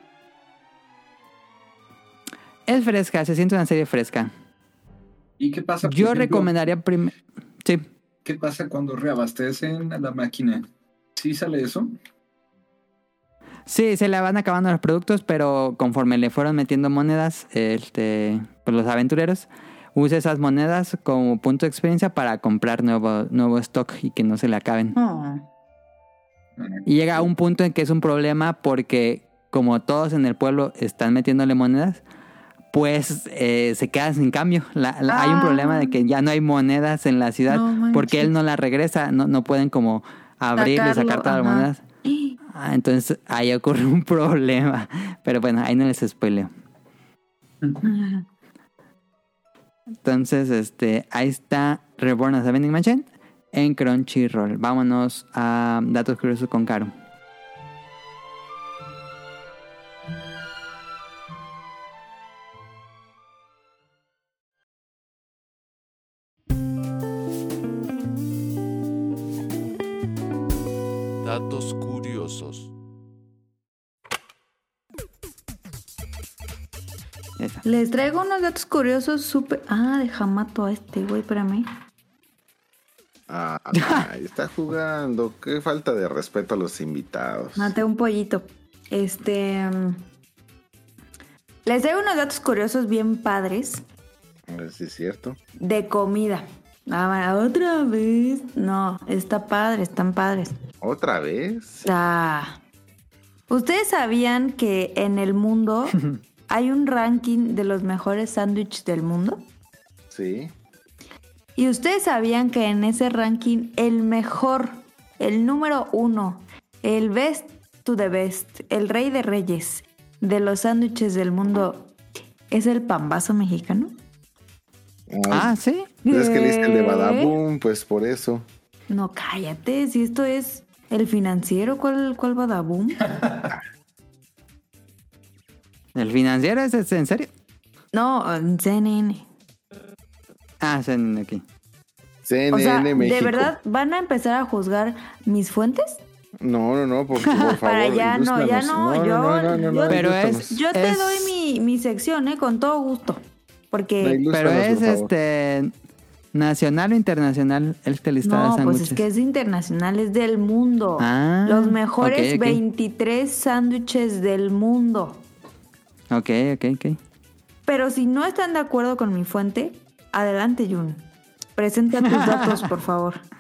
Es fresca, se siente una serie fresca. ¿Y qué pasa? Yo ejemplo, recomendaría primero. Sí. ¿Qué pasa cuando reabastecen a la máquina? ¿Sí sale eso? Sí, se le van acabando los productos, pero conforme le fueron metiendo monedas, este, pues los aventureros, usa esas monedas como punto de experiencia para comprar nuevo, nuevo stock y que no se le acaben. Oh. Y llega a un punto en que es un problema porque como todos en el pueblo están metiéndole monedas, pues eh, se quedan sin cambio. La- la- Hay un Ah. problema de que ya no hay monedas en la ciudad No porque él no las regresa, no, no pueden como abrir y sacar todas las monedas. Ah, entonces ahí ocurre un problema. Pero bueno, ahí no les spoileo. Entonces, este, ahí está Reborn as a Vending Machine en Crunchyroll. Vámonos a datos curiosos con Caro. Les traigo unos datos curiosos súper... Ah, deja mato a este güey, espérame. Ah, está jugando. Qué falta de respeto a los invitados. Maté un pollito. Este... mm, Les traigo unos datos curiosos bien padres si es cierto. de comida. Ah, otra vez. No, está padre, están padres. ¿Otra vez? Ah. ¿Ustedes sabían que en el mundo hay un ranking de los mejores sándwiches del mundo? Sí. ¿Y ustedes sabían que en ese ranking el mejor, el número uno, el best to the best, el rey de reyes de los sándwiches del mundo es el pambazo mexicano? Ah, sí. Pues es que le diste el de. Badaboom, pues por eso. No, cállate, si esto es el financiero, ¿cuál, cuál badaboom? ¿El financiero es, en serio? No, CNN. Ah, CNN aquí. CNN O sea, México. ¿de verdad van a empezar a juzgar mis fuentes? No, no, no, porque por favor. Para allá no, ya no, yo- yo- Pero ilústranos. es- Yo te Es- doy mi, mi sección, ¿eh? Con todo gusto. Porque... Pero es este. Nacional o internacional esta lista de No, pues sándwiches. es que es internacional, es del mundo. Ah, Los mejores ok, ok. 23 sándwiches del mundo. Ok, ok, ok. Pero si no están de acuerdo con mi fuente, adelante, Jun. Presenta tus datos, por favor.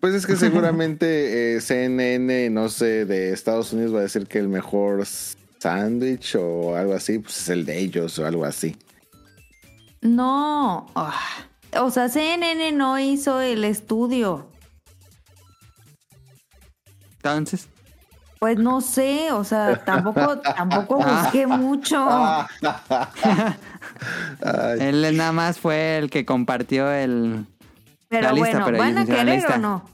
Pues es que seguramente eh, CNN, no sé, de Estados Unidos va a decir que el mejor sándwich o algo así, pues es el de ellos o algo así. No. ah, O sea, CNN no hizo el estudio. Entonces. Pues no sé, o sea, tampoco, tampoco busqué mucho. Él nada más fue el que compartió el. Pero la lista, bueno, pero ¿van a querer lista. o no?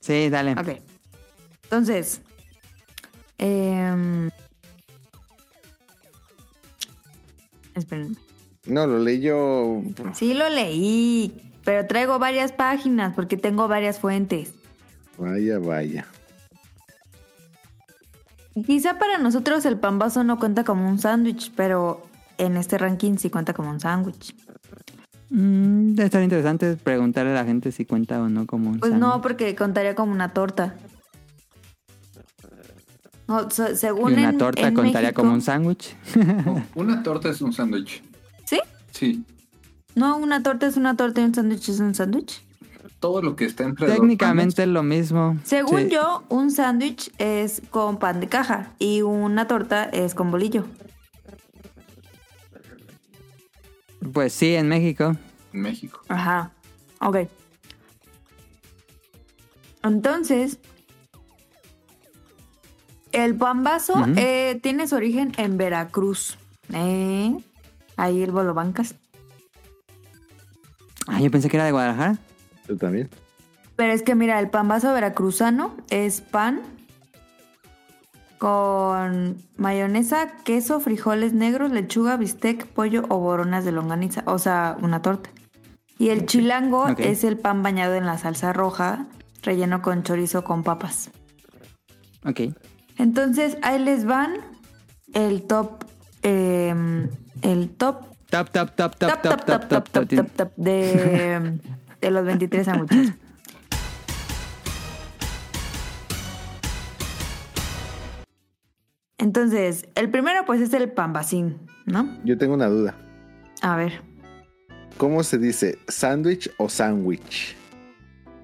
Sí, dale. Ok. Entonces. em, espérenme. No, lo leí yo. Sí lo leí, pero traigo varias páginas porque tengo varias fuentes. Vaya, vaya. Quizá para nosotros el pambazo no cuenta como un sándwich, pero en este ranking sí cuenta como un sándwich. Mm, debe estar interesante preguntarle a la gente si cuenta o no como un Pues no, porque contaría como una torta. No, so- según Y una en- torta en contaría México- como un sándwich. No, una torta es un sándwich. ¿Sí? Sí. No, una torta es una torta y un sándwich es un sándwich. Todo lo que está entre los Técnicamente es lo mismo. Según Sí. yo, un sándwich es con pan de caja y una torta es con bolillo. Pues sí, en México. en México. Ajá. Ok. Entonces, el pambazo eh, tiene su origen en Veracruz. ¿Eh? Ahí el Bolobancas. Ah, yo pensé que era de Guadalajara. ¿Tú también? Pero es que mira, el pambazo veracruzano es pan con mayonesa, queso, frijoles negros, lechuga, bistec, pollo o boronas de longaniza. O sea, una torta. Y el chilango es el pan bañado en la salsa roja, relleno con chorizo con papas. Ok. Entonces, ahí les van el top. em, el top. Top, top, top, top, Top, top, top, top, top, top, top de, de los 23 sándwiches. Entonces, el primero pues es el pambacín, ¿no? Yo tengo una duda. A ver, ¿Cómo se dice? ¿Sándwich o sándwich?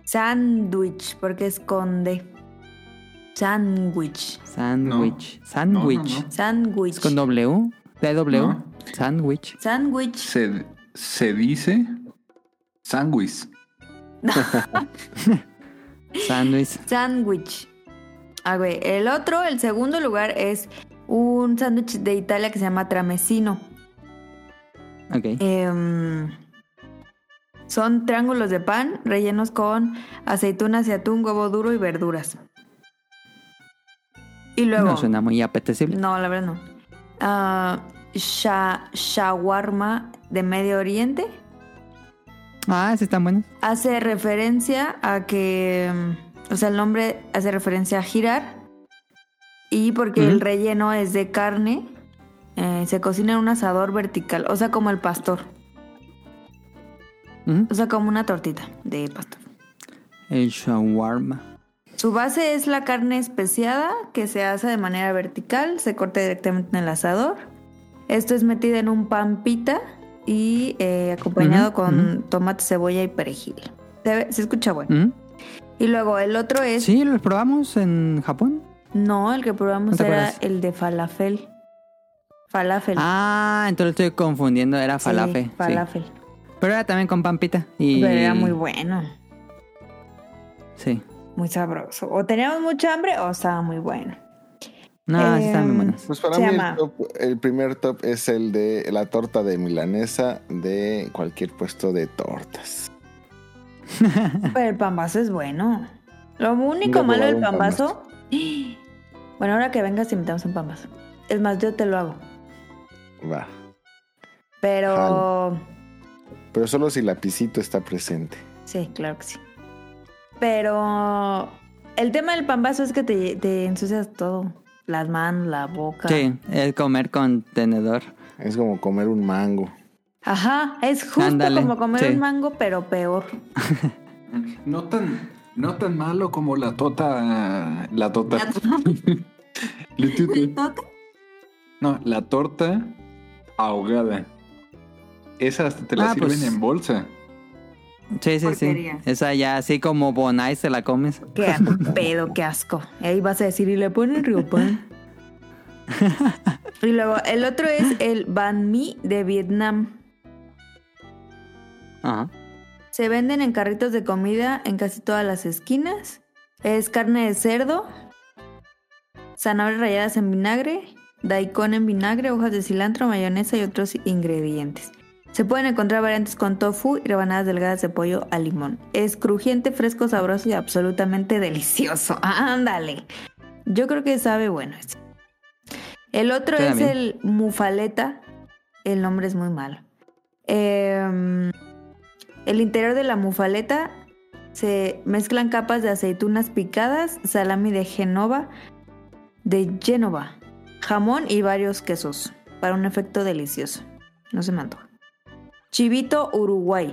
sándwich, porque esconde. Sándwich. Sándwich. No, Sándwich. no, no. Sándwich. ¿Es con W? No. Sándwich. Sándwich. Se, se dice sándwich. Sándwich. Sándwich. A ver, el otro, el segundo lugar es un sándwich de Italia que se llama tramesino. Ok. Em, son triángulos de pan rellenos con aceitunas y atún, huevo duro y verduras. Y luego... No suena muy apetecible. No, la verdad no. Ah, sha- shawarma de Medio Oriente. Ah, sí están buenos. Hace referencia a que... O sea, el nombre hace referencia a girar. Y porque el relleno es de carne. eh, se cocina en un asador vertical. O sea, como el pastor. O sea, como una tortita de pastor. El shawarma. Su base es la carne especiada que se hace de manera vertical, se corta directamente en el asador. Esto es metido en un pan pita y eh, acompañado con tomate, cebolla y perejil. Se, escucha bueno. Ujú. Y luego el otro es... Sí, los probamos en Japón. No, el que probamos ¿No te era acuerdas? el de falafel. Falafel. Ah, entonces lo estoy confundiendo. Era Sí, falafel. sí. falafel. Pero era también con pampita. Y... Pero era muy bueno, Sí. muy sabroso. O teníamos mucha hambre o estaba muy bueno. No, sí están muy buenos. Pues para Se mí llama- el, top- el primer top es el de la torta de milanesa de cualquier puesto de tortas. Pero el pambazo es bueno. Lo único malo del un pambazo. Bueno, ahora que vengas invitamos un pambazo. Es más, yo te lo hago. Va. Pero Pero solo si lapicito está presente. Sí, claro que sí. Pero el tema del pambazo es que te, te ensucias todo. Las manos, la boca. Sí, es comer con tenedor. Es como comer un mango. Ajá, es justo Ándale, como comer sí. un mango, pero peor. No tan, no tan malo como la tota. La tota. La tota. No, la torta ahogada. Esa hasta te la Ah, sirven pues. en bolsa. Sí, sí, Porquería. sí. Esa ya así como Bonai se la comes. Qué pedo, qué asco. Y ahí vas a decir, y le ponen riopan. y luego, el otro es el banh mi de Vietnam. Ajá. Se venden en carritos de comida en casi todas las esquinas. Es carne de cerdo, zanahorias ralladas en vinagre, daikon en vinagre, hojas de cilantro, mayonesa y otros ingredientes. Se pueden encontrar variantes con tofu y rebanadas delgadas de pollo al limón. Es crujiente, fresco, sabroso y absolutamente delicioso. Ándale. Yo creo que sabe bueno este. El otro es el mufaleta. El nombre es muy malo. Em, el interior de la mufaleta se mezclan capas de aceitunas picadas, salami de Genova, de Génova, jamón y varios quesos para un efecto delicioso. No se me antoja. Chivito Uruguay,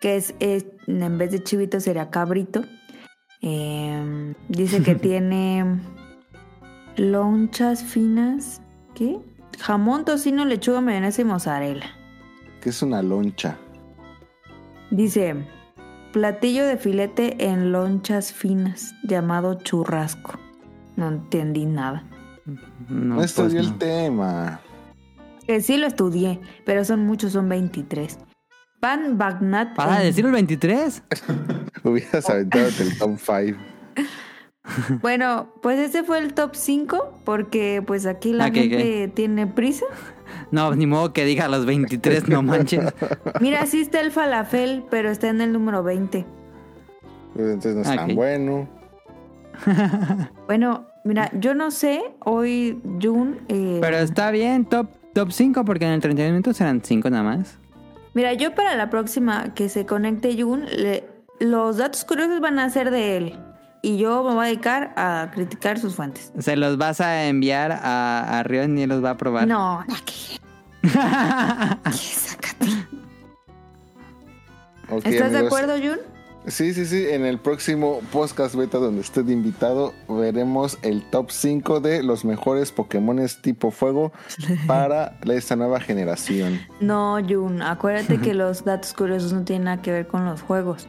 que es, es- en vez de chivito sería cabrito. Em, dice que tiene lonchas finas, ¿qué? Jamón, tocino, lechuga, mayonesa y mozzarella. Que es una loncha. Dice, platillo de filete en lonchas finas, llamado churrasco. No entendí nada. No, No, pues estudió no. el tema. Que sí lo estudié, pero son muchos, son 23. Pan Bagnat. Para en- decir el 23. Hubieras aventado el top 5. Bueno, pues ese fue el top 5, porque pues aquí la Ok, gente tiene prisa. No, ni modo que diga los 23, no manches. Mira, sí está el falafel, pero está en el número 20. Pues entonces no es tan Ok. bueno. Bueno, mira, yo no sé, hoy Jun... eh, Pero está bien, top, top 5, porque en el 31 minutos eran 5 nada más. Mira, yo para la próxima que se conecte Jun, le- los datos curiosos van a ser de él. Y yo me voy a dedicar a criticar sus fuentes. Se los vas a enviar a, a Rion y él los va a probar. No, que sácate. ¿Estás de acuerdo, Jun? Sí, sí, sí. En el próximo podcast beta donde esté de invitado, veremos el top 5 de los mejores Pokémones tipo fuego para esta nueva generación. No, Jun, acuérdate que los datos curiosos no tienen nada que ver con los juegos.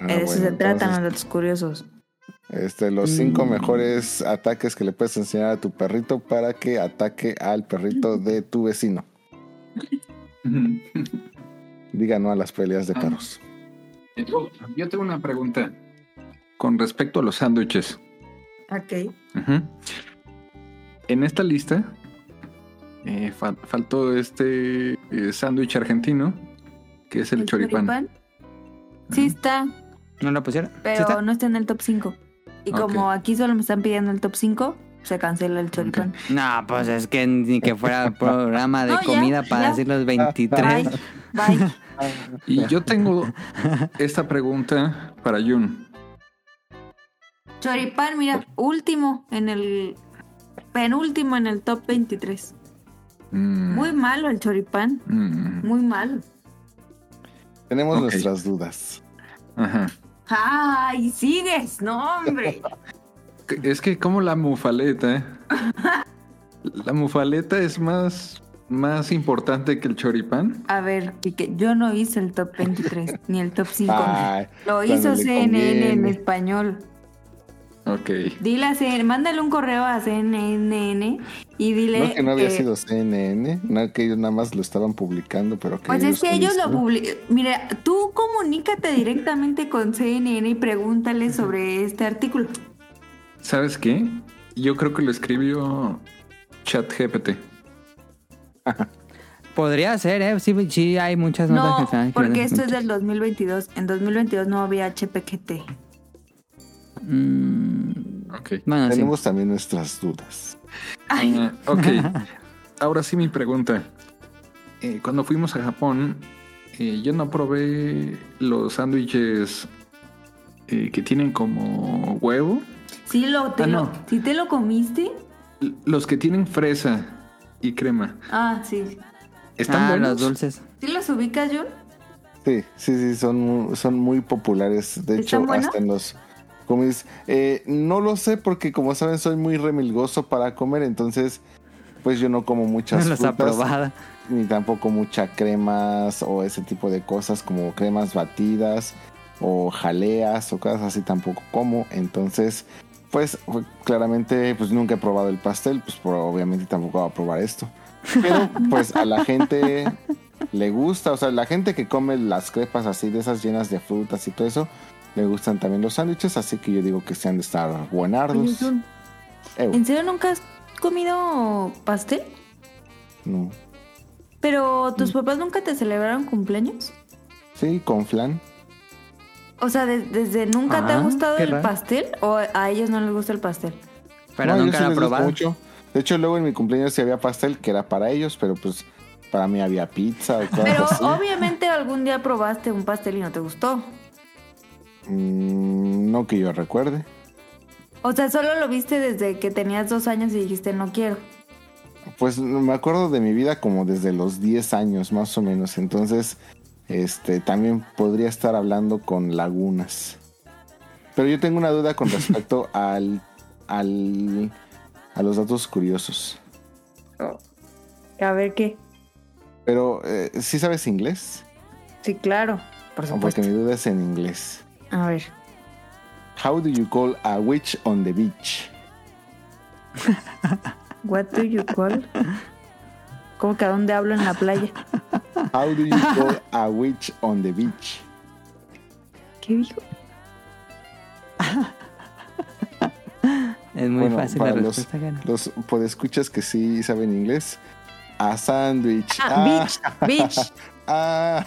Ah, de eso bueno, se tratan los datos curiosos. Este, los cinco mejores ataques que le puedes enseñar a tu perrito para que ataque al perrito de tu vecino. Diga no a las peleas de Ah. perros. Yo, yo tengo una pregunta con respecto a los sándwiches. Ok. En esta lista eh, fal- faltó este eh, sándwich argentino, que es el, choripán. Sí está, ¿No lo pusieron? ¿Sí pero está? no está en el top 5. Y como aquí solo me están pidiendo el top 5, se cancela el choripán. No, pues es que ni que fuera programa de No, ya, comida para ya. decir los 23. Bye, bye. Y yo tengo esta pregunta para Jun. Choripán, mira, último en el... Penúltimo en el top 23. Mm, Muy malo el choripán. mm, Muy malo. Tenemos nuestras dudas. ajá. ¡Ay, sigues! ¡No, hombre! Es que como la mufaleta, la mufaleta es más, más importante que el choripán. A ver, Pique, yo no hice el top 23, ni el top 5. Ay, Lo hizo CNN en español. Ok. Dile a CNN, mándale un correo a CNN y dile... No que no había que- sido CNN, no que ellos nada más lo estaban publicando, pero que Pues es que ellos lo publican. Mira, tú comunícate directamente con CNN y pregúntale sobre este artículo. ¿Sabes qué? Yo creo que lo escribió ChatGPT. Podría ser, ¿eh? Sí, sí hay muchas notas que No, están porque esto es del 2022. En 2022 no había HPQT. Mm, Ok. bueno, sí. Tenemos también nuestras dudas. Ay, Ah, ok. Ahora sí mi pregunta. eh, cuando fuimos a Japón, eh, yo no probé los sándwiches eh, que tienen como huevo. Sí, lo, te Ah, lo, no. ¿sí te lo comiste? L- Los que tienen fresa y crema. Ah, sí. ¿Están ah, buenos? los dulces. ¿Sí los ubicas, John? Sí, sí, sí, son, mu- son muy populares. De hecho, ¿Están buenos? hasta en los comis. Eh, no lo sé porque, como saben, soy muy remilgoso para comer. Entonces, pues yo no como No muchas los ha frutas. probado. Ni tampoco muchas cremas o ese tipo de cosas como cremas batidas o jaleas o cosas así tampoco como. Entonces, pues claramente pues nunca he probado el pastel, pues obviamente tampoco voy a probar esto. Pero pues a la gente le gusta, o sea, la gente que come las crepas así de esas llenas de frutas y todo eso, le gustan también los sándwiches, así que yo digo que se han de estar buenardos. ¿en serio nunca has comido pastel? no. ¿Pero Mm. tus papás nunca te celebraron cumpleaños? Sí, con flan. O sea, de- ¿desde nunca te ha gustado el raro. pastel o a ellos no les gusta el pastel? Pero No, nunca sí lo he les gusta probado. mucho. De hecho, luego en mi cumpleaños sí había pastel que era para ellos, pero pues para mí había pizza o cosas Pero así. obviamente algún día probaste un pastel y no te gustó. Mm, no que yo recuerde. O sea, solo lo viste desde que tenías dos años y dijiste no quiero. Pues me acuerdo de mi vida como desde los 10 años más o menos. Entonces, este también podría estar hablando con lagunas. Pero yo tengo una duda con respecto al, al a los datos curiosos. A ver qué. Pero, eh, ¿sí sabes inglés? Sí, claro. Por supuesto. Porque mi duda es en inglés. A ver. How do you call a witch on the beach? What do you call? ¿Cómo que a dónde hablo en la playa? How do you call a witch on the beach? ¿Qué dijo? Es muy Bueno, fácil la para los, respuesta, Garo. los podescuchas que sí saben inglés. A sándwich. Ah, beach, beach. ah.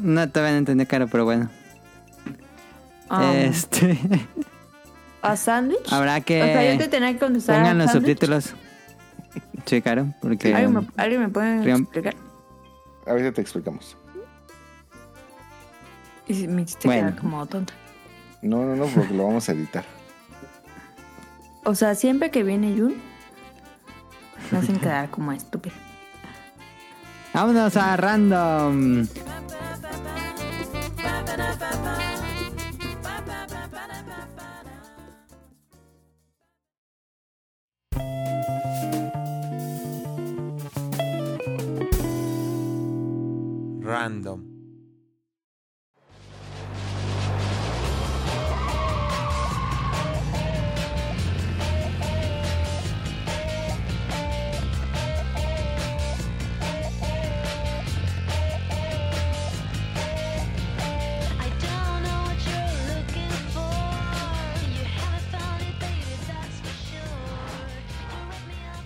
No te van a entender, Caro, pero bueno. Um, Este. ¿A sándwich? Habrá que. O sea, yo te tenía que contestar. Pongan ¿a los subtítulos. Sí, Caro, porque. ¿Alguien me, alguien me puede explicar? Ahorita te explicamos. Y si me hiciste Bueno. quedar como tonta. No, no, no, porque lo vamos a editar. O sea, siempre que viene Jun, me hacen quedar como estúpida. Vámonos a. Random.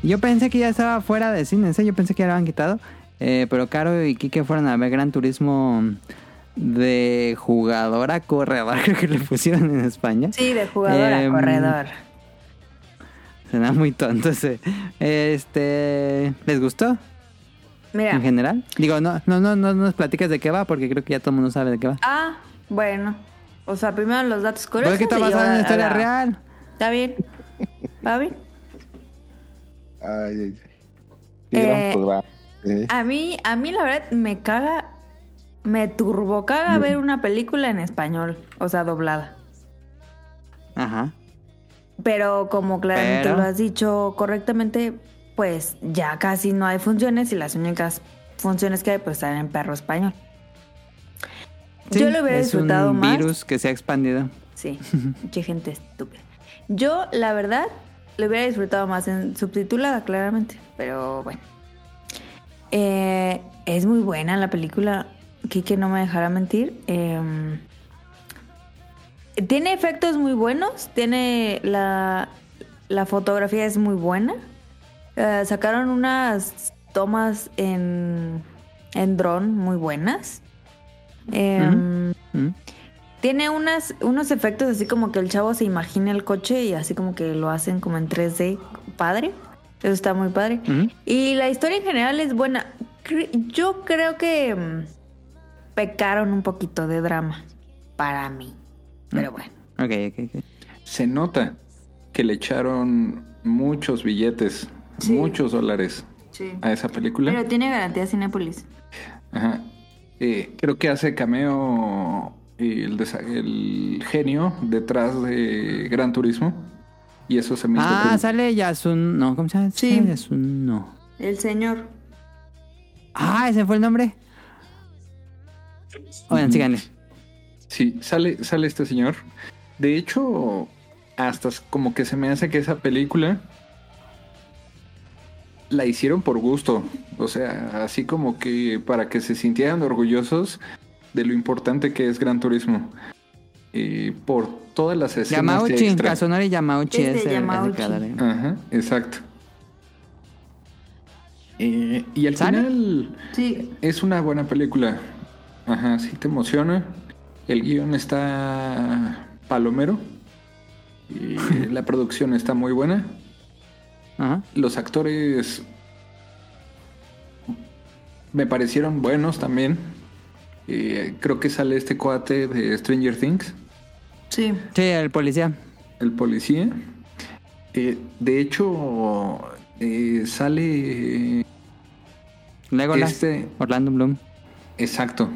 Yo pensé que ya estaba fuera de cines, ¿eh? yo pensé que ya lo habían quitado. Eh, pero Caro y Kike fueron a ver Gran Turismo de jugador a corredor, creo que le pusieron en España. Sí, de jugador a Em, corredor. Suena muy tonto ese. Este, ¿les gustó Mira. en general? Digo, no, no, no, no nos platiques de qué va porque creo que ya todo el mundo sabe de qué va. Ah, bueno. O sea, primero los datos curiosos. Porque está basado en una historia a la- real. Está bien. ¿Va bien? Ay, ay, ay. Qué gran Eh, programa, ¿eh? A mí, a mí la verdad me caga, me turbo caga ver una película en español, o sea, doblada. Ajá. Pero como claramente Pero- lo has dicho correctamente, pues ya casi no hay funciones y las únicas funciones que hay pues están en perro español. Sí, Yo lo hubiera es disfrutado un más. virus que se ha expandido. Sí, mucha gente estúpida. Yo, la verdad, lo hubiera disfrutado más en subtitulada, claramente. Pero bueno. Eh, es muy buena la película. Kike no me dejará mentir. Em, tiene efectos muy buenos. Tiene la, la fotografía es muy buena. Eh, sacaron unas tomas en, en dron muy buenas. ¿Mm? Tiene unas, unos efectos así como que el chavo se imagina el coche y así como que lo hacen como en 3D. Padre. Eso está muy padre. Y la historia en general es buena. yo creo que mm, pecaron un poquito de drama para mí. Pero bueno. Ok, ok, ok. Se nota que le echaron muchos billetes, Sí. muchos dólares Sí. a esa película. Pero tiene garantía Cinépolis. Ajá. Eh, creo que hace cameo el, desa- el genio detrás de Gran Turismo. Y eso se me hizo Ah, sale Yasun. No, ¿cómo se llama? Sí. Yasun, no. El señor. Ah, ese fue el nombre. Oigan, síganle. Sí, sale, sale este señor. De hecho, hasta como que se me hace que esa película la hicieron por gusto. O sea, así como que para que se sintieran orgullosos de lo importante que es Gran Turismo. Eh, por todas las escenas de Yamauchi, extra. Kazunori Yamauchi Es es el, es el Yamauchi. Ajá, exacto. Eh, y al ¿Sale? final Sí. es una buena película. Ajá, sí te emociona. El guion está palomero. Y la producción está muy buena. Ajá. Los actores me parecieron buenos también. Eh, creo que sale este cuate de Stranger Things, Sí. Sí, el policía. el policía. Eh, de hecho, eh, sale Legolas. Este- Orlando Bloom. Exacto.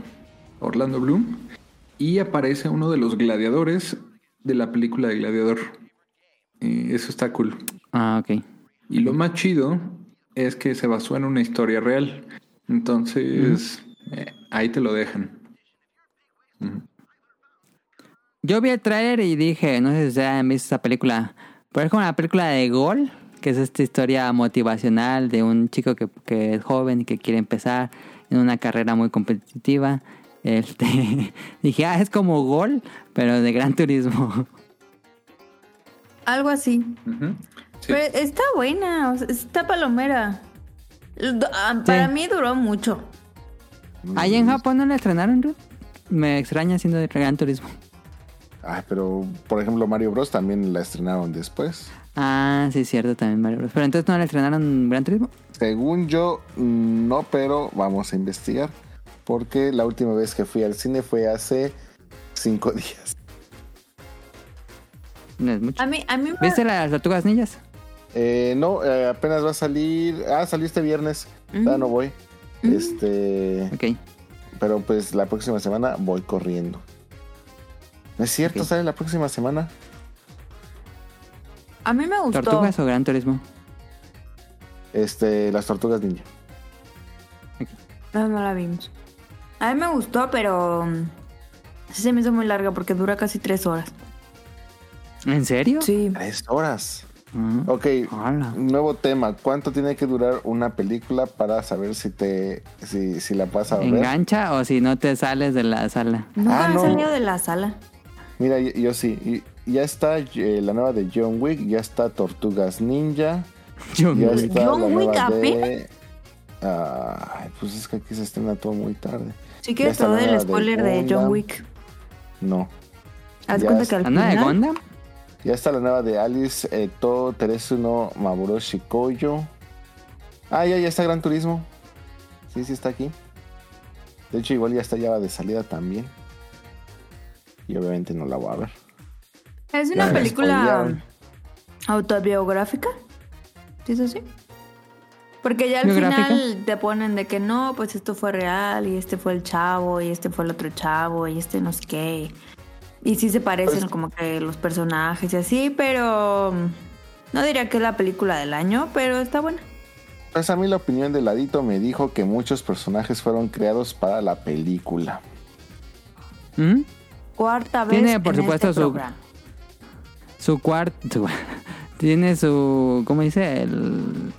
Orlando Bloom. Y aparece uno de los gladiadores de la película de Gladiador. Eh, eso está cool. Ah, ok. Y lo más chido es que se basó en una historia real. Entonces, eh, ahí te lo dejan. Yo vi el tráiler y dije, no sé si ustedes han visto esa película, pero es como una película de Gol, que es esta historia motivacional de un chico que, que es joven y que quiere empezar en una carrera muy competitiva. Este, dije, ah, es como Gol, pero de gran turismo. Algo así. Sí. Pero está buena, está palomera. Ah, Para Sí. mí duró mucho. Ahí en Japón no la estrenaron, Ruth? Me extraña siendo de gran turismo. Ay, pero por ejemplo Mario Bros también la estrenaron después. Ah, sí, cierto, también Mario Bros. Pero entonces no la estrenaron Gran Turismo. Según yo, mm, no, pero vamos a investigar. Porque la última vez que fui al cine fue hace cinco días. No es mucho. A mí, a mí me... ¿Viste las tortugas ninjas? Eh, no, eh, apenas va a salir. Ah, salió este viernes. Ujú. Ya no voy. Este. Ok. Pero pues la próxima semana voy corriendo. ¿No es cierto? Ok. ¿Sale la próxima semana? A mí me gustó. ¿Tortugas o Gran Turismo? Este, las tortugas ninja. No, no la vimos. A mí me gustó, pero... mm, Sí se me hizo muy larga porque dura casi tres horas. ¿En serio? Sí. Tres horas. Ok, hola. nuevo tema. ¿Cuánto tiene que durar una película para saber si te, si, si la vas a ver? ¿Engancha o si no te sales de la sala? Nunca Ah, me no. he salido de la sala. Mira, yo, yo sí. Ya está eh, la nueva de John Wick, ya está Tortugas Ninja, ya no. está John Wick de... apenas. Ay, pues es que aquí se estrena todo muy tarde. Si quieres está te la doy el de spoiler de John. Wick. No. Haz cuenta que al ¿La nueva de final... Ya está la nueva de Alice Eto Teresu no Maburoshi Koyo. Ah, ya, ya está Gran Turismo. Sí, sí está aquí. De hecho, igual ya está ya de salida también. Y obviamente no la voy a ver. Es una película autobiográfica. ¿Sí es así? Porque ya al ¿Biográfica? final te ponen de que no, pues esto fue real, y este fue el chavo, y este fue el otro chavo, y este no sé qué. Y sí se parecen Pues- como que los personajes y así, pero mm, no diría que es la película del año, pero está buena. Pues a mí la opinión de Ladito me dijo que muchos personajes fueron creados para la película. ¿Mm? Cuarta vez. Tiene, por en supuesto, este su- programa. Su cuarto... tiene su... ¿Cómo dice? El...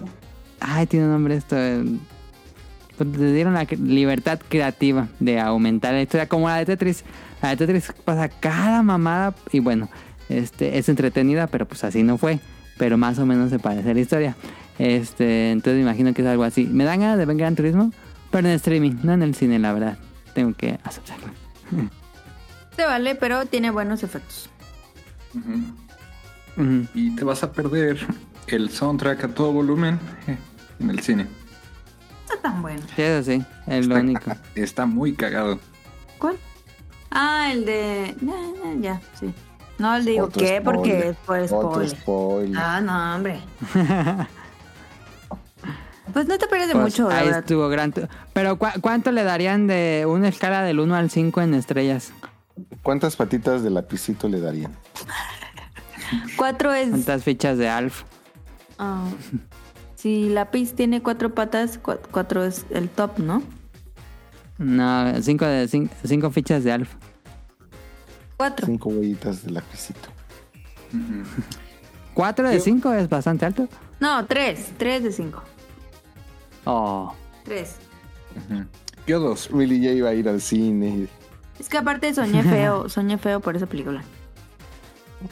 Ay, tiene un nombre esto. el- pues, Le dieron la libertad creativa de aumentar la historia como la de Tetris. La de Tetris pasa cada mamada y bueno, este es entretenida, pero pues así no fue. Pero más o menos se parece a la historia. Este, entonces me imagino que es algo así. Me dan ganas de ver Gran Turismo, pero en streaming, no en el cine, la verdad. Tengo que aceptarlo. Se vale, pero tiene buenos efectos. Y te vas a perder el soundtrack a todo volumen eh, en el cine. Está está tan bueno. Sí, eso sí, es lo único. Está muy cagado. ¿Cuál? Ah, el de. Ya, sí. No, el digo Otro qué, porque spoiler. es por Otro spoiler. spoiler. Ah, no, hombre. pues no te pierdes de Pues, mucho, ahí verdad. estuvo gran. Pero ¿cu- ¿cuánto le darían de una escala del 1 al 5 en estrellas? ¿Cuántas patitas de lapicito le darían? Cuatro es. ¿Cuántas fichas de Alf? ah, si lápiz tiene cuatro patas, cua- cuatro es el top, ¿no? No, 5 de cinco, cinco fichas de Alf. Cuatro. Cinco huellitas de lapicito. 4 de 5 es bastante alto. No, tres. Tres de cinco. Oh. Tres. Yo dos. Willy ya iba a ir al cine. Es que aparte soñé feo, soñé feo por esa película.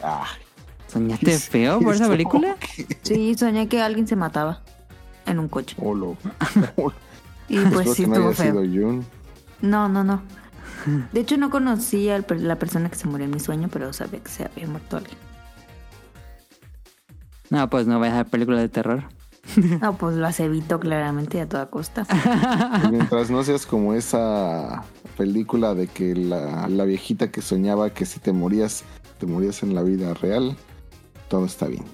Ay, ¿Soñaste feo por esa película? Sí, soñé que alguien se mataba en un coche. Olo. Y pues Espero sí que no estuvo haya feo. sido Jun. No, no, no. De hecho, no conocí a la persona que se murió en mi sueño, pero sabía que se había muerto alguien. No, pues no vayas a ver películas de terror. No, pues las evito claramente a toda costa. Y mientras no seas como esa película de que la, la viejita que soñaba que si te morías, te morías en la vida real, todo está bien.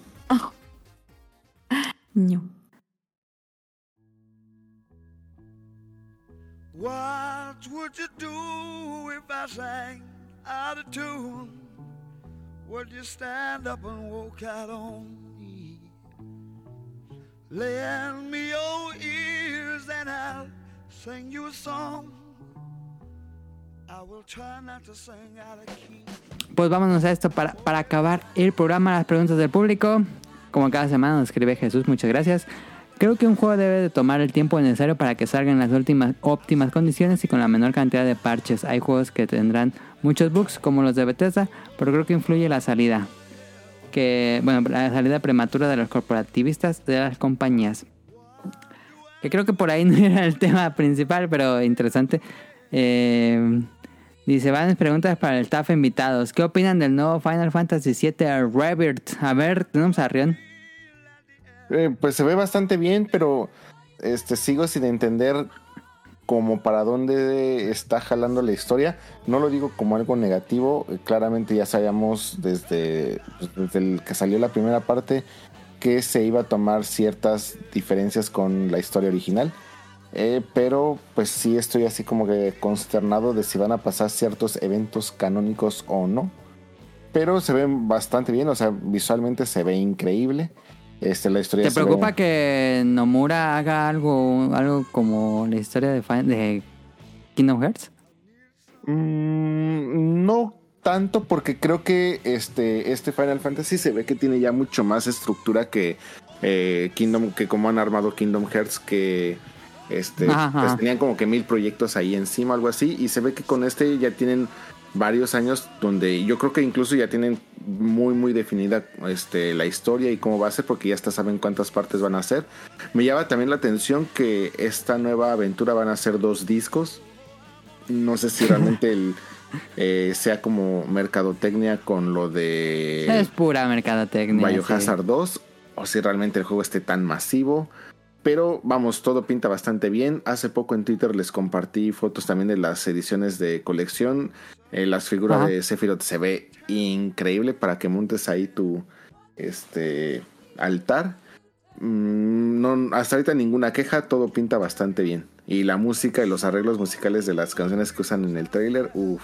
No. Would you do if I sang out of tune? Would you stand up and walk out on me? Pues vámonos a esto para, para acabar el programa, las preguntas del público. Como cada semana nos escribe Jesús, muchas gracias. Creo que un juego debe de tomar el tiempo necesario para que salga en las últimas óptimas condiciones y con la menor cantidad de parches. Hay juegos que tendrán muchos bugs como los de Bethesda, pero creo que influye la salida. Que, bueno, la salida prematura de los corporativistas de las compañías. Que creo que por ahí no era el tema principal, pero interesante. Eh, dice, van preguntas para el staff invitados. ¿Qué opinan del nuevo Final Fantasy VII Rebirth? A ver, tenemos a Rion. Eh, pues se ve bastante bien, pero este sigo sin entender como para dónde está jalando la historia. No lo digo como algo negativo, eh, claramente ya sabíamos desde, pues, desde el que salió la primera parte que se iba a tomar ciertas diferencias con la historia original. Eh, pero pues sí estoy así como que consternado de si van a pasar ciertos eventos canónicos o no. Pero se ven bastante bien, o sea, visualmente se ve increíble. Este, la historia ¿Te ve- preocupa que Nomura haga algo, algo como la historia de, Kingdom Hearts? Mm, no tanto porque creo que este, este Final Fantasy se ve que tiene ya mucho más estructura que eh, Kingdom, que como han armado Kingdom Hearts, que este, Ajá, pues ajá. tenían como que mil proyectos ahí encima, algo así, y se ve que con este ya tienen varios años donde yo creo que incluso ya tienen muy muy definida este, la historia y cómo va a ser porque ya hasta saben cuántas partes van a ser. Me llama también la atención que esta nueva aventura van a ser dos discos. No sé si realmente el, eh, sea como mercadotecnia con lo de es pura mercadotecnia. sí. Biohazard 2 o si realmente el juego esté tan masivo. Pero vamos, todo pinta bastante bien. Hace poco en Twitter les compartí fotos también de las ediciones de colección. Eh, las figuras Ajá. de Sephiroth se ve increíble para que montes ahí tu este altar. Mm, no, hasta ahorita ninguna queja, todo pinta bastante bien. Y la música y los arreglos musicales de las canciones que usan en el trailer, uff,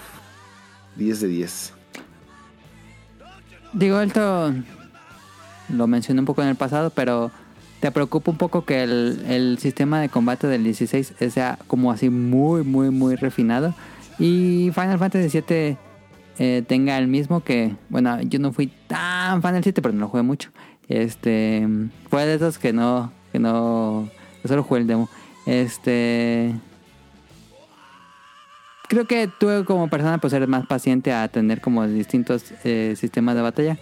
10 de 10. Digo, esto lo mencioné un poco en el pasado, pero te preocupa un poco que el, el sistema de combate del 16 sea como así muy, muy, muy refinado. Y Final Fantasy VII eh, tenga el mismo que, bueno, yo no fui tan fan del 7, pero no lo jugué mucho. Este, fue de esos que no, que no, que solo jugué el demo. Este, creo que tú como persona pues eres más paciente a tener como distintos eh, sistemas de batalla.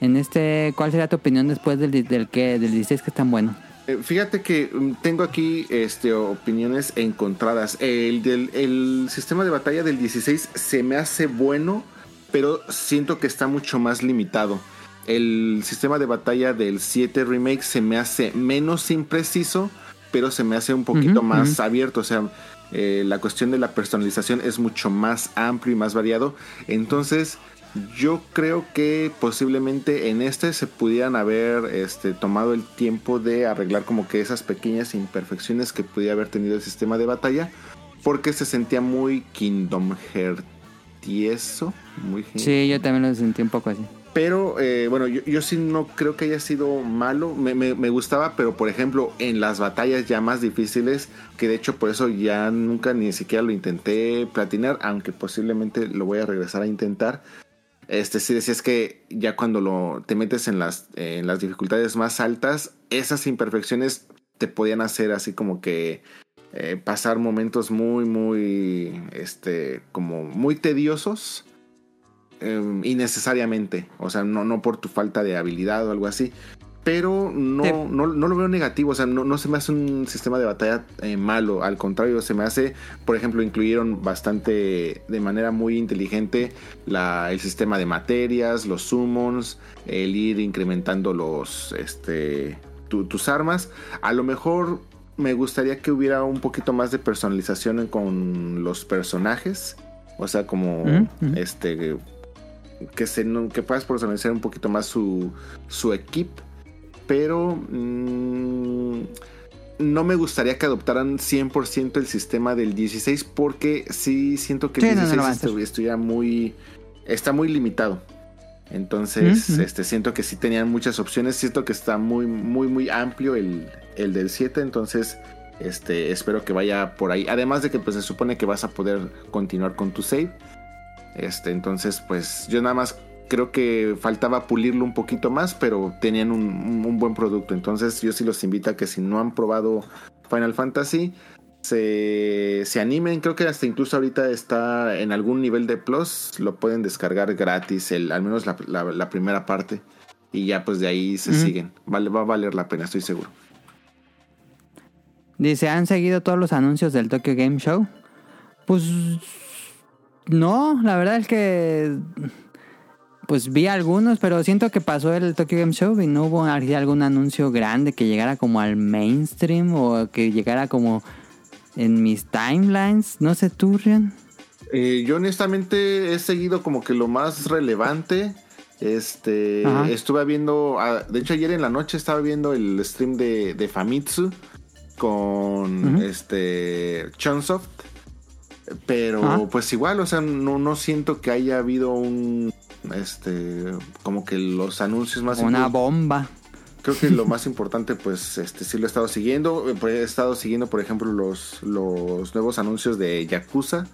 En este, ¿cuál sería tu opinión después del, del que del 16 que es tan bueno? Eh, Fíjate que mm, tengo aquí este, opiniones encontradas. El, del, el sistema de batalla del 16 se me hace bueno, pero siento que está mucho más limitado. El sistema de batalla del 7 remake se me hace menos impreciso, pero se me hace un poquito más abierto, o sea, eh, la cuestión de la personalización es mucho más amplio y más variado. Entonces, yo creo que posiblemente en este se pudieran haber este, tomado el tiempo de arreglar como que esas pequeñas imperfecciones que pudiera haber tenido el sistema de batalla, porque se sentía muy Kingdom Heartieso, muy Sí, yo también lo sentí un poco así. pero eh, bueno, yo, yo sí no creo que haya sido malo. Me, me- me gustaba, pero por ejemplo, en las batallas ya más difíciles, que de hecho por eso ya nunca ni siquiera lo intenté platinar, aunque posiblemente lo voy a regresar a intentar. Este sí decías que ya cuando lo te metes en las, en las dificultades más altas, esas imperfecciones te podían hacer así como que eh, pasar momentos muy, muy, este, como muy tediosos eh, innecesariamente. O sea, no, no por tu falta de habilidad o algo así. Pero no, Sí. no, no lo veo negativo. O sea, no, no se me hace un sistema de batalla eh, malo. Al contrario, se me hace, por ejemplo, incluyeron bastante, de manera muy inteligente, la, el sistema de materias, los summons, el ir incrementando los, este, tu- tus armas. A lo mejor me gustaría que hubiera un poquito más de personalización con los personajes. O sea, como este que se que puedas personalizar un poquito más su su equipo. Pero mm, no me gustaría que adoptaran 100% el sistema del 16 porque sí siento que el Sí, no, no 16 lo van a hacer. estu- estuviera muy está muy limitado. Entonces, este siento que sí tenían muchas opciones, siento que está muy muy muy amplio el, el del 7, entonces este espero que vaya por ahí. Además de que pues se supone que vas a poder continuar con tu save. Este, entonces, pues yo nada más creo que faltaba pulirlo un poquito más, pero tenían un, un- un buen producto. Entonces, yo sí los invito a que si no han probado Final Fantasy, se, se animen. Creo que hasta incluso ahorita está en algún nivel de Plus, lo pueden descargar gratis, el, al menos la, la- la primera parte. Y ya pues de ahí se siguen. Vale, va a valer la pena, estoy seguro. Dice, ¿han seguido todos los anuncios del Tokyo Game Show? Pues no, la verdad es que pues vi algunos, pero siento que pasó el Tokyo Game Show y no hubo algún anuncio grande que llegara como al mainstream o que llegara como en mis timelines. No sé tú, Rian. Eh, yo honestamente he seguido como que lo más relevante. Este, Ajá. estuve viendo, ah, de hecho ayer en la noche estaba viendo el stream de, de Famitsu con este Chunsoft. Pero Ajá. pues igual, o sea, no, no siento que haya habido un, este, como que los anuncios más Una bomba. Creo que lo más importante, pues, este sí lo he estado siguiendo. Eh, He estado siguiendo, por ejemplo, los, los nuevos anuncios de Yakuza,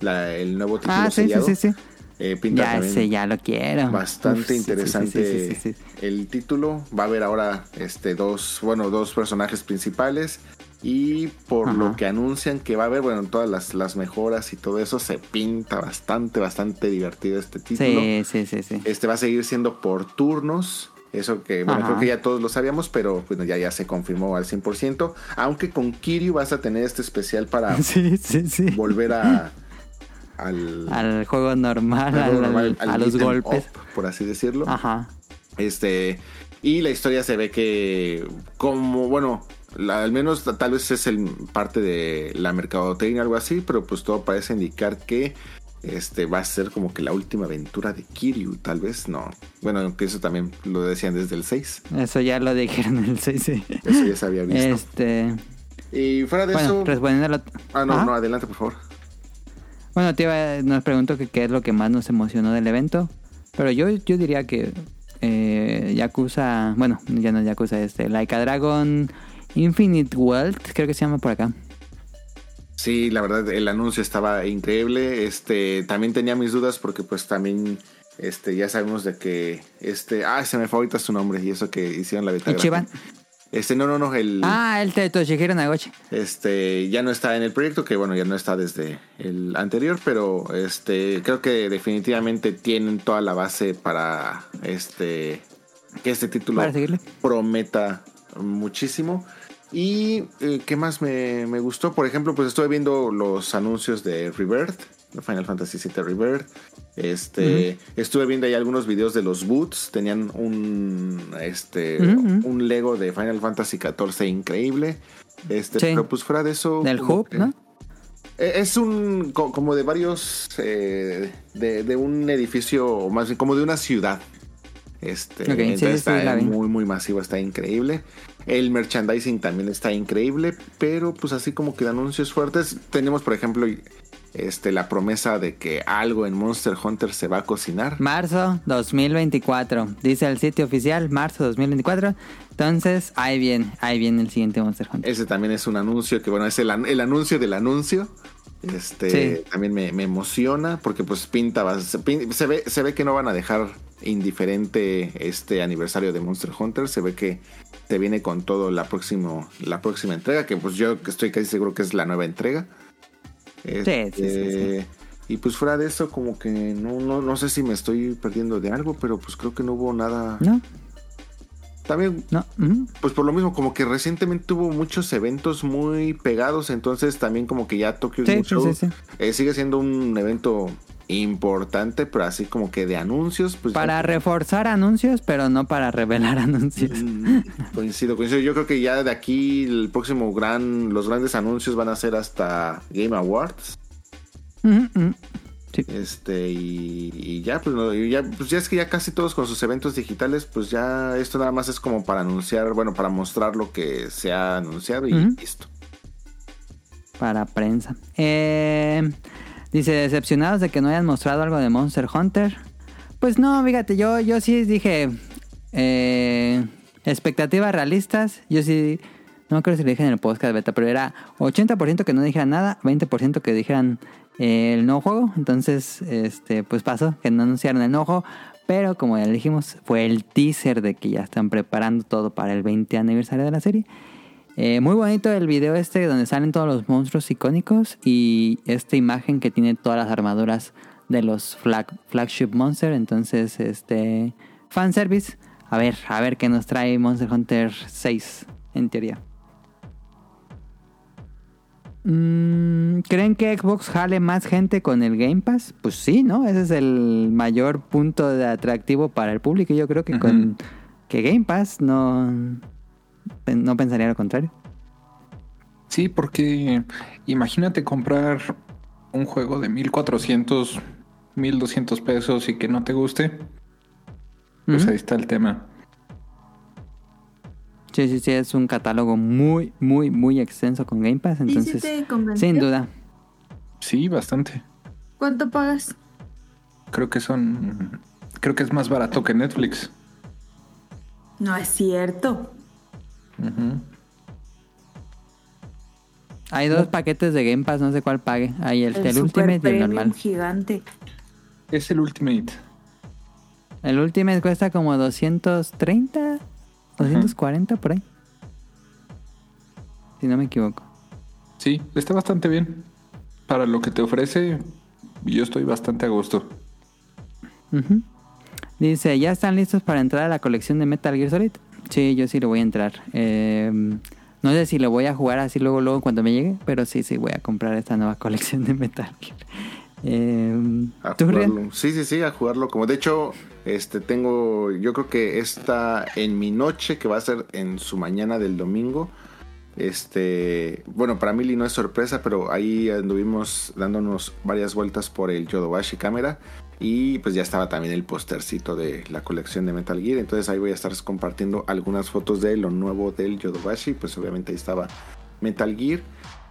la- el nuevo título Ah, sí, sí, sellado. sí, sí. Eh, pinta Ya ya lo quiero. bastante Uf, sí, sí, interesante sí, sí, sí, sí, sí. el título. Va a haber ahora este dos, bueno, dos personajes principales. Y por Ajá. lo que anuncian que va a haber, bueno, todas las, las mejoras y todo eso, se pinta bastante, bastante divertido este título. Sí, sí, sí, sí. Este va a seguir siendo por turnos. Eso que, bueno, Ajá. creo que ya todos lo sabíamos, pero bueno, ya, ya se confirmó al 100%. Aunque con Kiryu vas a tener este especial para Sí, sí, sí. volver a, al, Al juego normal, al normal, a los golpes. up, por así decirlo. Ajá. Este, y la historia se ve que, como, bueno, la- al menos tal vez es el parte de la mercadotecnia algo así, pero pues todo parece indicar que este va a ser como que la última aventura de Kiryu, tal vez no. Bueno, aunque eso también lo decían desde el 6, Eso ya lo dijeron en el 6, sí. eso ya se había visto. Este. Y fuera de Bueno, eso, respondiendo a lo. ah, no, Ajá. no, adelante, por favor. Bueno, iba- nos preguntó que qué es lo que más nos emocionó del evento. Pero yo, yo diría que eh, Yakuza, bueno, ya no es Yakuza, este, Like a Dragon Infinite World, creo que se llama por acá. Sí, la verdad, el anuncio estaba increíble. Este, también tenía mis dudas porque pues también este ya sabemos de que este, ah, se me fue ahorita su nombre y eso que hicieron la beta. Ichiban. Este, no, no, no, el Ah, el de Toshihiro Nagoshi. este ya no está en el proyecto, que bueno, ya no está desde el anterior, pero este creo que definitivamente tienen toda la base para este que este título prometa muchísimo. Y eh, qué más me, me gustó, por ejemplo, pues estuve viendo los anuncios de Rebirth, de Final Fantasy VII Rebirth. Este, estuve viendo ahí algunos videos de los boots, tenían un este un Lego de Final Fantasy XIV increíble. Este, Sí. pero pues fuera de eso. Del Hub, que- ¿no? Eh, Es un co- como de varios eh, de, de un edificio, más bien como de una ciudad. Este, Ok, sí, está muy muy masivo, está increíble. El merchandising también está increíble, pero pues así como que de anuncios fuertes tenemos por ejemplo este la promesa de que algo en Monster Hunter se va a cocinar. Marzo 2024. Dice el sitio oficial, marzo 2024. Entonces, ahí viene, ahí viene el siguiente Monster Hunter. Ese también es un anuncio que, bueno, es el, an- el anuncio del anuncio. Este Sí. también me, me emociona porque pues pinta, se, pin- se ve, se ve que no van a dejar indiferente este aniversario de Monster Hunter. Se ve que se viene con todo la próximo, la próxima entrega, que pues yo que estoy casi seguro que es la nueva entrega. Este, sí, sí, sí. Y pues fuera de eso, como que no, no, no sé si me estoy perdiendo de algo, pero pues creo que no hubo nada. ¿No? También No. pues por lo mismo, como que recientemente tuvo muchos eventos muy pegados, entonces también como que ya Tokyo Game Show eh, sigue siendo un evento importante, pero así como que de anuncios, pues... Para ya- reforzar anuncios, pero no para revelar anuncios. Mm, coincido, coincido. Yo creo que ya de aquí el próximo gran, los grandes anuncios van a ser hasta Game Awards. Sí. Este, y, y ya, pues, no, ya, pues ya es que ya casi todos con sus eventos digitales, pues ya esto nada más es como para anunciar, bueno, para mostrar lo que se ha anunciado y listo. Para prensa. Eh, dice, decepcionados de que no hayan mostrado algo de Monster Hunter. Pues no, fíjate, yo, yo sí dije eh, expectativas realistas. Yo sí, no creo si lo dije en el podcast beta, pero era 80% que no dijeran nada, 20% que dijeran eh, el nuevo juego. Entonces, este, pues pasó, que no anunciaron el juego. Pero como ya dijimos, fue el teaser de que ya están preparando todo para el 20 aniversario de la serie. Eh, muy bonito el video este donde salen todos los monstruos icónicos y esta imagen que tiene todas las armaduras de los flag, flagship monster. Entonces, este fanservice. A ver, a ver qué nos trae Monster Hunter 6 en teoría. Mm, ¿Creen que Xbox jale más gente con el Game Pass? Pues sí, ¿no? Ese es el mayor punto de atractivo para el público. Yo creo que con que Game Pass no, no pensaría lo contrario. Sí, porque imagínate comprar un juego de 1400, 1200 pesos y que no te guste. Pues ahí está el tema. Sí, sí, sí, es un catálogo muy, muy, muy extenso con Game Pass. ¿Y si Entonces, te convenció? sin duda. Sí, bastante. ¿Cuánto pagas? Creo que son. Creo que es más barato que Netflix. No es cierto. Hay dos paquetes de Game Pass, no sé cuál pague. Hay el, Ultimate y el premium normal. gigante. Es el Ultimate. El Ultimate cuesta como 230, 240 por ahí. Si no me equivoco. Sí, está bastante bien. Para lo que te ofrece, yo estoy bastante a gusto. Ujú. Dice, ¿ya están listos para entrar a la colección de Metal Gear Solid? Sí, yo sí le voy a entrar. Eh, no sé si lo voy a jugar así luego, luego cuando me llegue, pero sí, sí voy a comprar esta nueva colección de Metal Gear. Eh, A jugarlo. Sí, sí, sí, a jugarlo. Como de hecho, este tengo, yo creo que esta en mi noche, que va a ser en su mañana del domingo. Este, bueno, para Mili no es sorpresa, pero ahí anduvimos dándonos varias vueltas por el Yodobashi Cámara. Y pues ya estaba también el postercito de la colección de Metal Gear. Entonces ahí voy a estar compartiendo algunas fotos de lo nuevo del Yodobashi. Pues obviamente ahí estaba Metal Gear.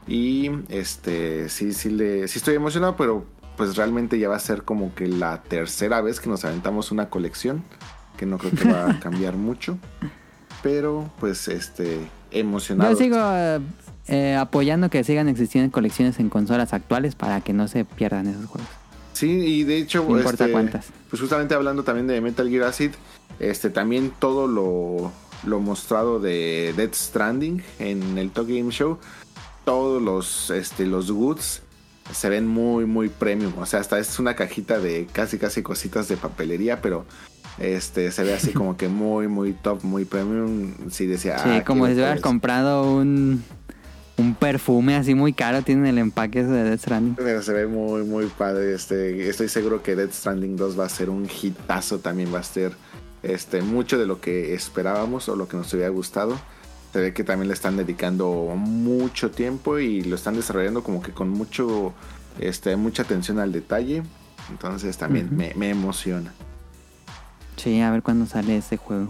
Y este, sí, sí, le, sí estoy emocionado, pero pues realmente ya va a ser como que la tercera vez que nos aventamos una colección. Que no creo que va a cambiar mucho. Pero pues este, emocionado. Yo sigo eh, apoyando que sigan existiendo colecciones en consolas actuales para que no se pierdan esos juegos. Sí, y de hecho, No importa este, cuántas. pues justamente hablando también de Metal Gear Acid, este también todo lo, lo mostrado de Death Stranding en el Talk Game Show, todos los, este, los goods se ven muy, muy premium. O sea, hasta es una cajita de casi, casi cositas de papelería, pero este se ve así como que muy, muy top, muy premium. Sí, decía. Sí, ah, como si hubieras comprado un, un perfume así muy caro, tiene el empaque de Death Stranding. Pero se ve muy, muy padre. Este, estoy seguro que Death Stranding 2 va a ser un hitazo. También va a ser este, mucho de lo que esperábamos o lo que nos hubiera gustado. Se ve que también le están dedicando mucho tiempo y lo están desarrollando como que con mucho, este, mucha atención al detalle. Entonces también me, me emociona. Sí, a ver cuándo sale ese juego.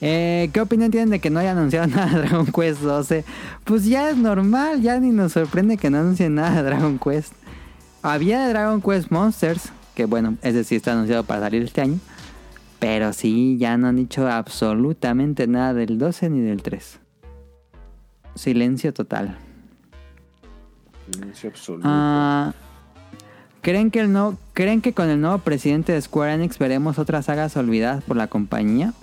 Eh, ¿Qué opinión tienen de que no haya anunciado nada de Dragon Quest 12? Pues ya es normal, ya ni nos sorprende que no anuncien nada de Dragon Quest. Había de Dragon Quest Monsters, que bueno, ese sí está anunciado para salir este año. Pero sí, ya no han dicho absolutamente nada del 12 ni del 3. Silencio total. Silencio absoluto. Ah, ¿creen, que el no, ¿Creen que con el nuevo presidente de Square Enix veremos otras sagas olvidadas por la compañía?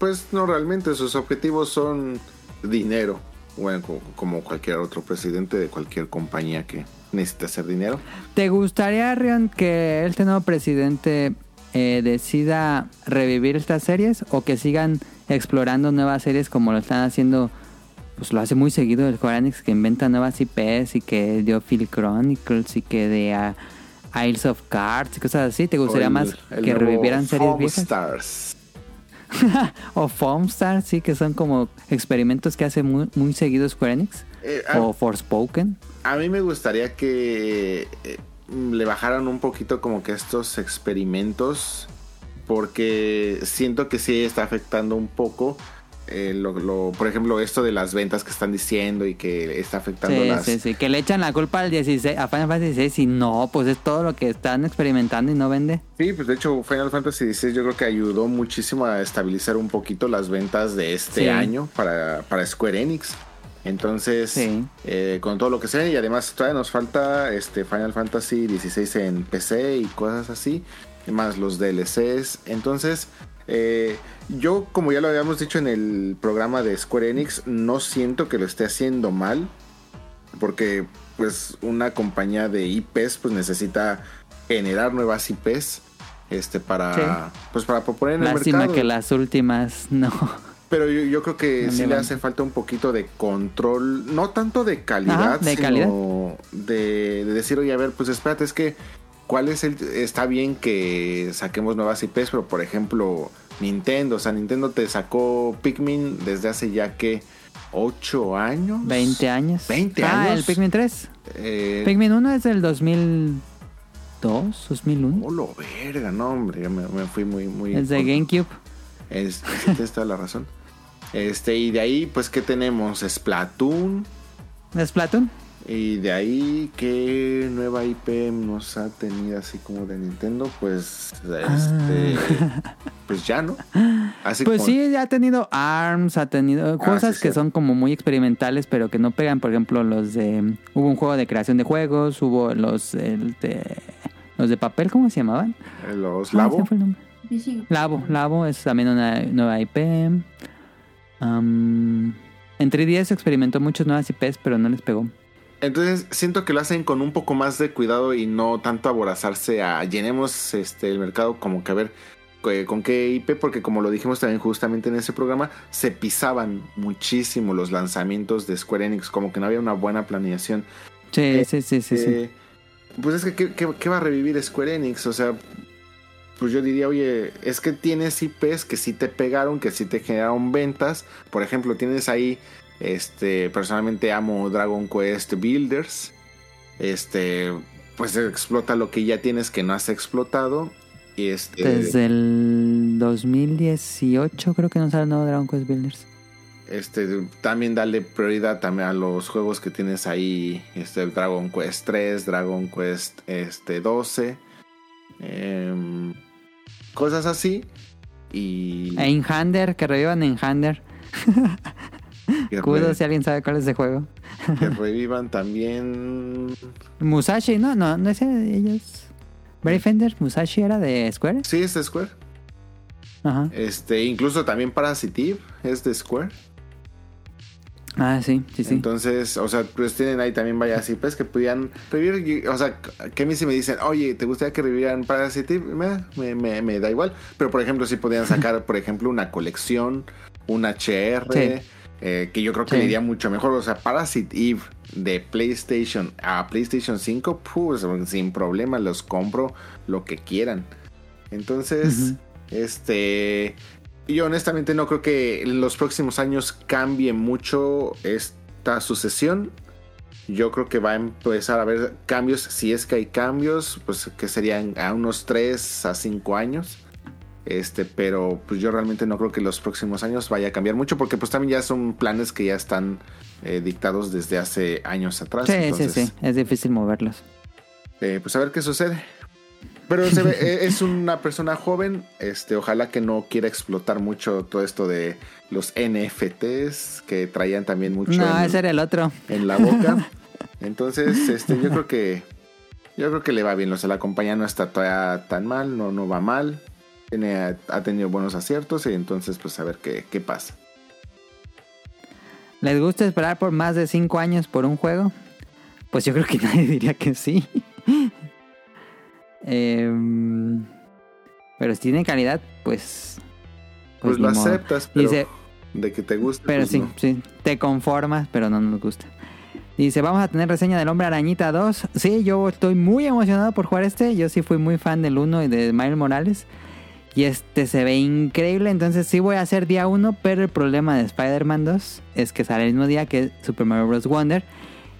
Pues no realmente, sus objetivos son dinero. Bueno, co- como cualquier otro presidente de cualquier compañía que necesita hacer dinero. ¿Te gustaría, Rion, que este nuevo presidente eh, decida revivir estas series o que sigan explorando nuevas series como lo están haciendo? Pues lo hace muy seguido el Enix que inventa nuevas IPs y que dio Phil Chronicles y que de ah, Isles of Cards y cosas así. ¿Te gustaría el- más el que revivieran series viejas? Stars. o Foamstar, sí, que son como experimentos que hace muy, muy seguido Square Enix. Eh, a- O Forspoken. A mí me gustaría que eh, le bajaran un poquito como que estos experimentos porque siento que sí está afectando un poco eh, lo, lo- por ejemplo esto de las ventas que están diciendo y que está afectando Sí, las sí, sí. Que le echan la culpa al 16, a Final Fantasy 16 y no, pues es todo lo que están experimentando y no vende. Sí, pues de hecho Final Fantasy XVI yo creo que ayudó muchísimo a estabilizar un poquito las ventas de este Sí. año para, para Square Enix. Entonces, Sí. eh, con todo lo que sea, y además todavía nos falta este Final Fantasy XVI en PC y cosas así, más los DLCs. Entonces, eh, yo como ya lo habíamos dicho en el programa de Square Enix, no siento que lo esté haciendo mal, porque pues una compañía de IPs pues necesita generar nuevas IPs este para Sí. pues para proponer en el Lástima mercado. que las últimas no. Pero yo, yo creo que ¿Dónde sí le hace falta un poquito de control, no tanto de calidad, Ajá, de sino calidad. De, de decir, oye, a ver, pues espérate, es que cuál es el está bien que saquemos nuevas IPs, pero por ejemplo, Nintendo, o sea, Nintendo te sacó Pikmin desde hace ya que 8 años. 20 años. 20 ah, años. el Pikmin 3. Eh, Pikmin 1 es del 2002, 2001. Oh, lo verga, no, hombre, me, me fui muy, muy. es de. GameCube. Es, tienes toda la razón. Este, y de ahí, pues, ¿qué tenemos? Splatoon. Splatoon. Y de ahí, ¿qué nueva IP nos ha tenido así como de Nintendo? Pues, este, pues ya, ¿no? Así Ah. Pues como- sí, ha tenido ARMS, ha tenido cosas sí, que sí. son como muy experimentales, pero que no pegan. Por ejemplo, los de. Hubo un juego de creación de juegos, hubo los, el de, los de papel, ¿cómo se llamaban? Los Ah, Labo. se me fue el nombre. Labo, Labo es también una nueva IP. Am, en 3DS experimentó muchas nuevas IPs, pero no les pegó. Entonces, siento que lo hacen con un poco más de cuidado y no tanto aborazarse a llenemos este el mercado como que a ver eh, con qué IP, porque como lo dijimos también justamente en ese programa, se pisaban muchísimo los lanzamientos de Square Enix, como que no había una buena planeación. Sí, Eh, sí, sí, sí, sí. Eh, Pues es que, ¿qué, qué- qué va a revivir Square Enix? O sea, pues yo diría, oye, es que tienes IPs que sí te pegaron, que sí te generaron ventas. Por ejemplo, tienes ahí, este, personalmente amo Dragon Quest Builders. Este, pues explota lo que ya tienes que no has explotado. Y este, Desde el 2018 creo que no sale nuevo Dragon Quest Builders. Este, también dale prioridad también a los juegos que tienes ahí, este, Dragon Quest 3, Dragon Quest este, 12, em, cosas así. Y En Hander, que revivan en Hander. que, Kudo, si alguien sabe cuál es ese juego. que revivan también. Musashi, no, no, no es de ellos. Brave Fender, Musashi era de Square. Sí, es de Square. Ajá. Este, incluso también Parasitive es de Square. Ah, sí, sí, sí. Entonces, o sea, pues tienen ahí también varias IPs que pudieran revivir. O sea, que a mí si me dicen, oye, ¿te gustaría que revivieran Parasitive? Me, me, me, me da igual. Pero, por ejemplo, si podían sacar, por ejemplo, una colección, un HR, Sí. Eh, que yo creo que Sí. le iría mucho mejor. O sea, Parasitive de PlayStation a PlayStation 5, pues sin problema los compro lo que quieran. Entonces, este... Yo honestamente no creo que en los próximos años cambie mucho esta sucesión. Yo creo que va a empezar a haber cambios, si es que hay cambios, pues que serían a unos 3 a 5 años. Este, pero pues yo realmente no creo que los próximos años vaya a cambiar mucho porque pues también ya son planes que ya están eh, dictados desde hace años atrás. Sí, entonces, sí, sí. Es difícil moverlos. eh, pues a ver qué sucede. Pero se ve- eh, es una persona joven, este, ojalá que no quiera explotar mucho todo esto de los NFTs que traían también mucho No, en, ese era el otro. en la boca. Entonces, este, yo creo que yo creo que le va bien. O sea, la compañía no está todavía tan mal, no, no va mal. Tiene, ha tenido buenos aciertos y entonces, pues a ver qué, qué pasa. ¿Les gusta esperar por más de 5 años por un juego? Pues yo creo que nadie diría que sí. Em, pero si tiene calidad, pues... Pues, ni lo modo. aceptas, pero Dice, de que te guste. pero pues sí, no. sí, te conformas, pero no nos gusta. Dice, vamos a tener reseña del Hombre Arañita 2. Sí, yo estoy muy emocionado por jugar este. Yo sí fui muy fan del 1 y de Miles Morales. Y este se ve increíble, entonces sí voy a hacer día 1, pero el problema de Spider-Man 2 es que sale el mismo día que Super Mario Bros. Wonder.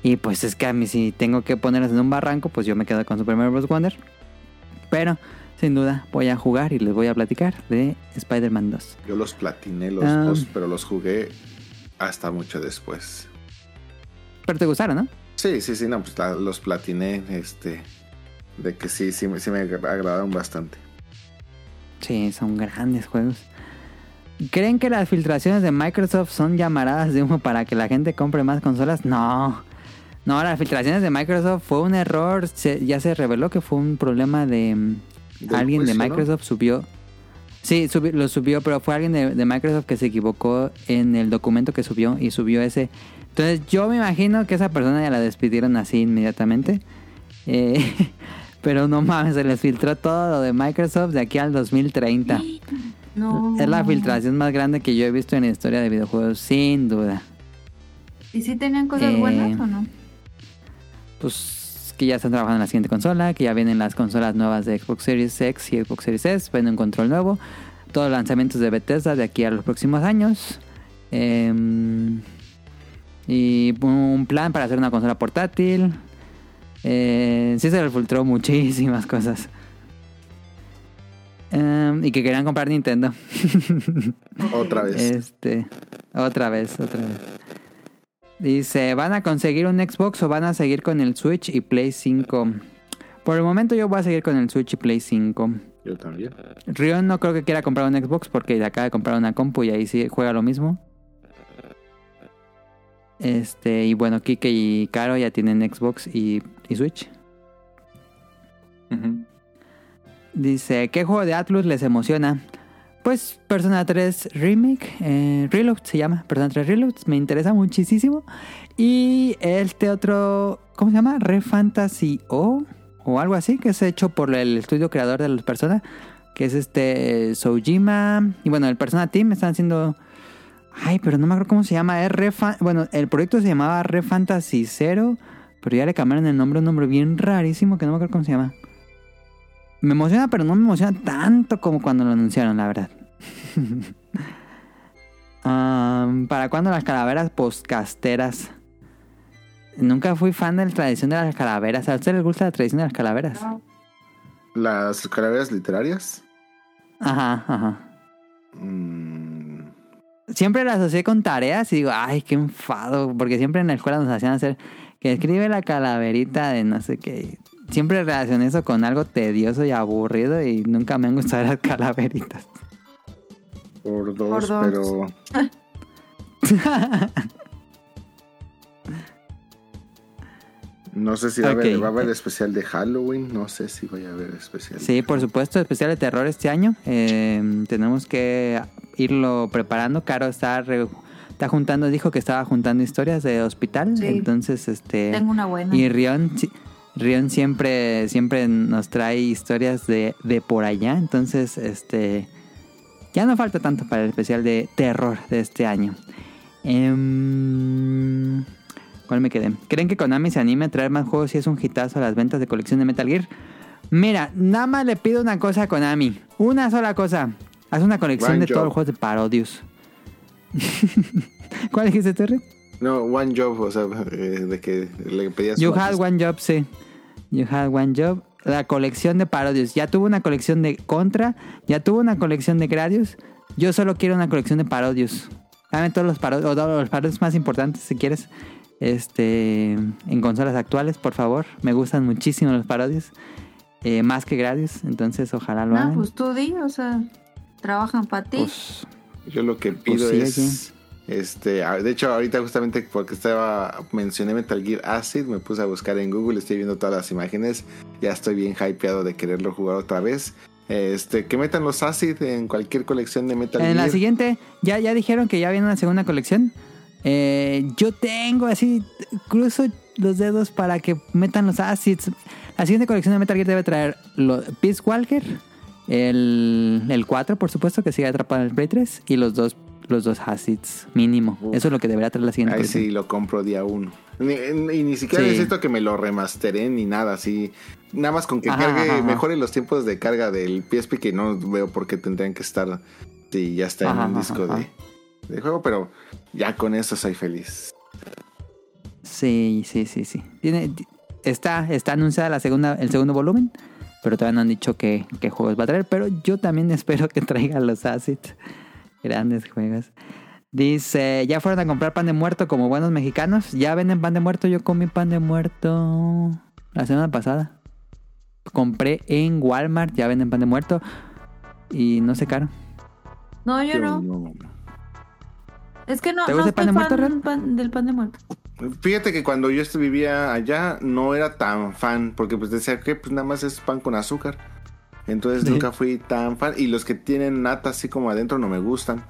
Y pues es que a mí si tengo que ponerlos en un barranco, pues yo me quedo con Super Mario Bros. Wonder. Pero sin duda voy a jugar y les voy a platicar de Spider-Man 2. Yo los platiné los Ah. dos, pero los jugué hasta mucho después. Pero te gustaron, ¿no? Sí, sí, sí, no, pues la- los platiné, este, de que sí, sí, me- sí me agradaron bastante. Sí, son grandes juegos. ¿Creen que las filtraciones de Microsoft son llamaradas de humo para que la gente compre más consolas? No. No, las filtraciones de Microsoft fue un error. Se- ya se reveló que fue un problema de... mm, alguien de. Microsoft subió... Sí, subi- lo subió, pero fue alguien de, de Microsoft que se equivocó en el documento que subió y subió ese. Entonces yo me imagino que esa persona ya la despidieron así inmediatamente. Eh, pero no mames, se les filtró todo lo de Microsoft de aquí al 2030. No. Es la filtración más grande que yo he visto en la historia de videojuegos, sin duda. ¿Y si tenían cosas Eh, buenas o no? Pues que ya están trabajando en la siguiente consola, que ya vienen las consolas nuevas de Xbox Series X y Xbox Series S, viene un control nuevo, todos los lanzamientos de Bethesda de aquí a los próximos años. Em, y un plan para hacer una consola portátil. Eh, sí se le filtró muchísimas cosas. Em, y que querían comprar Nintendo. Otra vez. Este, otra vez, otra vez. Dice, ¿van a conseguir un Xbox o van a seguir con el Switch y Play 5? Por el momento yo voy a seguir con el Switch y Play 5. Yo también. Rion no creo que quiera comprar un Xbox porque acaba de comprar una compu y ahí sí juega lo mismo. Este, y bueno, Kike y Caro ya tienen Xbox y, y Switch. Dice, ¿qué juego de Atlus les emociona? Pues Persona 3 Remake, eh, Reload se llama, Persona 3 Reload, me interesa muchísimo. Y este otro, ¿cómo se llama? Re Fantasy O o algo así, que es hecho por el estudio creador de las personas, que es este Soujima. Y bueno, el Persona Team están haciendo... Ay, pero no me acuerdo cómo se llama. Es Re Fa- bueno, el proyecto se llamaba Re Fantasy Zero, pero ya le cambiaron el nombre, un nombre bien rarísimo que no me acuerdo cómo se llama. Me emociona, pero no me emociona tanto como cuando lo anunciaron, la verdad. ¿Para cuándo las calaveras postcasteras? Nunca fui fan de la tradición de las calaveras. ¿A ustedes les gusta la tradición de las calaveras? Las calaveras literarias. Ajá, ajá. mm, Siempre las asocié con tareas y digo, ay, qué enfado. Porque siempre en la escuela nos hacían hacer que escribe la calaverita de no sé qué. Siempre relacioné eso con algo tedioso y aburrido y nunca me han gustado las calaveritas. por dos, Por dos. pero no sé si va, a haber, Ok. va a haber especial de Halloween. No sé si voy a haber especial. Sí, por supuesto, especial de terror este año. Eh, tenemos que irlo preparando. Caro está, re- está juntando, dijo que estaba juntando historias de hospital. Sí. Entonces, este. Tengo una buena. Y Rion, Rion siempre, siempre nos trae historias de, de por allá. Entonces, este. Ya no falta tanto para el especial de terror de este año. Em, ¿Cuál me quedé? ¿Creen que Konami se anime a traer más juegos si es un hitazo a las ventas de colección de Metal Gear? Mira, nada más le pido una cosa a Konami. Una sola cosa. Haz una colección One de todos Job. los juegos de Parodius. ¿Cuál dijiste, Terry? No, One Job, o sea, eh, de que le pedías... You had one job, sí. You had one job. La colección de Parodius. Ya tuvo una colección de Contra. Ya tuvo una colección de Gradius. Yo solo quiero una colección de Parodius. Dame todos los parodios, o todos los parodios más importantes si quieres. Este, en consolas actuales, por favor. Me gustan muchísimo los parodios. eh, más que Gradius. Entonces, ojalá lo No, hagan. pues tú di, o sea, trabajan para ti. Pues, Yo lo que pido Pues sí, es... Este, de hecho, ahorita justamente porque estaba mencioné Metal Gear Acid, me puse a buscar en Google, estoy viendo todas las imágenes, ya estoy bien hypeado de quererlo jugar otra vez. Este, que metan los Acid en cualquier colección de Metal En Gear. la siguiente, ya, ya dijeron que ya viene una segunda colección. Eh, yo tengo así, cruzo los dedos para que metan los acids. La siguiente colección de Metal Gear debe traer lo- Peace Walker, el, el 4, por supuesto, que sigue atrapado en el Play 3, y los dos, los dos acids mínimo. Uf. Eso es lo que debería traer la siguiente Ahí sí lo compro día uno. Ni- Y ni siquiera Sí. necesito que me lo remasteren ni nada así. Nada más con que Ajá, cargue, ajá, ajá. mejore los tiempos de carga del PSP que no veo por qué tendrían que estar si ya está en un disco de, de juego, pero ya con eso soy feliz. Sí, sí, sí, sí. Tiene, está, está anunciada la segunda, el segundo volumen, pero todavía no han dicho qué, qué juegos va a traer. Pero yo también espero que traigan los acids. Grandes juegos. Dice, ¿ya fueron a comprar pan de muerto como buenos mexicanos? ¿Ya venden pan de muerto? Yo comí pan de muerto la semana pasada. Compré en Walmart, ya venden pan de muerto. Y no sé caro. No, yo no. no. Es que no, ¿Te no gusta el pan de muerto, pan- del pan de muerto. Fíjate que cuando yo vivía allá no era tan fan, porque pues decía que pues nada más es pan con azúcar. Entonces Sí. nunca fui tan fan. Y los que tienen nata así como adentro no me gustan.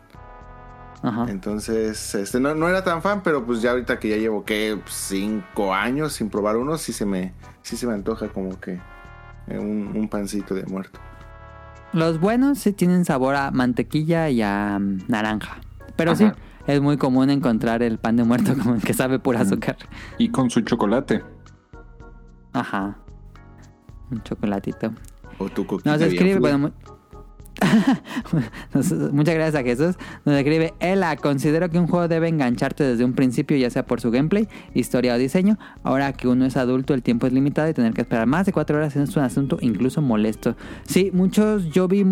Ajá. Entonces, este, no, no era tan fan, pero pues ya ahorita que ya llevo que cinco años sin probar uno, sí se me, sí se me antoja como que eh, un, un pancito de muerto. Los buenos sí tienen sabor a mantequilla y a mm, naranja. Pero sí. Es muy común encontrar el pan de muerto como el que sabe pura azúcar. Y con su chocolate. Ajá. Un chocolatito. O tu Nos escribe, bueno, muchas gracias a Jesús. Nos escribe, Ela, considero que un juego debe engancharte desde un principio, ya sea por su gameplay, historia o diseño. Ahora que uno es adulto, el tiempo es limitado y tener que esperar más de cuatro horas es un asunto incluso molesto. Sí, muchos, yo vi,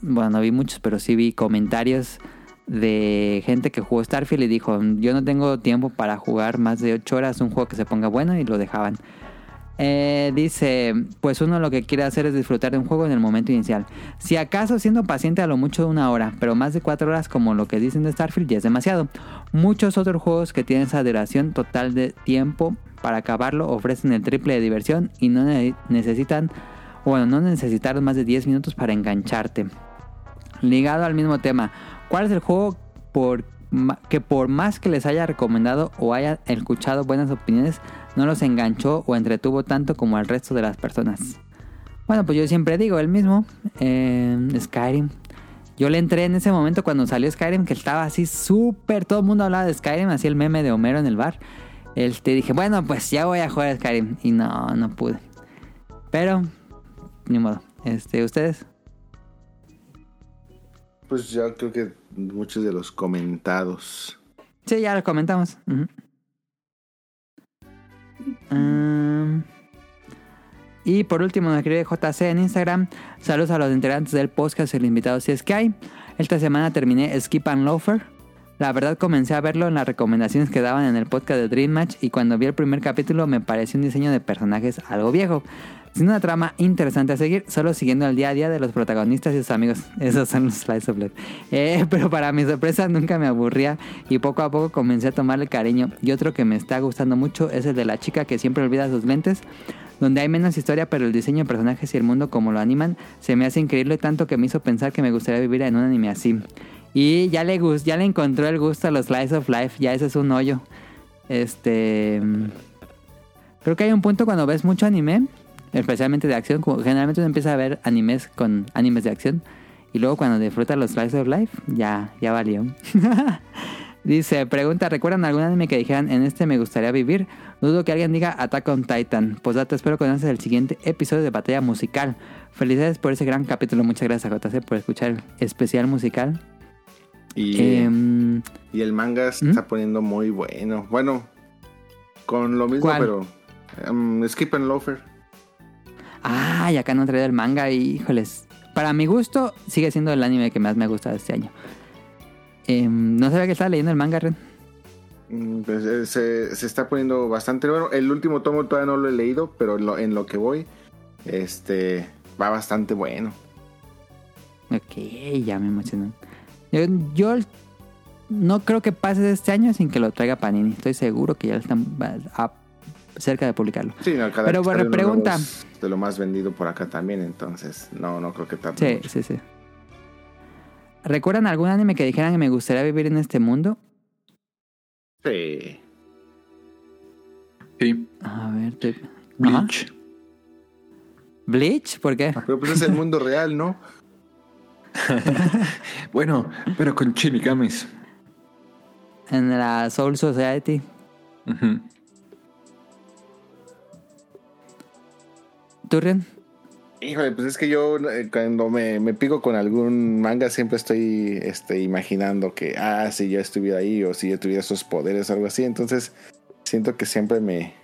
bueno, no vi muchos, pero sí vi comentarios de gente que jugó Starfield y dijo, yo no tengo tiempo para jugar más de ocho horas un juego que se ponga bueno y lo dejaban. Eh, dice, pues uno lo que quiere hacer es disfrutar de un juego en el momento inicial. Si acaso siendo paciente a lo mucho una hora, pero más de cuatro horas como lo que dicen de Starfield ya es demasiado. Muchos otros juegos que tienen esa duración total de tiempo para acabarlo ofrecen el triple de diversión y no ne- necesitan, bueno, no necesitaron más de 10 minutos para engancharte. Ligado al mismo tema, ¿cuál es el juego que por más que les haya recomendado o haya escuchado buenas opiniones, no los enganchó o entretuvo tanto como al resto de las personas? Bueno, pues yo siempre digo el mismo, eh, Skyrim. Yo le entré en ese momento cuando salió Skyrim, que estaba así súper, todo el mundo hablaba de Skyrim, así el meme de Homero en el bar. Este, dije, bueno, pues ya voy a jugar Skyrim. Y no, no pude. Pero, ni modo. Este, ¿ustedes? Pues ya creo que muchos de los comentados. Sí, ya lo comentamos. Y por último nos escribe JC en Instagram. Saludos a los integrantes del podcast y el invitado si es que hay. Esta semana terminé Skip and Loafer. La verdad comencé a verlo en las recomendaciones que daban en el podcast de Dream Match y cuando vi el primer capítulo me pareció un diseño de personajes algo viejo. Sin una trama interesante a seguir, solo siguiendo el día a día de los protagonistas y sus amigos. Esos son los slice of life. Eh, pero para mi sorpresa nunca me aburría y poco a poco comencé a tomarle cariño. Y otro que me está gustando mucho es el de la chica que siempre olvida sus lentes, donde hay menos historia, pero el diseño de personajes y el mundo como lo animan se me hace increíble tanto que me hizo pensar que me gustaría vivir en un anime así. Y ya le gust, ya le encontró el gusto a los slice of life, ya ese es un hoyo. Este creo que hay un punto cuando ves mucho anime, especialmente de acción, como generalmente uno empieza a ver animes con animes de acción y luego cuando disfruta los slice of life, ya ya valió. Dice, pregunta, ¿recuerdan algún anime que dijeran en este me gustaría vivir? Dudo que alguien diga Attack on Titan. Posdata, espero que conoces el siguiente episodio de Batalla Musical. Felicidades por ese gran capítulo. Muchas gracias a JC por escuchar el especial musical. Y, Em, y el manga se ¿Mm? está poniendo muy bueno. Bueno, con lo mismo, ¿Cuál? pero. em, Skip and Loafer. Ah, y acá no he traído el manga y, híjoles. Para mi gusto, sigue siendo el anime que más me ha gustado este año. Em, no sabía que estaba leyendo el manga, Ren. Mm, pues, eh, se, se está poniendo bastante bueno. El último tomo todavía no lo he leído, pero en lo, en lo que voy, este va bastante bueno. Ok, ya me emocionó. Yo, yo no creo que pase este año sin que lo traiga Panini. Estoy seguro que ya están a- cerca de publicarlo. Sí, no, cada Pero, vez bueno, pregunta. de lo más vendido por acá también, entonces no, no creo que tarde. Sí, mucho. sí, sí. ¿Recuerdan algún anime que dijeran que me gustaría vivir en este mundo? Sí. Sí. A ver, te... Ajá. Bleach. ¿Bleach? ¿Por qué? Pero pues es el mundo real, ¿no? Bueno, pero con Shinigamis. En la Soul Society. ¿Tú, Ren? Híjole, pues es que yo eh, cuando me, me pico con algún manga siempre estoy este, imaginando que, ah, si yo estuviera ahí o si yo tuviera esos poderes o algo así. Entonces siento que siempre me,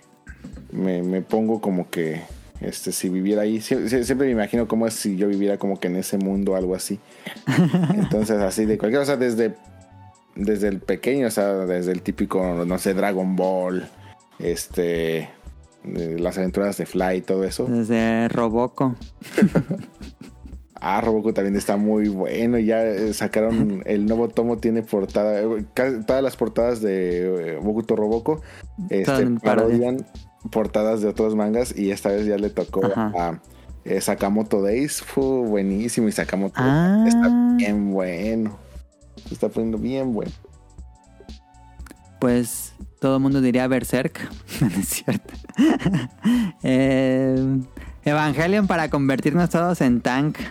me, me pongo como que, este, si viviera ahí, sie- sie- siempre, me imagino como es si yo viviera como que en ese mundo o algo así. Entonces así de cualquier cosa, desde, desde el pequeño, o sea, desde el típico, no sé, Dragon Ball, este... eh, Las aventuras de Fly y todo eso. Desde Roboco. Ah, Roboco también está muy bueno. Ya eh, sacaron el nuevo tomo, tiene portada. eh, Todas las portadas de Bokuto Roboco este, parodian portadas de otros mangas. Y esta vez ya le tocó Ajá. a eh, Sakamoto Days. Fue buenísimo. Y Sakamoto Ah. está bien bueno. Se está poniendo bien bueno. Pues todo el mundo diría Berserk. no es cierto. Eh, Evangelion para convertirnos todos en tank.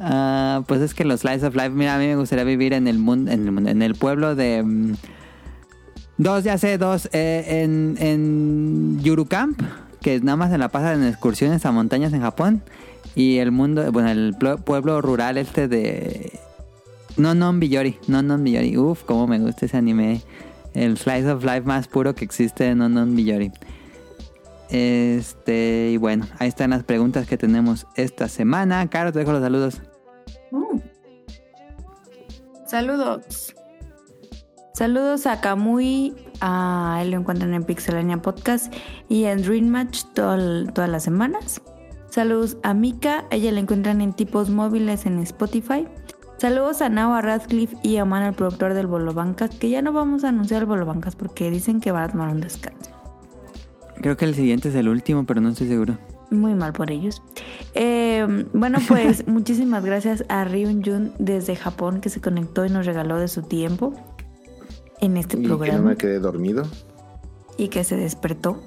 Ah, pues es que los Slice of Life, mira, a mí me gustaría vivir en el mundo, en el, pueblo de mm, dos, ya sé, dos, eh, en, en Yurukam, que nada más se la pasa en excursiones a montañas en Japón, y el mundo, bueno, el pueblo rural este de no Non Biyori, no Biyori. Uf, cómo me gusta ese anime. El slice of life más puro que existe, No Non Biyori. Este, y bueno, ahí están las preguntas que tenemos esta semana. Caro, te dejo los saludos. Uh. Saludos. Saludos a Kamui, a él lo encuentran en Pixelania Podcast y en Dream Match todas las semanas. Saludos a Mika, ella la encuentran en tipos móviles en Spotify. Saludos a Nao, a Radcliffe y a Man, el productor del Bolo Bancas, que ya no vamos a anunciar el Bolo Bancas porque dicen que van a tomar un descanso. Creo que el siguiente es el último, pero no estoy seguro. Muy mal por ellos. Eh, bueno, pues muchísimas gracias a Ryun Jun desde Japón que se conectó y nos regaló de su tiempo en este Y que programa no me quedé dormido. y que se despertó.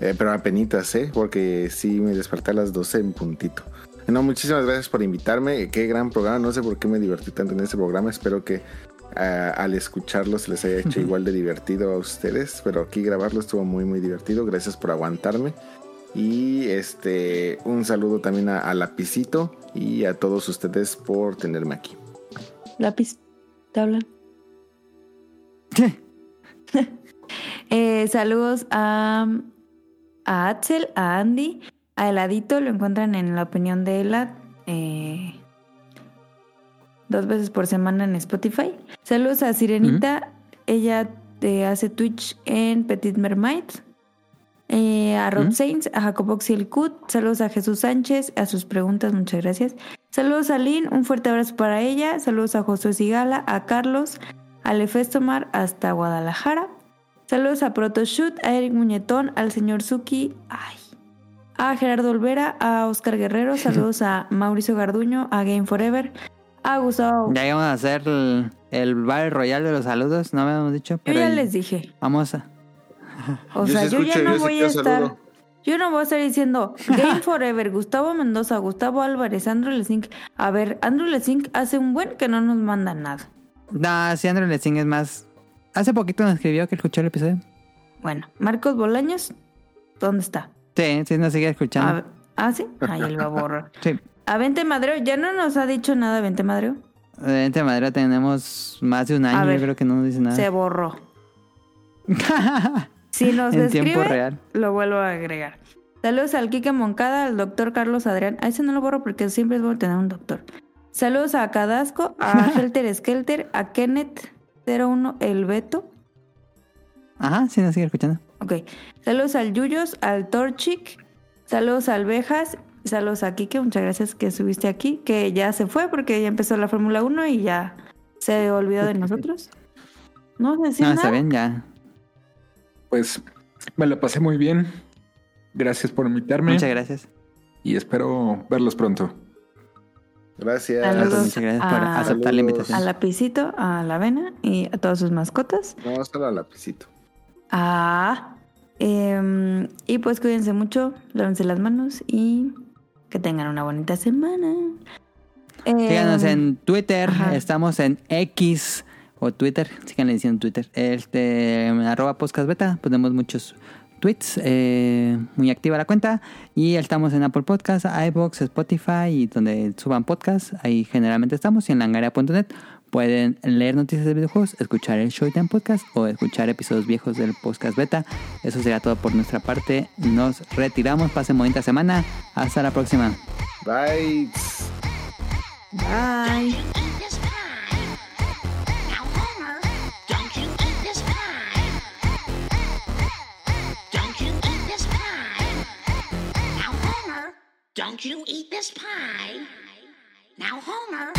Eh, pero apenitas, ¿eh? Porque sí me desperté a las 12 en puntito. No, muchísimas gracias por invitarme. Qué gran programa. No sé por qué me divertí tanto en este programa. Espero que ah, al escucharlo se les haya hecho igual de divertido a ustedes. Pero aquí grabarlo estuvo muy, muy divertido. Gracias por aguantarme. Y este un saludo también a, a Lapicito y a todos ustedes por tenerme aquí. Lápiz, ¿te hablan? Eh, saludos a, a Axel, a Andy, a Heladito, lo encuentran en la opinión de Elad. eh, dos veces por semana en Spotify. Saludos a Sirenita, ella te hace Twitch en Petit Mermaid. Eh, a Rob ¿Mm? Saints, a Jacobo Cut, saludos a Jesús Sánchez, a sus preguntas, muchas gracias. Saludos a Lynn, un fuerte abrazo para ella. Saludos a Josué Sigala, a Carlos, a Lefestomar hasta Guadalajara. Saludos a Protoshoot, a Eric Muñetón, al señor Suki, ay, a Gerardo Olvera, a Oscar Guerrero. Saludos a Mauricio Garduño, a Game Forever, a Gustavo. Ya íbamos a hacer el, el Battle Royal de los saludos, no me habíamos dicho. Yo Pero ya el- les dije. Vamos a. O Yo sea, sí yo escucho, ya no yo sí voy a estar. saludo. Yo no voy a estar diciendo Game Forever, Gustavo Mendoza, Gustavo Álvarez, Andrew Lezink. A ver, Andrew Lezink hace un buen que no nos manda nada. No, si Andrew Lessing es más Hace poquito nos escribió que escuchó el episodio. Bueno, Marcos Bolaños, ¿dónde está? Sí, sí, nos sigue escuchando. A- ah, sí. Ahí él va a borrar. Sí. A Vente Madreo, ya no nos ha dicho nada Vente Madreo. Entre Madera tenemos más de un año, ver, yo creo que no nos dice nada. Se borró. Si nos En tiempo real. lo vuelvo a agregar. Saludos al Kike Moncada, al doctor Carlos Adrián. A ese no lo borro porque siempre es bueno tener un doctor. Saludos a Cadasco, a Helter Skelter, a Kenneth 01 El Beto. Ajá, sí, nos sigue escuchando. Ok. Saludos al Yuyos, al Torchic. Saludos a Alvejas. Saludos a Kike. Muchas gracias que subiste aquí. Que ya se fue porque ya empezó la Fórmula 1 y ya se olvidó de nosotros. No si No, está bien, ya. Pues me la pasé muy bien. Gracias por invitarme. Muchas gracias. Y espero verlos pronto. Gracias. Saludos. Muchas gracias por a- aceptar la invitación. A Lapicito, a la Avena y a todas sus mascotas. No, solo al lapicito. Ah. Em, y pues cuídense mucho, lávense las manos y que tengan una bonita semana. Síganos Em, en Twitter, ajá. estamos en X o Twitter, síganle diciendo Twitter, este, en arroba podcast beta, ponemos muchos tweets, eh, muy activa la cuenta, y estamos en Apple Podcasts, iBox, Spotify y donde suban podcasts, ahí generalmente estamos, y en langaria.net pueden leer noticias de videojuegos, escuchar el Showtime Podcast o escuchar episodios viejos del podcast beta. Eso será todo por nuestra parte, nos retiramos, pasen bonita semana, hasta la próxima. Bye. Bye. Eat this pie. Now, Homer, don't you eat this pie. Don't you eat this pie. Now, Homer,